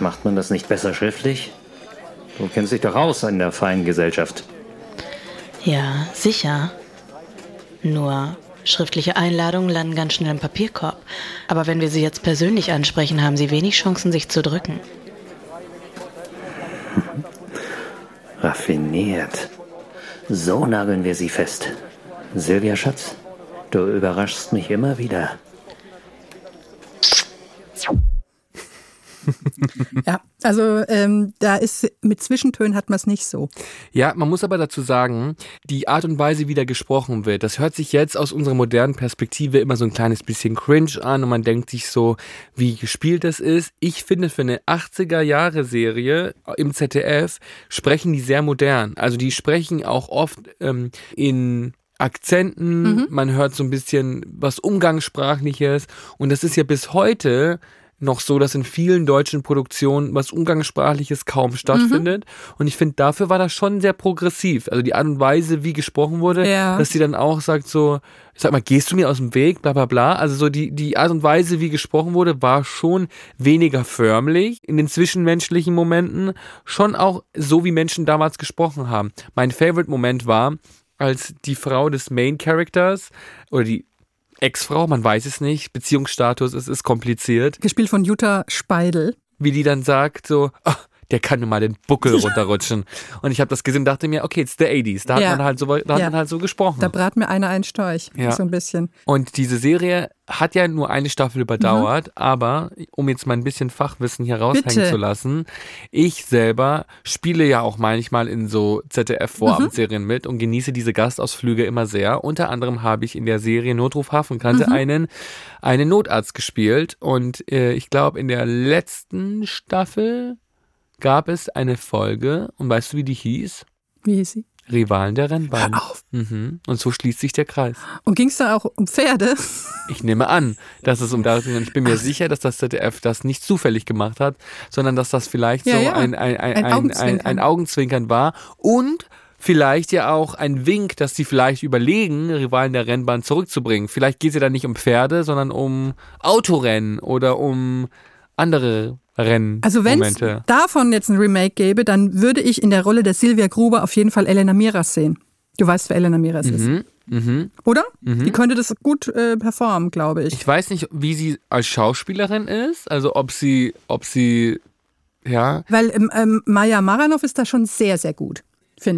Speaker 12: Macht man das nicht besser schriftlich? Du kennst dich doch aus in der feinen Gesellschaft.
Speaker 11: Ja, sicher. Nur schriftliche Einladungen landen ganz schnell im Papierkorb. Aber wenn wir sie jetzt persönlich ansprechen, haben sie wenig Chancen, sich zu drücken.
Speaker 12: Raffiniert. So nageln wir sie fest. Silvia Schatz, du überraschst mich immer wieder.
Speaker 2: Ja, also ähm, da ist mit Zwischentönen hat man es nicht so.
Speaker 1: Ja, man muss aber dazu sagen, die Art und Weise, wie da gesprochen wird, das hört sich jetzt aus unserer modernen Perspektive immer so ein kleines bisschen cringe an und man denkt sich so, wie gespielt das ist. Ich finde, für eine 80er Jahre Serie im ZDF sprechen die sehr modern. Also die sprechen auch oft ähm, in Akzenten, mhm. man hört so ein bisschen was Umgangssprachliches und das ist ja bis heute noch so, dass in vielen deutschen Produktionen was Umgangssprachliches kaum stattfindet. Mhm. Und ich finde, dafür war das schon sehr progressiv. Also die Art und Weise, wie gesprochen wurde, ja. dass sie dann auch sagt so, sag mal, gehst du mir aus dem Weg, bla bla bla. Also so die, die Art und Weise, wie gesprochen wurde, war schon weniger förmlich in den zwischenmenschlichen Momenten. Schon auch so, wie Menschen damals gesprochen haben. Mein Favorite-Moment war, als die Frau des Main Characters oder die Ex-Frau, man weiß es nicht, Beziehungsstatus, es ist kompliziert.
Speaker 2: Gespielt von Jutta Speidel.
Speaker 1: Wie die dann sagt, so, ach, der kann nur mal den Buckel runterrutschen. Und ich habe das gesehen und dachte mir, okay, it's the 80s. Da, ja. hat, man halt so, da hat man halt so gesprochen.
Speaker 2: Da brat mir einer einen Storch. Ja. So ein bisschen.
Speaker 1: Und diese Serie hat ja nur eine Staffel überdauert, mhm. aber um jetzt mal ein bisschen Fachwissen hier raushängen Bitte. zu lassen, ich selber spiele ja auch manchmal in so ZDF-Vorabendserien mhm. mit und genieße diese Gastausflüge immer sehr. Unter anderem habe ich in der Serie Notruf Hafenkante mhm. einen, einen Notarzt gespielt und äh, ich glaube in der letzten Staffel gab es eine Folge und weißt du, wie die hieß?
Speaker 2: Wie hieß sie?
Speaker 1: Rivalen der Rennbahn.
Speaker 2: Hör auf.
Speaker 1: Mhm. Und so schließt sich der Kreis.
Speaker 2: Und ging es da auch um Pferde?
Speaker 1: Ich nehme an, dass es um das ging. Ich bin mir Ach. sicher, dass das ZDF das nicht zufällig gemacht hat, sondern dass das vielleicht ja, so ja. Ein, ein, ein, ein, Augenzwinkern. ein Augenzwinkern war. Und vielleicht ja auch ein Wink, dass sie vielleicht überlegen, Rivalen der Rennbahn zurückzubringen. Vielleicht geht es ja dann nicht um Pferde, sondern um Autorennen oder um andere Rennen.
Speaker 2: Also wenn es davon jetzt ein Remake gäbe, dann würde ich in der Rolle der Silvia Gruber auf jeden Fall Elena Miras sehen. Du weißt, wer Elena Miras mhm. ist. Mhm. Oder? Mhm. Die könnte das gut äh, performen, glaube ich.
Speaker 1: Ich weiß nicht, wie sie als Schauspielerin ist, also ob sie, ob sie, ja.
Speaker 2: Weil ähm, ähm, Maja Maranov ist da schon sehr, sehr gut.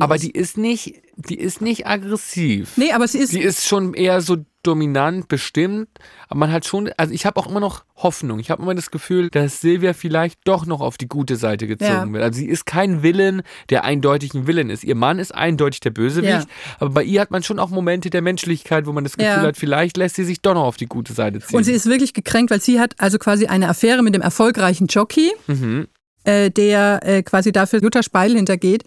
Speaker 1: Aber
Speaker 2: ich.
Speaker 1: die ist nicht, die ist nicht aggressiv.
Speaker 2: Nee, aber sie ist.
Speaker 1: Die ist schon eher so dominant, bestimmt. Aber man hat schon, also ich habe auch immer noch Hoffnung. Ich habe immer das Gefühl, dass Silvia vielleicht doch noch auf die gute Seite gezogen ja. wird. Also sie ist kein Willen, der eindeutig ein Willen ist. Ihr Mann ist eindeutig der Bösewicht. Ja. Aber bei ihr hat man schon auch Momente der Menschlichkeit, wo man das Gefühl ja. hat, vielleicht lässt sie sich doch noch auf die gute Seite ziehen.
Speaker 2: Und sie ist wirklich gekränkt, weil sie hat also quasi eine Affäre mit dem erfolgreichen Jockey. Mhm äh, der äh, quasi dafür Jutta Speil hintergeht.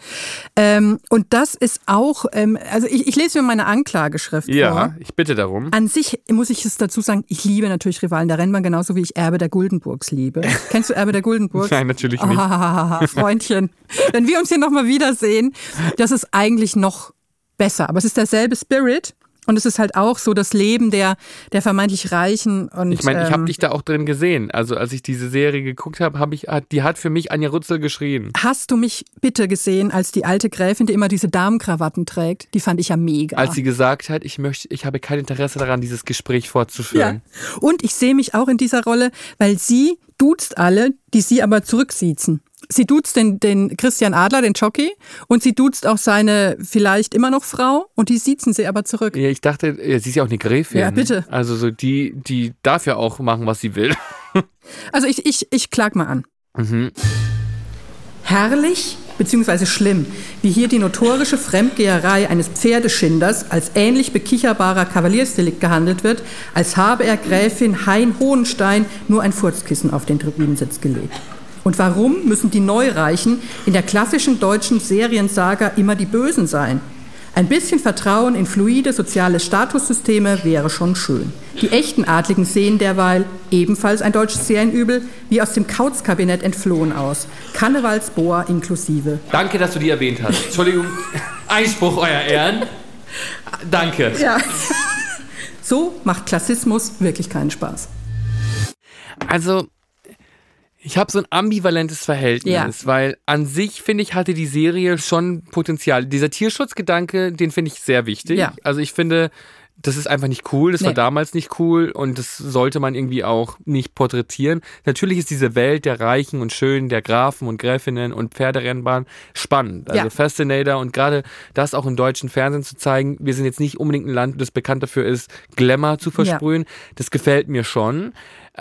Speaker 2: Ähm, und das ist auch, ähm, also ich, ich lese mir meine Anklageschrift
Speaker 1: ja,
Speaker 2: vor.
Speaker 1: Ja, ich bitte darum.
Speaker 2: An sich muss ich es dazu sagen, ich liebe natürlich Rivalen der Rennbahn, genauso wie ich Erbe der Guldenburgs liebe. Kennst du Erbe der Guldenburgs?
Speaker 1: Nein, natürlich nicht.
Speaker 2: Ah, Freundchen. Wenn wir uns hier nochmal wiedersehen, das ist eigentlich noch besser. Aber es ist derselbe Spirit. Und es ist halt auch so das Leben der, der vermeintlich Reichen. Und,
Speaker 1: ich meine, ich habe
Speaker 2: ähm,
Speaker 1: dich da auch drin gesehen. Also als ich diese Serie geguckt habe, ich, die hat für mich Anja Rützel geschrien.
Speaker 2: Hast du mich bitte gesehen als die alte Gräfin, die immer diese Damenkrawatten trägt? Die fand ich ja mega.
Speaker 1: Als sie gesagt hat, ich möchte, ich habe kein Interesse daran, dieses Gespräch fortzuführen.
Speaker 2: Ja. Und ich sehe mich auch in dieser Rolle, weil sie duzt alle, die sie aber zurücksiezen sie duzt den, den Christian Adler, den Jockey, und sie duzt auch seine vielleicht immer noch Frau und die siezen sie aber zurück.
Speaker 1: Ja, ich dachte, sie ist ja auch eine Gräfin.
Speaker 2: Ja, bitte.
Speaker 1: Also so die, die darf ja auch machen, was sie will.
Speaker 2: also ich, ich, ich klag mal an. Mhm. Herrlich beziehungsweise schlimm, wie hier die notorische Fremdgeherei eines Pferdeschinders als ähnlich bekicherbarer Kavaliersdelikt gehandelt wird, als habe er Gräfin Hein Hohenstein nur ein Furzkissen auf den Tribunensitz gelegt. Und warum müssen die Neureichen in der klassischen deutschen Seriensaga immer die Bösen sein? Ein bisschen Vertrauen in fluide soziale Statussysteme wäre schon schön. Die echten Adligen sehen derweil ebenfalls ein deutsches Serienübel wie aus dem Kauzkabinett entflohen aus. Karnevalsboa inklusive.
Speaker 1: Danke, dass du die erwähnt hast. Entschuldigung, Einspruch, Euer Ehren. Danke.
Speaker 2: Ja. So macht Klassismus wirklich keinen Spaß.
Speaker 1: Also, Ich habe so ein ambivalentes Verhältnis,
Speaker 2: Ja.
Speaker 1: weil an sich finde ich hatte die Serie schon Potenzial. Dieser Tierschutzgedanke, den finde ich sehr wichtig.
Speaker 2: Ja.
Speaker 1: Also ich finde, das ist einfach nicht cool. Das war
Speaker 2: Nee.
Speaker 1: damals nicht cool und das sollte man irgendwie auch nicht porträtieren. Natürlich ist diese Welt der Reichen und Schönen, der Grafen und Gräfinnen und Pferderennbahn spannend. Also
Speaker 2: Ja.
Speaker 1: Fascinator und gerade das auch im deutschen Fernsehen zu zeigen. Wir sind jetzt nicht unbedingt ein Land, das bekannt dafür ist, Glamour zu versprühen. Das gefällt mir schon.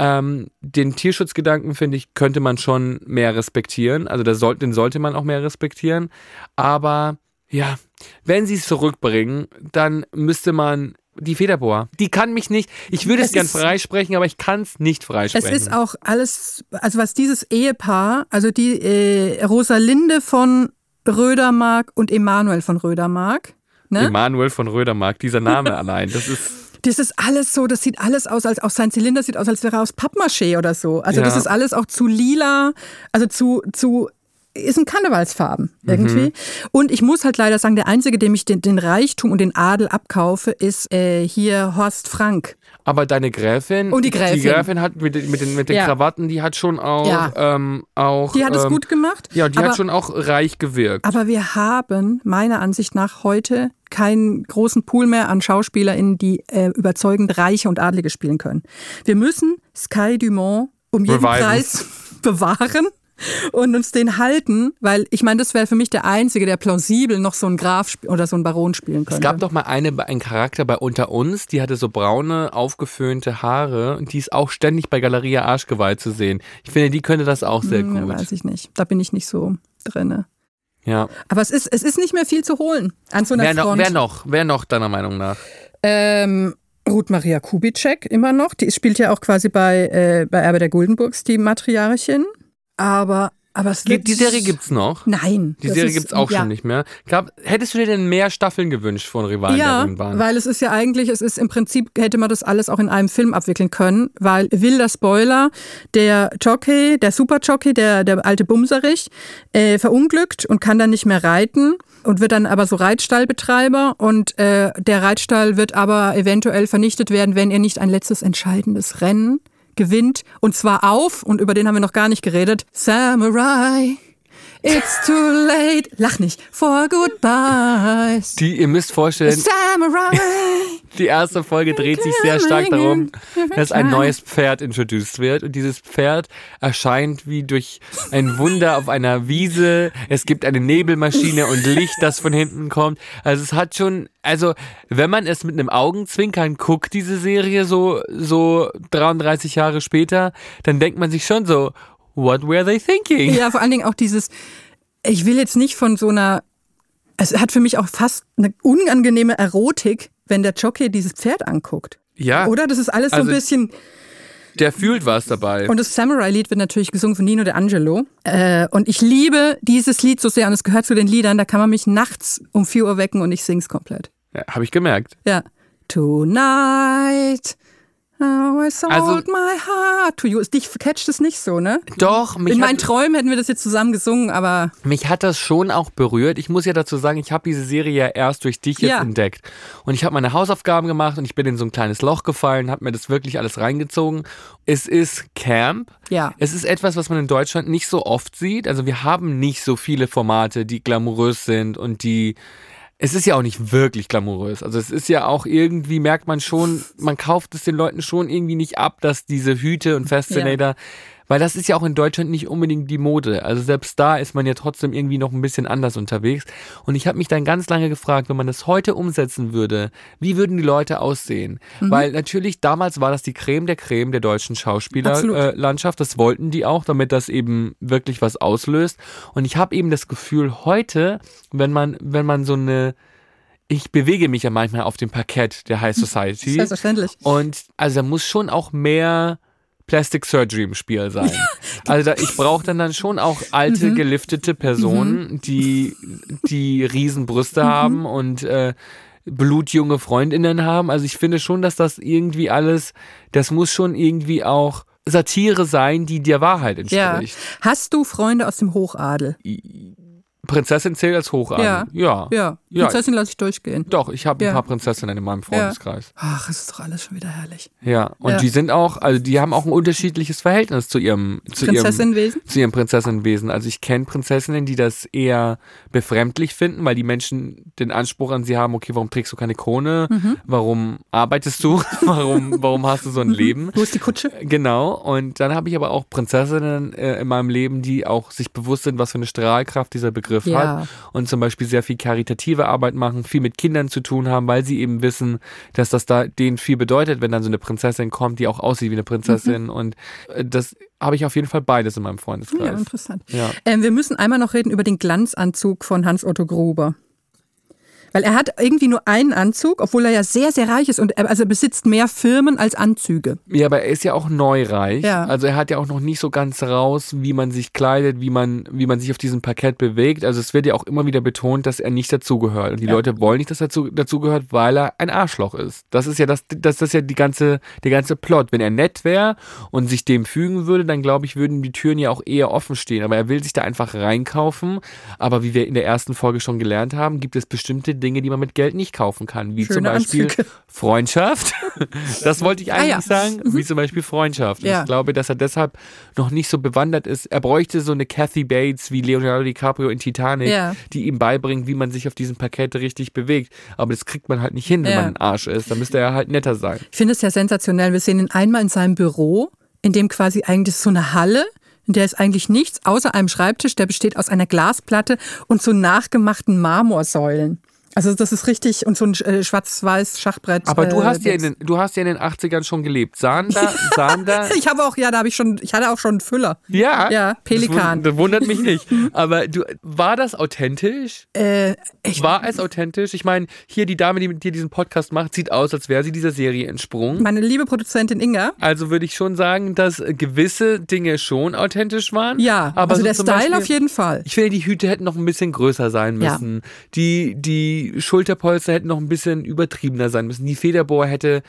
Speaker 1: Ähm, den Tierschutzgedanken, finde ich, könnte man schon mehr respektieren. Also soll, den sollte man auch mehr respektieren. Aber ja, wenn sie es zurückbringen, dann müsste man die Federbohr. Die kann mich nicht. Ich würde es,
Speaker 2: Es
Speaker 1: gern freisprechen, aber ich kann es nicht
Speaker 2: Es
Speaker 1: freisprechen.
Speaker 2: ist auch alles, also was dieses Ehepaar, also die äh, Rosalinde von Rödermark und Emanuel von Rödermark, ne?
Speaker 1: Emanuel von Rödermark, dieser Name allein, das ist.
Speaker 2: Das ist alles so, das sieht alles aus, als auch sein Zylinder sieht aus, als wäre er aus Pappmaché oder so. Also
Speaker 1: Ja.
Speaker 2: das ist alles auch zu lila, also zu, zu ist ein Karnevalsfarben irgendwie.
Speaker 1: Mhm.
Speaker 2: Und ich muss halt leider sagen, der Einzige, dem ich den, den Reichtum und den Adel abkaufe, ist äh, hier Horst Frank.
Speaker 1: Aber deine Gräfin,
Speaker 2: Und die Gräfin.
Speaker 1: die Gräfin hat mit, den- mit den, mit den
Speaker 2: Ja.
Speaker 1: Krawatten, die hat schon auch,
Speaker 2: Ja.
Speaker 1: ähm, auch.
Speaker 2: Die hat es
Speaker 1: ähm,
Speaker 2: gut gemacht.
Speaker 1: Ja, die
Speaker 2: aber,
Speaker 1: hat schon auch reich gewirkt.
Speaker 2: Aber wir haben meiner Ansicht nach heute keinen großen Pool mehr an SchauspielerInnen, die äh, überzeugend Reiche und Adlige spielen können. Wir müssen Sky Dumont um jeden
Speaker 1: Reviven.
Speaker 2: Preis bewahren und uns den halten, weil ich meine, das wäre für mich der Einzige, der plausibel noch so einen Graf oder so einen Baron spielen könnte.
Speaker 1: Es gab doch mal eine, einen Charakter bei Unter uns, die hatte so braune, aufgeföhnte Haare und die ist auch ständig bei Galeria Arschgeweih zu sehen. Ich finde, die könnte das auch sehr
Speaker 2: Hm,
Speaker 1: gut.
Speaker 2: weiß ich nicht. Da bin ich nicht so drinne.
Speaker 1: Ja.
Speaker 2: Aber es ist, es ist nicht mehr viel zu holen an so einer
Speaker 1: Wer noch,
Speaker 2: Front.
Speaker 1: wer noch? Wer noch, deiner Meinung nach?
Speaker 2: Ähm, Ruth Maria Kubitschek immer noch. Die spielt ja auch quasi bei, äh, bei Erbe der Guldenburgs die Matriarchin. Aber, aber es
Speaker 1: Gibt, die Serie gibt's noch?
Speaker 2: Nein.
Speaker 1: Die Serie
Speaker 2: ist-
Speaker 1: gibt's auch
Speaker 2: ja.
Speaker 1: schon nicht mehr. Gab, hättest du dir denn mehr Staffeln gewünscht von Rivalen
Speaker 2: Ja,
Speaker 1: Ringbahn?
Speaker 2: weil es ist ja eigentlich, es ist im Prinzip, hätte man das alles auch in einem Film abwickeln können, weil wilder Spoiler, der Jockey, der Superjockey, der, der alte Bumserich, äh, verunglückt und kann dann nicht mehr reiten und wird dann aber so Reitstallbetreiber und äh, der Reitstall wird aber eventuell vernichtet werden, wenn er nicht ein letztes entscheidendes Rennen gewinnt und zwar auf, und über den haben wir noch gar nicht geredet, Samurai. It's too late. Lach nicht. For goodbyes.
Speaker 1: Die, ihr müsst vorstellen,
Speaker 2: Samurai.
Speaker 1: die erste Folge dreht sich sehr stark darum, dass ein neues Pferd introduced wird. Und dieses Pferd erscheint wie durch ein Wunder auf einer Wiese. Es gibt eine Nebelmaschine und Licht, das von hinten kommt. Also es hat schon, also wenn man es mit einem Augenzwinkern guckt, diese Serie so, so 33 Jahre später, dann denkt man sich schon so, what were they thinking?
Speaker 2: Ja, vor allen Dingen auch dieses, ich will jetzt nicht von so einer, es hat für mich auch fast eine unangenehme Erotik, wenn der Jockey dieses Pferd anguckt.
Speaker 1: Ja.
Speaker 2: Oder? Das ist alles so
Speaker 1: Also-
Speaker 2: ein bisschen.
Speaker 1: Der fühlt was dabei.
Speaker 2: Und das Samurai-Lied wird natürlich gesungen von Nino De Angelo. Äh, und ich liebe dieses Lied so sehr und es gehört zu den Liedern, da kann man mich nachts um 4 Uhr wecken und ich sing's komplett.
Speaker 1: Ja, Habe ich gemerkt.
Speaker 2: Ja. Tonight. Oh, I sold
Speaker 1: Also-
Speaker 2: my heart to you. Dich catcht es nicht so, ne?
Speaker 1: Doch, mich
Speaker 2: In
Speaker 1: hat-
Speaker 2: meinen Träumen hätten wir das jetzt zusammen gesungen, aber
Speaker 1: Mich hat das schon auch berührt. Ich muss ja dazu sagen, ich habe diese Serie ja erst durch dich jetzt
Speaker 2: Ja.
Speaker 1: entdeckt. Und ich habe meine Hausaufgaben gemacht und ich bin in so ein kleines Loch gefallen, habe mir das wirklich alles reingezogen. Es ist Camp.
Speaker 2: ja.
Speaker 1: Es ist etwas, was man in Deutschland nicht so oft sieht. Also wir haben nicht so viele Formate, die glamourös sind und die es ist ja auch nicht wirklich glamourös. Also es ist ja auch irgendwie, merkt man schon, man kauft es den Leuten schon irgendwie nicht ab, dass diese Hüte und Fascinator, weil das ist ja auch in Deutschland nicht unbedingt die Mode. Also selbst da ist man ja trotzdem irgendwie noch ein bisschen anders unterwegs. Und ich habe mich dann ganz lange gefragt, wenn man das heute umsetzen würde, wie würden die Leute aussehen?
Speaker 2: Mhm.
Speaker 1: Weil natürlich damals war das die Creme der Creme der deutschen. Schauspielerlandschaft. Äh, das wollten die auch, damit das eben wirklich was auslöst. Und ich habe eben das Gefühl, heute, wenn man, wenn man so eine ich bewege mich ja manchmal auf dem Parkett der High Society.
Speaker 2: Selbstverständlich.
Speaker 1: Und also da muss schon auch mehr Plastic Surgery im Spiel sein. also da, ich brauche dann dann schon auch alte,
Speaker 2: Mhm.
Speaker 1: geliftete Personen, die, die Riesenbrüste
Speaker 2: Mhm.
Speaker 1: haben und äh, blutjunge Freundinnen haben. Also ich finde schon, dass das irgendwie alles, das muss schon irgendwie auch Satire sein, die der Wahrheit
Speaker 2: Ja.
Speaker 1: entspricht.
Speaker 2: Hast du Freunde aus dem Hochadel?
Speaker 1: Prinzessin zählt als Hochadel.
Speaker 2: Ja.
Speaker 1: Ja.
Speaker 2: Ja,
Speaker 1: Ja.
Speaker 2: Prinzessin lasse ich durchgehen.
Speaker 1: Doch, ich habe
Speaker 2: Ja.
Speaker 1: ein paar Prinzessinnen in meinem Freundeskreis.
Speaker 2: Ach, es ist doch alles schon wieder herrlich.
Speaker 1: Ja. Und
Speaker 2: Ja.
Speaker 1: die sind auch, also die haben auch ein unterschiedliches Verhältnis zu ihrem, zu
Speaker 2: Prinzessinnenwesen?
Speaker 1: ihrem, zu ihrem Prinzessinnenwesen. Also ich kenne Prinzessinnen, die das eher befremdlich finden, weil die Menschen den Anspruch an sie haben, okay, warum trägst du keine Krone?
Speaker 2: Mhm.
Speaker 1: Warum arbeitest du? warum, warum hast du so ein Leben?
Speaker 2: Wo ist die Kutsche?
Speaker 1: Genau. Und dann habe ich aber auch Prinzessinnen äh, in meinem Leben, die auch sich bewusst sind, was für eine Strahlkraft dieser Begriff
Speaker 2: Ja.
Speaker 1: hat und zum Beispiel sehr viel karitative Arbeit machen, viel mit Kindern zu tun haben, weil sie eben wissen, dass das da denen viel bedeutet, wenn dann so eine Prinzessin kommt, die auch aussieht wie eine Prinzessin.
Speaker 2: Mhm.
Speaker 1: Und äh, das habe ich auf jeden Fall beides in meinem Freundeskreis.
Speaker 2: Ja, interessant.
Speaker 1: Ja.
Speaker 2: Ähm, wir müssen einmal noch reden über den Glanzanzug von Hans-Otto Gruber. Weil er hat irgendwie nur einen Anzug, obwohl er ja sehr, sehr reich ist und er, also besitzt mehr Firmen als Anzüge.
Speaker 1: Ja, aber er ist ja auch neureich.
Speaker 2: Ja.
Speaker 1: Also er hat ja auch noch nicht so ganz raus, wie man sich kleidet, wie man, wie man sich auf diesem Parkett bewegt. Also es wird ja auch immer wieder betont, dass er nicht dazugehört. Und die
Speaker 2: Ja.
Speaker 1: Leute wollen nicht, dass er dazu, dazugehört, weil er ein Arschloch ist. Das ist ja das, das, das ist ja die ganze, der ganze Plot. Wenn er nett wäre und sich dem fügen würde, dann glaube ich, würden die Türen ja auch eher offen stehen. Aber er will sich da einfach reinkaufen. Aber wie wir in der ersten Folge schon gelernt haben, gibt es bestimmte Dinge, die man mit Geld nicht kaufen kann. Wie zum
Speaker 2: Schöne
Speaker 1: Beispiel
Speaker 2: Anzüge.
Speaker 1: Freundschaft. Das wollte ich
Speaker 2: Ah,
Speaker 1: eigentlich
Speaker 2: ja.
Speaker 1: sagen. Wie zum Beispiel Freundschaft. Und
Speaker 2: Ja.
Speaker 1: Ich glaube, dass er deshalb noch nicht so bewandert ist. Er bräuchte so eine Kathy Bates wie Leonardo DiCaprio in Titanic,
Speaker 2: Ja.
Speaker 1: die ihm beibringt, wie man sich auf diesem Parkett richtig bewegt. Aber das kriegt man halt nicht hin, wenn man ein Arsch ist. Da müsste er halt netter sein.
Speaker 2: Ich finde es ja sensationell. Wir sehen ihn einmal in seinem Büro, in dem quasi eigentlich so eine Halle, in der ist eigentlich nichts außer einem Schreibtisch, der besteht aus einer Glasplatte und so nachgemachten Marmorsäulen. Also das ist richtig und so ein äh, schwarz-weiß Schachbrett.
Speaker 1: Aber du
Speaker 2: äh,
Speaker 1: hast ja in den, du hast ja in den 80ern schon gelebt. Sahen da
Speaker 2: Ich habe auch, ja, da habe ich schon, ich hatte auch schon einen Füller.
Speaker 1: Ja,
Speaker 2: Ja, Pelikan.
Speaker 1: Das, wund- das wundert mich nicht. Aber du, war das authentisch?
Speaker 2: Äh, ich,
Speaker 1: War es authentisch? Ich meine, hier die Dame, die mit dir diesen Podcast macht, sieht aus, als wäre sie dieser Serie entsprungen.
Speaker 2: meine liebe Produzentin Inga.
Speaker 1: Also würde ich schon sagen, dass gewisse Dinge schon authentisch waren.
Speaker 2: Ja,
Speaker 1: aber
Speaker 2: also
Speaker 1: so
Speaker 2: der Style
Speaker 1: Beispiel-
Speaker 2: auf jeden Fall.
Speaker 1: Ich finde, die Hüte hätten noch ein bisschen größer sein
Speaker 2: Ja.
Speaker 1: müssen. Die, Schulterpolster hätten noch ein bisschen übertriebener sein müssen. Die Federbohr hätte,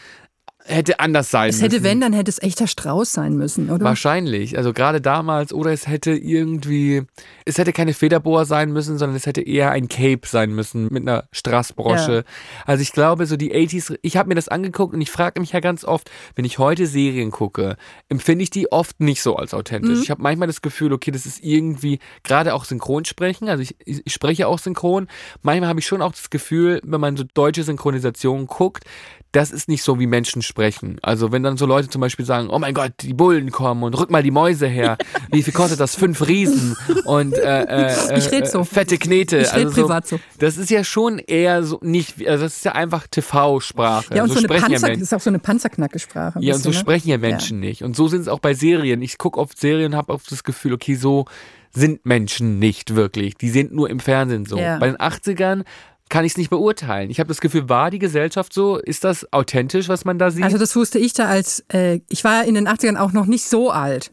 Speaker 1: hätte anders sein
Speaker 2: Es
Speaker 1: müssen.
Speaker 2: hätte, wenn, dann hätte es echter Strauß sein müssen, oder?
Speaker 1: Wahrscheinlich. Also gerade damals. Oder es hätte irgendwie, es hätte keine Federbohr sein müssen, sondern es hätte eher ein Cape sein müssen mit einer Strassbrosche.
Speaker 2: Ja.
Speaker 1: Also ich glaube, so die 80s, ich habe mir das angeguckt und ich frage mich ja ganz oft, wenn ich heute Serien gucke, empfinde ich die oft nicht so als authentisch.
Speaker 2: Mhm.
Speaker 1: Ich habe manchmal das Gefühl, okay, das ist irgendwie, gerade auch Synchronsprechen, also ich, ich ich spreche auch synchron. Manchmal habe ich schon auch das Gefühl, wenn man so deutsche Synchronisationen guckt, das ist nicht so, wie Menschen sprechen. Also wenn dann so Leute zum Beispiel sagen, oh mein Gott, die Bullen kommen und rück mal die Mäuse her. Wie viel kostet das? Fünf Riesen und äh, äh,
Speaker 2: Ich red so.
Speaker 1: äh, fette Knete.
Speaker 2: Ich red
Speaker 1: also
Speaker 2: privat so.
Speaker 1: Das ist ja schon eher so nicht, also das ist ja einfach TV-Sprache.
Speaker 2: Ja, und so, eine
Speaker 1: sprechen ja
Speaker 2: Panzer,
Speaker 1: Menschen.
Speaker 2: ist auch so eine Panzerknackesprache.
Speaker 1: Ja, und so
Speaker 2: ne?
Speaker 1: sprechen ja Menschen nicht. Und so sind es auch bei Serien. Ich gucke oft Serien und habe oft das Gefühl, okay, so sind Menschen nicht wirklich. Die sind nur im Fernsehen so.
Speaker 2: Ja.
Speaker 1: Bei den 80ern kann ich es nicht beurteilen. Ich habe das Gefühl, war die Gesellschaft so? Ist das authentisch, was man da sieht?
Speaker 2: Also das wusste ich da als, äh, ich war in den 80ern auch noch nicht so alt.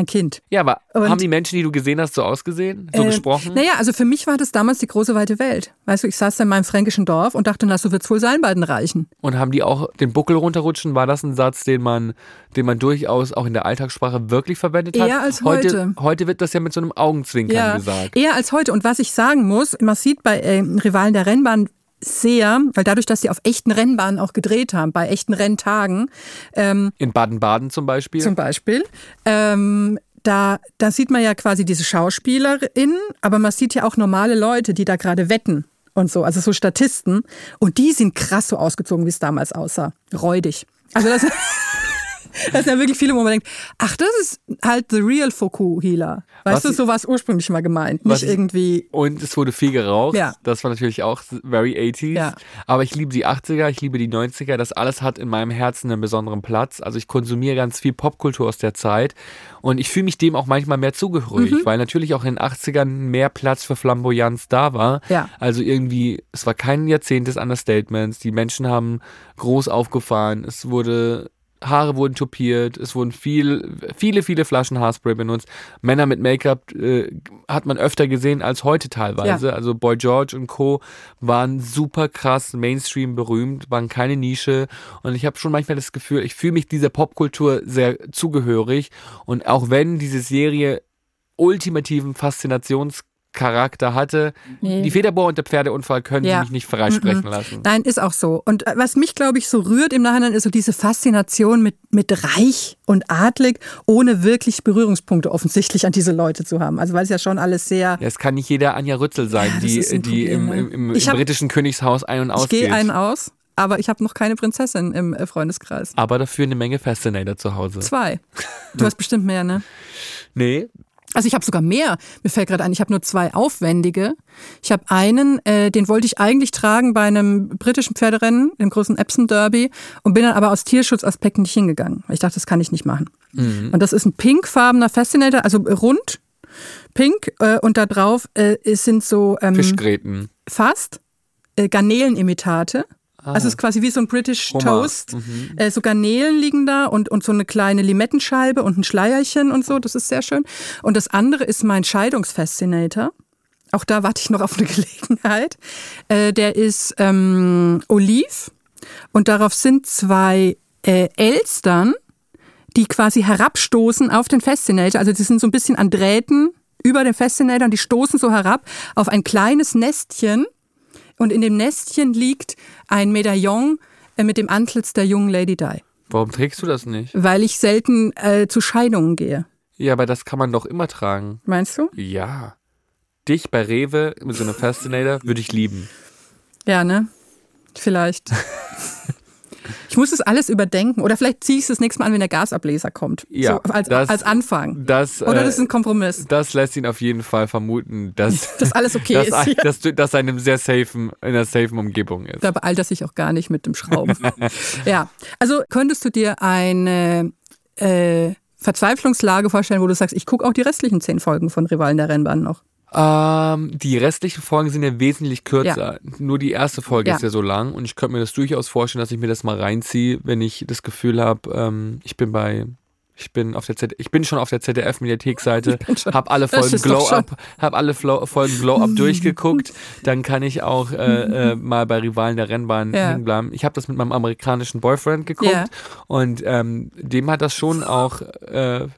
Speaker 2: Ein Kind.
Speaker 1: ja, aber
Speaker 2: Und-
Speaker 1: haben die Menschen, die du gesehen hast, so ausgesehen? So
Speaker 2: Äh,
Speaker 1: gesprochen?
Speaker 2: Naja, also für mich war das damals die große weite Welt. Weißt du, ich saß da in meinem fränkischen Dorf und dachte, na, so wird's wohl sein bei den Reichen.
Speaker 1: Und haben die auch den Buckel runterrutschen? War das ein Satz, den man, den man durchaus auch in der Alltagssprache wirklich verwendet hat?
Speaker 2: Eher als
Speaker 1: heute.
Speaker 2: heute.
Speaker 1: Heute wird das ja mit so einem Augenzwinkern gesagt.
Speaker 2: eher als heute. Und was ich sagen muss, man sieht bei äh, Rivalen der Rennbahn sehr, weil dadurch, dass sie auf echten Rennbahnen auch gedreht haben, bei echten Renntagen, ähm,
Speaker 1: In Baden-Baden zum Beispiel.
Speaker 2: zum Beispiel, ähm, da, da sieht man ja quasi diese SchauspielerInnen, aber man sieht ja auch normale Leute, die da gerade wetten und so, also so Statisten. Und die sind krass so ausgezogen, wie es damals aussah. Räudig. Also das, das sind ja wirklich viele, wo man denkt, ach, das ist halt the real Foku-Healer. Weißt
Speaker 1: Was
Speaker 2: du, so war es ursprünglich mal gemeint. Nicht
Speaker 1: ich-
Speaker 2: irgendwie
Speaker 1: Und es wurde viel geraucht.
Speaker 2: Ja.
Speaker 1: Das war natürlich auch very 80s.
Speaker 2: Ja.
Speaker 1: Aber ich liebe die 80er, ich liebe die 90er. Das alles hat in meinem Herzen einen besonderen Platz. Also ich konsumiere ganz viel Popkultur aus der Zeit. Und ich fühle mich dem auch manchmal mehr zugehörig,
Speaker 2: Mhm.
Speaker 1: weil natürlich auch in den 80ern mehr Platz für Flamboyanz da war.
Speaker 2: Ja.
Speaker 1: Also irgendwie, es war kein Jahrzehnt des Understatements. Die Menschen haben groß aufgefahren. Es wurde Haare wurden tupiert, es wurden viel, viele, viele Flaschen Haarspray benutzt. Männer mit Make-up äh, hat man öfter gesehen als heute teilweise.
Speaker 2: Ja.
Speaker 1: Also Boy George und Co. waren super krass Mainstream berühmt, waren keine Nische. Und ich habe schon manchmal das Gefühl, ich fühle mich dieser Popkultur sehr zugehörig. Und auch wenn diese Serie ultimativen Faszinationsgrad Charakter hatte.
Speaker 2: Nee.
Speaker 1: Die Federbohr und der Pferdeunfall können
Speaker 2: Ja.
Speaker 1: sie mich nicht freisprechen
Speaker 2: Mhm.
Speaker 1: lassen.
Speaker 2: Nein, ist auch so. Und äh, was mich, glaube ich, so rührt im Nachhinein, ist so diese Faszination mit, mit reich und adlig, ohne wirklich Berührungspunkte offensichtlich an diese Leute zu haben. Also weil es ja schon alles sehr.
Speaker 1: Ja, es kann nicht jeder Anja Rützel sein,
Speaker 2: das
Speaker 1: die, im,
Speaker 2: Problem,
Speaker 1: im, im,
Speaker 2: ja. Ich
Speaker 1: im
Speaker 2: hab-
Speaker 1: britischen Königshaus ein- und
Speaker 2: Ich
Speaker 1: ausgeht.
Speaker 2: gehe einen aus, aber ich habe noch keine Prinzessin im äh, Freundeskreis.
Speaker 1: aber dafür eine Menge Fascinator zu Hause.
Speaker 2: Zwei. Du hast bestimmt mehr, ne?
Speaker 1: Nee,
Speaker 2: Also ich habe sogar mehr. Mir fällt gerade ein, ich habe nur zwei aufwendige. Ich habe einen, äh, den wollte ich eigentlich tragen bei einem britischen Pferderennen, dem großen Epsom Derby, und bin dann aber aus Tierschutzaspekten nicht hingegangen. Weil ich dachte, das kann ich nicht machen.
Speaker 1: Mhm.
Speaker 2: Und das ist ein pinkfarbener Fascinator, also rund, pink, äh, und da drauf äh, sind so ähm,
Speaker 1: Fischgräten.
Speaker 2: fast äh, Garnelenimitate.
Speaker 1: Ah.
Speaker 2: Also es ist quasi wie so ein British
Speaker 1: Hummer.
Speaker 2: Toast.
Speaker 1: Mhm.
Speaker 2: Äh, so Garnelen liegen da und, und so eine kleine Limettenscheibe und ein Schleierchen und so. Das ist sehr schön. Und das andere ist mein Scheidungsfascinator. Auch da warte ich noch auf eine Gelegenheit. Äh, der ist ähm, Oliv und darauf sind zwei äh, Elstern, die quasi herabstoßen auf den Fascinator. Also die sind so ein bisschen an Drähten über den Fascinator und die stoßen so herab auf ein kleines Nestchen. Und in dem Nestchen liegt ein Medaillon äh, mit dem Antlitz der jungen Lady Di.
Speaker 1: Warum trägst du das nicht?
Speaker 2: Weil ich selten äh, zu Scheidungen gehe.
Speaker 1: Ja, aber das kann man doch immer tragen.
Speaker 2: Meinst du?
Speaker 1: Ja. Dich bei Rewe mit so einem Fascinator würde ich lieben.
Speaker 2: Ja, ne? Vielleicht. ich muss das alles überdenken. Oder vielleicht ziehe ich es das nächste Mal an, wenn der Gasableser kommt.
Speaker 1: Ja,
Speaker 2: so als,
Speaker 1: das-
Speaker 2: als Anfang.
Speaker 1: Das,
Speaker 2: Oder
Speaker 1: äh,
Speaker 2: das ist ein Kompromiss.
Speaker 1: Das lässt ihn auf jeden Fall vermuten, dass,
Speaker 2: Dass alles okay
Speaker 1: dass,
Speaker 2: ist, ja.
Speaker 1: dass, dass er in einem sehr safen, in einer safen Umgebung ist.
Speaker 2: Da beeilt er sich auch gar nicht mit dem Schrauben. ja, also könntest du dir eine äh, Verzweiflungslage vorstellen, wo du sagst, ich gucke auch die restlichen zehn Folgen von Rivalen der Rennbahn noch.
Speaker 1: Ähm, die restlichen Folgen sind ja wesentlich kürzer. Nur die erste Folge
Speaker 2: Ja.
Speaker 1: ist ja so lang und ich könnte mir das durchaus vorstellen, dass ich mir das mal reinziehe, wenn ich das Gefühl habe, ähm, ich bin bei ich bin auf der Z ich bin schon auf der ZDF Mediathekseite, habe alle Folgen Glow Up, habe alle Flo Folgen Glow Up durchgeguckt, dann kann ich auch äh, äh, mal bei Rivalen der Rennbahn
Speaker 2: Ja.
Speaker 1: hängen bleiben. Ich habe das mit meinem amerikanischen Boyfriend geguckt
Speaker 2: Ja.
Speaker 1: und ähm, dem hat das schon auch äh,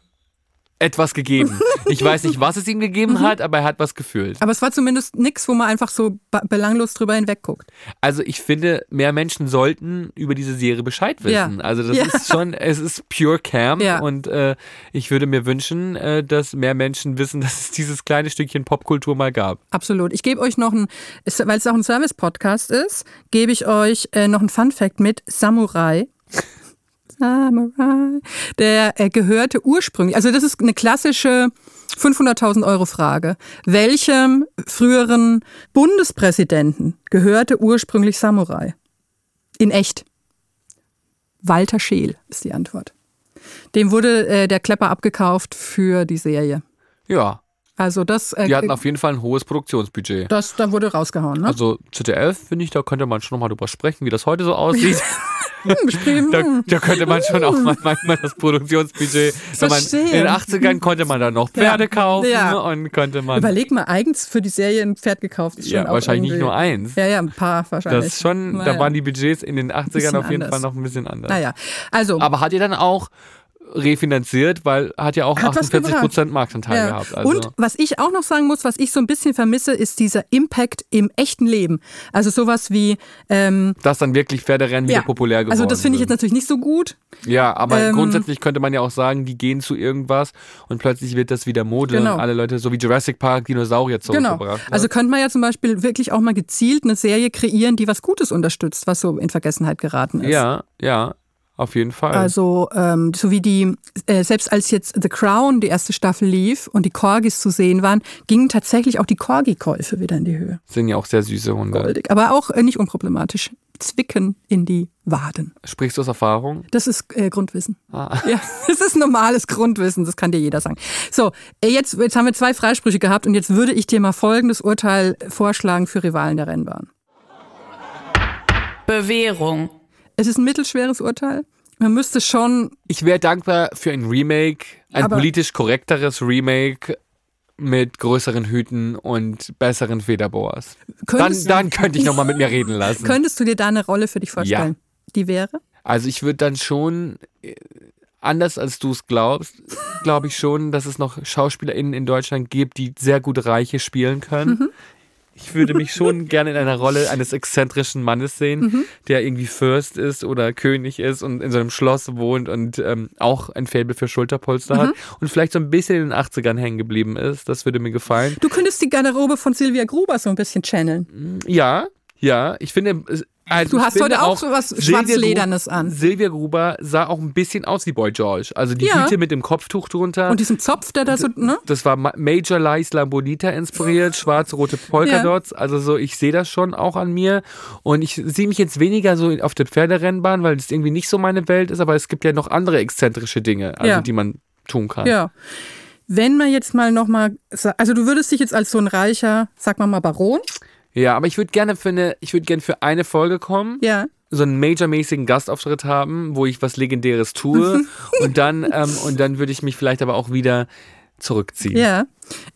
Speaker 1: etwas gegeben. Ich weiß nicht, was es ihm gegeben hat, aber er hat was gefühlt.
Speaker 2: Aber es war zumindest nichts, wo man einfach so belanglos drüber hinwegguckt.
Speaker 1: Also ich finde, mehr Menschen sollten über diese Serie Bescheid wissen.
Speaker 2: Ja.
Speaker 1: Also das
Speaker 2: Ja.
Speaker 1: ist schon, es ist pure Cam
Speaker 2: Ja.
Speaker 1: und äh, ich würde mir wünschen, äh, dass mehr Menschen wissen, dass es dieses kleine Stückchen Popkultur mal gab.
Speaker 2: Absolut. Ich gebe euch noch ein, weil es auch ein Service-Podcast ist, gebe ich euch äh, noch ein Fun-Fact mit Samurai. Samurai. Der äh, gehörte ursprünglich, also das ist eine klassische 500.000 Euro Frage. Welchem früheren Bundespräsidenten gehörte ursprünglich Samurai? In echt. Walter Scheel ist die Antwort. Dem wurde äh, der Klepper abgekauft für die Serie.
Speaker 1: Ja,
Speaker 2: Also das, äh,
Speaker 1: die hatten auf jeden Fall ein hohes Produktionsbudget.
Speaker 2: das da wurde rausgehauen, ne?
Speaker 1: Also ZDF, finde ich, da könnte man schon nochmal drüber sprechen, wie das heute so aussieht. da, da könnte man schon auch mal manchmal das Produktionsbudget, man, in den 80ern konnte man dann noch Pferde
Speaker 2: Ja.
Speaker 1: kaufen
Speaker 2: Ja.
Speaker 1: und konnte man.
Speaker 2: Überleg mal, eigens für die Serie ein Pferd gekauft. Ist
Speaker 1: Ja, wahrscheinlich nicht nur eins.
Speaker 2: Ja, ja, ein paar wahrscheinlich.
Speaker 1: Das ist schon,
Speaker 2: Naja.
Speaker 1: da waren die Budgets in den 80ern
Speaker 2: Bisschen
Speaker 1: auf jeden
Speaker 2: anders.
Speaker 1: Fall noch ein bisschen anders.
Speaker 2: Naja, also.
Speaker 1: Aber hat ihr dann auch refinanziert, weil hat ja auch
Speaker 2: Hat was
Speaker 1: 48 Prozent. Marktanteil
Speaker 2: Ja.
Speaker 1: gehabt. Also.
Speaker 2: Und was ich auch noch sagen muss, was ich so ein bisschen vermisse, ist dieser Impact im echten Leben. Also sowas wie ähm,
Speaker 1: dass dann wirklich Pferderennen wieder populär geworden
Speaker 2: Also das finde ich jetzt natürlich nicht so gut.
Speaker 1: Ja, aber
Speaker 2: Ähm,
Speaker 1: grundsätzlich könnte man ja auch sagen, die gehen zu irgendwas und plötzlich wird das wieder Mode
Speaker 2: Genau.
Speaker 1: und alle Leute, so wie Jurassic Park, Dinosaurier
Speaker 2: Genau.
Speaker 1: zurückgebracht. hat.
Speaker 2: Also könnte man ja zum Beispiel wirklich auch mal gezielt eine Serie kreieren, die was Gutes unterstützt, was so in Vergessenheit geraten ist.
Speaker 1: ja, ja, auf jeden Fall.
Speaker 2: Also, ähm, so wie die, äh, selbst als jetzt The Crown, die erste Staffel lief und die Corgis zu sehen waren, gingen tatsächlich auch die Corgi-Käufe wieder in die Höhe.
Speaker 1: sind ja auch sehr süße Hunde.
Speaker 2: Goldig. Aber auch äh, nicht unproblematisch. Zwicken in die Waden.
Speaker 1: Sprichst du aus Erfahrung?
Speaker 2: Das ist äh, Grundwissen.
Speaker 1: Ah.
Speaker 2: Ja, das ist normales Grundwissen, das kann dir jeder sagen. So, äh, jetzt, jetzt haben wir zwei Freisprüche gehabt und jetzt würde ich dir mal folgendes Urteil vorschlagen für Rivalen der Rennbahn.
Speaker 5: Bewährung.
Speaker 2: Es ist ein mittelschweres Urteil. Man müsste schon
Speaker 1: Ich wäre dankbar für ein Remake, ein politisch korrekteres Remake mit größeren Hüten und besseren Federboas. Dann, dann könnte ich nochmal mit mir reden lassen.
Speaker 2: Könntest du dir da eine Rolle für dich vorstellen? Die wäre?
Speaker 1: Also ich würde dann schon äh, anders als du es glaubst, glaube ich schon, dass es noch SchauspielerInnen in Deutschland gibt, die sehr gut Reiche spielen können.
Speaker 2: Mhm.
Speaker 1: Ich würde mich schon gerne in einer Rolle eines exzentrischen Mannes sehen,
Speaker 2: Mhm.
Speaker 1: der irgendwie Fürst ist oder König ist und in so einem Schloss wohnt und ähm, auch ein Faible für Schulterpolster hat
Speaker 2: Mhm.
Speaker 1: und vielleicht so ein bisschen in den 80ern hängen geblieben ist. Das würde mir gefallen.
Speaker 2: Du könntest die Garderobe von Silvia Gruber so ein bisschen channeln.
Speaker 1: Ja, ja, ich finde. Also
Speaker 2: Du hast heute auch so was Schwarzledernes an.
Speaker 1: Silvia Gruber sah auch ein bisschen aus wie Boy George. Also die
Speaker 2: Ja.
Speaker 1: Hüte mit dem Kopftuch drunter.
Speaker 2: Und diesem Zopf, der da so, ne?
Speaker 1: das war Ma- Major Lies Lambolita inspiriert, schwarz-rote Polkadots. Also so, ich sehe das schon auch an mir. Und ich sehe mich jetzt weniger so auf der Pferderennbahn, weil das irgendwie nicht so meine Welt ist. Aber es gibt ja noch andere exzentrische Dinge, also
Speaker 2: Ja.
Speaker 1: die man tun kann.
Speaker 2: Ja. Wenn man jetzt mal nochmal, also du würdest dich jetzt als so ein reicher, sag mal mal Baron.
Speaker 1: Ja, aber ich würde gerne für eine, ich würde gerne für eine Folge kommen.
Speaker 2: Ja.
Speaker 1: so einen majormäßigen Gastauftritt haben, wo ich was Legendäres tue und dann ähm, und dann würde ich mich vielleicht aber auch wieder zurückziehen.
Speaker 2: Ja,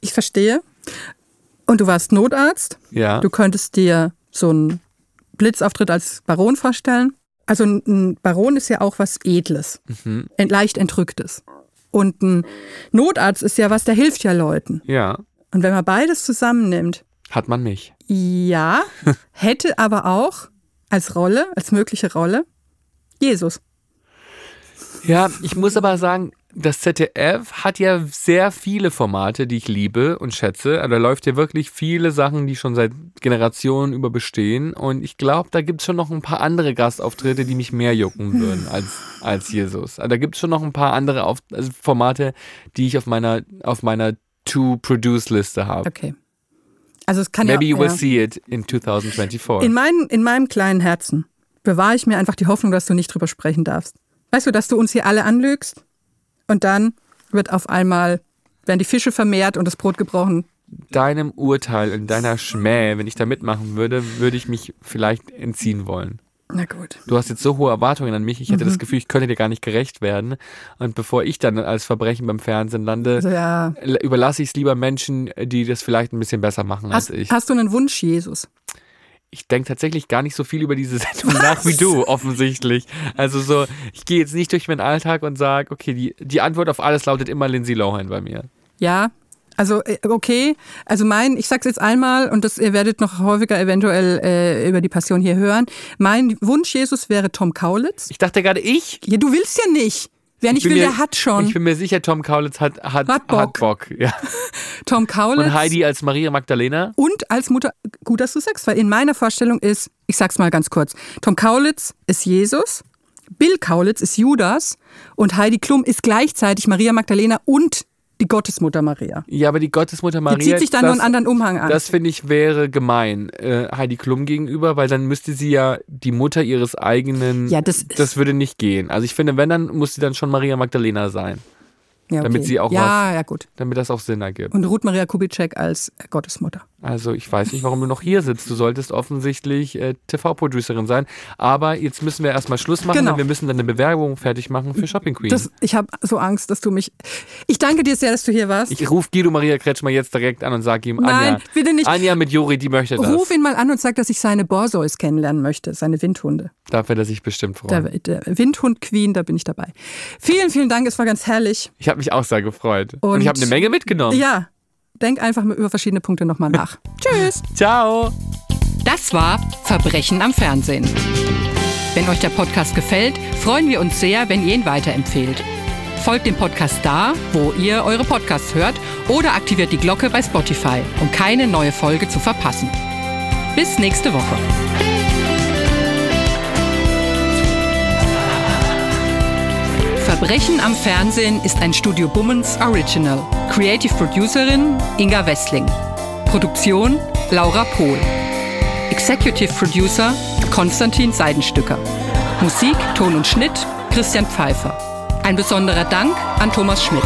Speaker 2: ich verstehe. Und du warst Notarzt.
Speaker 1: Ja.
Speaker 2: Du könntest dir so einen Blitzauftritt als Baron vorstellen. Also ein- Baron ist ja auch was Edles,
Speaker 1: Mhm.
Speaker 2: leicht Entrücktes. Und ein Notarzt ist ja was, der hilft ja Leuten.
Speaker 1: Ja,
Speaker 2: Und wenn man beides zusammennimmt,
Speaker 1: hat man mich.
Speaker 2: ja, hätte aber auch als Rolle, als mögliche Rolle, Jesus.
Speaker 1: Ja, ich muss aber sagen, das ZDF hat ja sehr viele Formate, die ich liebe und schätze. Also Da läuft ja wirklich viele Sachen, die schon seit Generationen über bestehen. Und ich glaube, da gibt es schon noch ein paar andere Gastauftritte, die mich mehr jucken würden als, als Jesus. Also Da gibt es schon noch ein paar andere auf, also Formate, die ich auf meiner, auf meiner To-Produce-Liste habe.
Speaker 2: Okay. Also es kann
Speaker 1: Maybe
Speaker 2: ja,
Speaker 1: you will
Speaker 2: ja.
Speaker 1: see it in 2024.
Speaker 2: In, mein, in meinem kleinen Herzen bewahre ich mir einfach die Hoffnung, dass du nicht drüber sprechen darfst. Weißt du, dass du uns hier alle anlügst und dann wird auf einmal, werden die Fische vermehrt und das Brot gebrochen.
Speaker 1: Deinem Urteil und deiner Schmäh, wenn ich da mitmachen würde, würde ich mich vielleicht entziehen wollen.
Speaker 2: Na gut.
Speaker 1: Du hast jetzt so hohe Erwartungen an mich. Ich hätte
Speaker 2: Mhm.
Speaker 1: das Gefühl, ich könnte dir gar nicht gerecht werden. Und bevor ich dann als Verbrechen beim Fernsehen lande,
Speaker 2: Also ja.
Speaker 1: überlasse ich es lieber Menschen, die das vielleicht ein bisschen besser machen
Speaker 2: Hast,
Speaker 1: als ich.
Speaker 2: hast du einen Wunsch, Jesus?
Speaker 1: Ich denke tatsächlich gar nicht so viel über diese Sendung nach wie du, offensichtlich. Also so, ich gehe jetzt nicht durch meinen Alltag und sage, okay, die, die Antwort auf alles lautet immer Lindsay Lohan bei mir.
Speaker 2: Ja. Also äh, okay, also mein, ich sag's jetzt einmal und das ihr werdet noch häufiger eventuell äh, über die Passion hier hören. Mein Wunsch Jesus wäre Tom Kaulitz.
Speaker 1: Ich dachte gerade ich.
Speaker 2: Ja, du willst ja nicht. Wer nicht will,
Speaker 1: mir-
Speaker 2: der hat schon.
Speaker 1: Ich bin mir sicher, Tom Kaulitz hat, hat,
Speaker 2: Hat Bock.
Speaker 1: Hat Bock ja.
Speaker 2: Tom Kaulitz.
Speaker 1: Und Heidi als Maria Magdalena.
Speaker 2: Und als Mutter, gut, dass du sagst, weil in meiner Vorstellung ist, ich sag's mal ganz kurz, Tom Kaulitz ist Jesus, Bill Kaulitz ist Judas und Heidi Klum ist gleichzeitig Maria Magdalena und die Gottesmutter Maria.
Speaker 1: Ja, aber die Gottesmutter Maria.
Speaker 2: Die zieht sich dann nur einen anderen Umhang an.
Speaker 1: Das finde ich wäre gemein äh, Heidi Klum gegenüber, weil dann müsste sie ja die Mutter ihres eigenen.
Speaker 2: Ja, das
Speaker 1: das würde nicht gehen. Also ich finde, wenn dann muss sie dann schon Maria Magdalena sein,
Speaker 2: ja, okay.
Speaker 1: damit sie auch
Speaker 2: Ja,
Speaker 1: was,
Speaker 2: ja, gut.
Speaker 1: damit das auch Sinn ergibt.
Speaker 2: Und Ruth Maria Kubitschek als Gottesmutter.
Speaker 1: Also ich weiß nicht, warum du noch hier sitzt. Du solltest offensichtlich äh, TV-Producerin sein. Aber jetzt müssen wir erstmal Schluss machen,
Speaker 2: Genau.
Speaker 1: wir müssen dann eine Bewerbung fertig machen für Shopping Queen.
Speaker 2: Das, ich habe so Angst, dass du mich. Ich danke dir sehr, dass du hier warst.
Speaker 1: ich rufe Guido Maria Kretschmer jetzt direkt an und sage ihm,
Speaker 2: Nein,
Speaker 1: Anja,
Speaker 2: bitte nicht.
Speaker 1: Anja mit Juri, die möchte das.
Speaker 2: Ruf ihn mal an und sag, dass ich seine Borsois kennenlernen möchte, seine Windhunde.
Speaker 1: Da wird er sich bestimmt freuen.
Speaker 2: Der, der Windhund Queen, da bin ich dabei. Vielen, vielen Dank, es war ganz herrlich.
Speaker 1: Ich habe mich auch sehr gefreut. Und,
Speaker 2: Und-
Speaker 1: ich habe eine Menge mitgenommen.
Speaker 2: Ja, denk einfach mal über verschiedene Punkte nochmal nach. Tschüss.
Speaker 1: Ciao.
Speaker 2: Das war Verbrechen am Fernsehen. Wenn euch der Podcast gefällt, freuen wir uns sehr, wenn ihr ihn weiterempfehlt. Folgt dem Podcast da, wo ihr eure Podcasts hört oder aktiviert die Glocke bei Spotify, um keine neue Folge zu verpassen. Bis nächste Woche. Verbrechen am Fernsehen ist ein Studio Bummens Original. Creative Producerin Inga Wessling. Produktion Laura Pohl. Executive Producer Konstantin Seidenstücker. Musik, Ton und Schnitt Christian Pfeiffer. Ein besonderer Dank an Thomas Schmidt.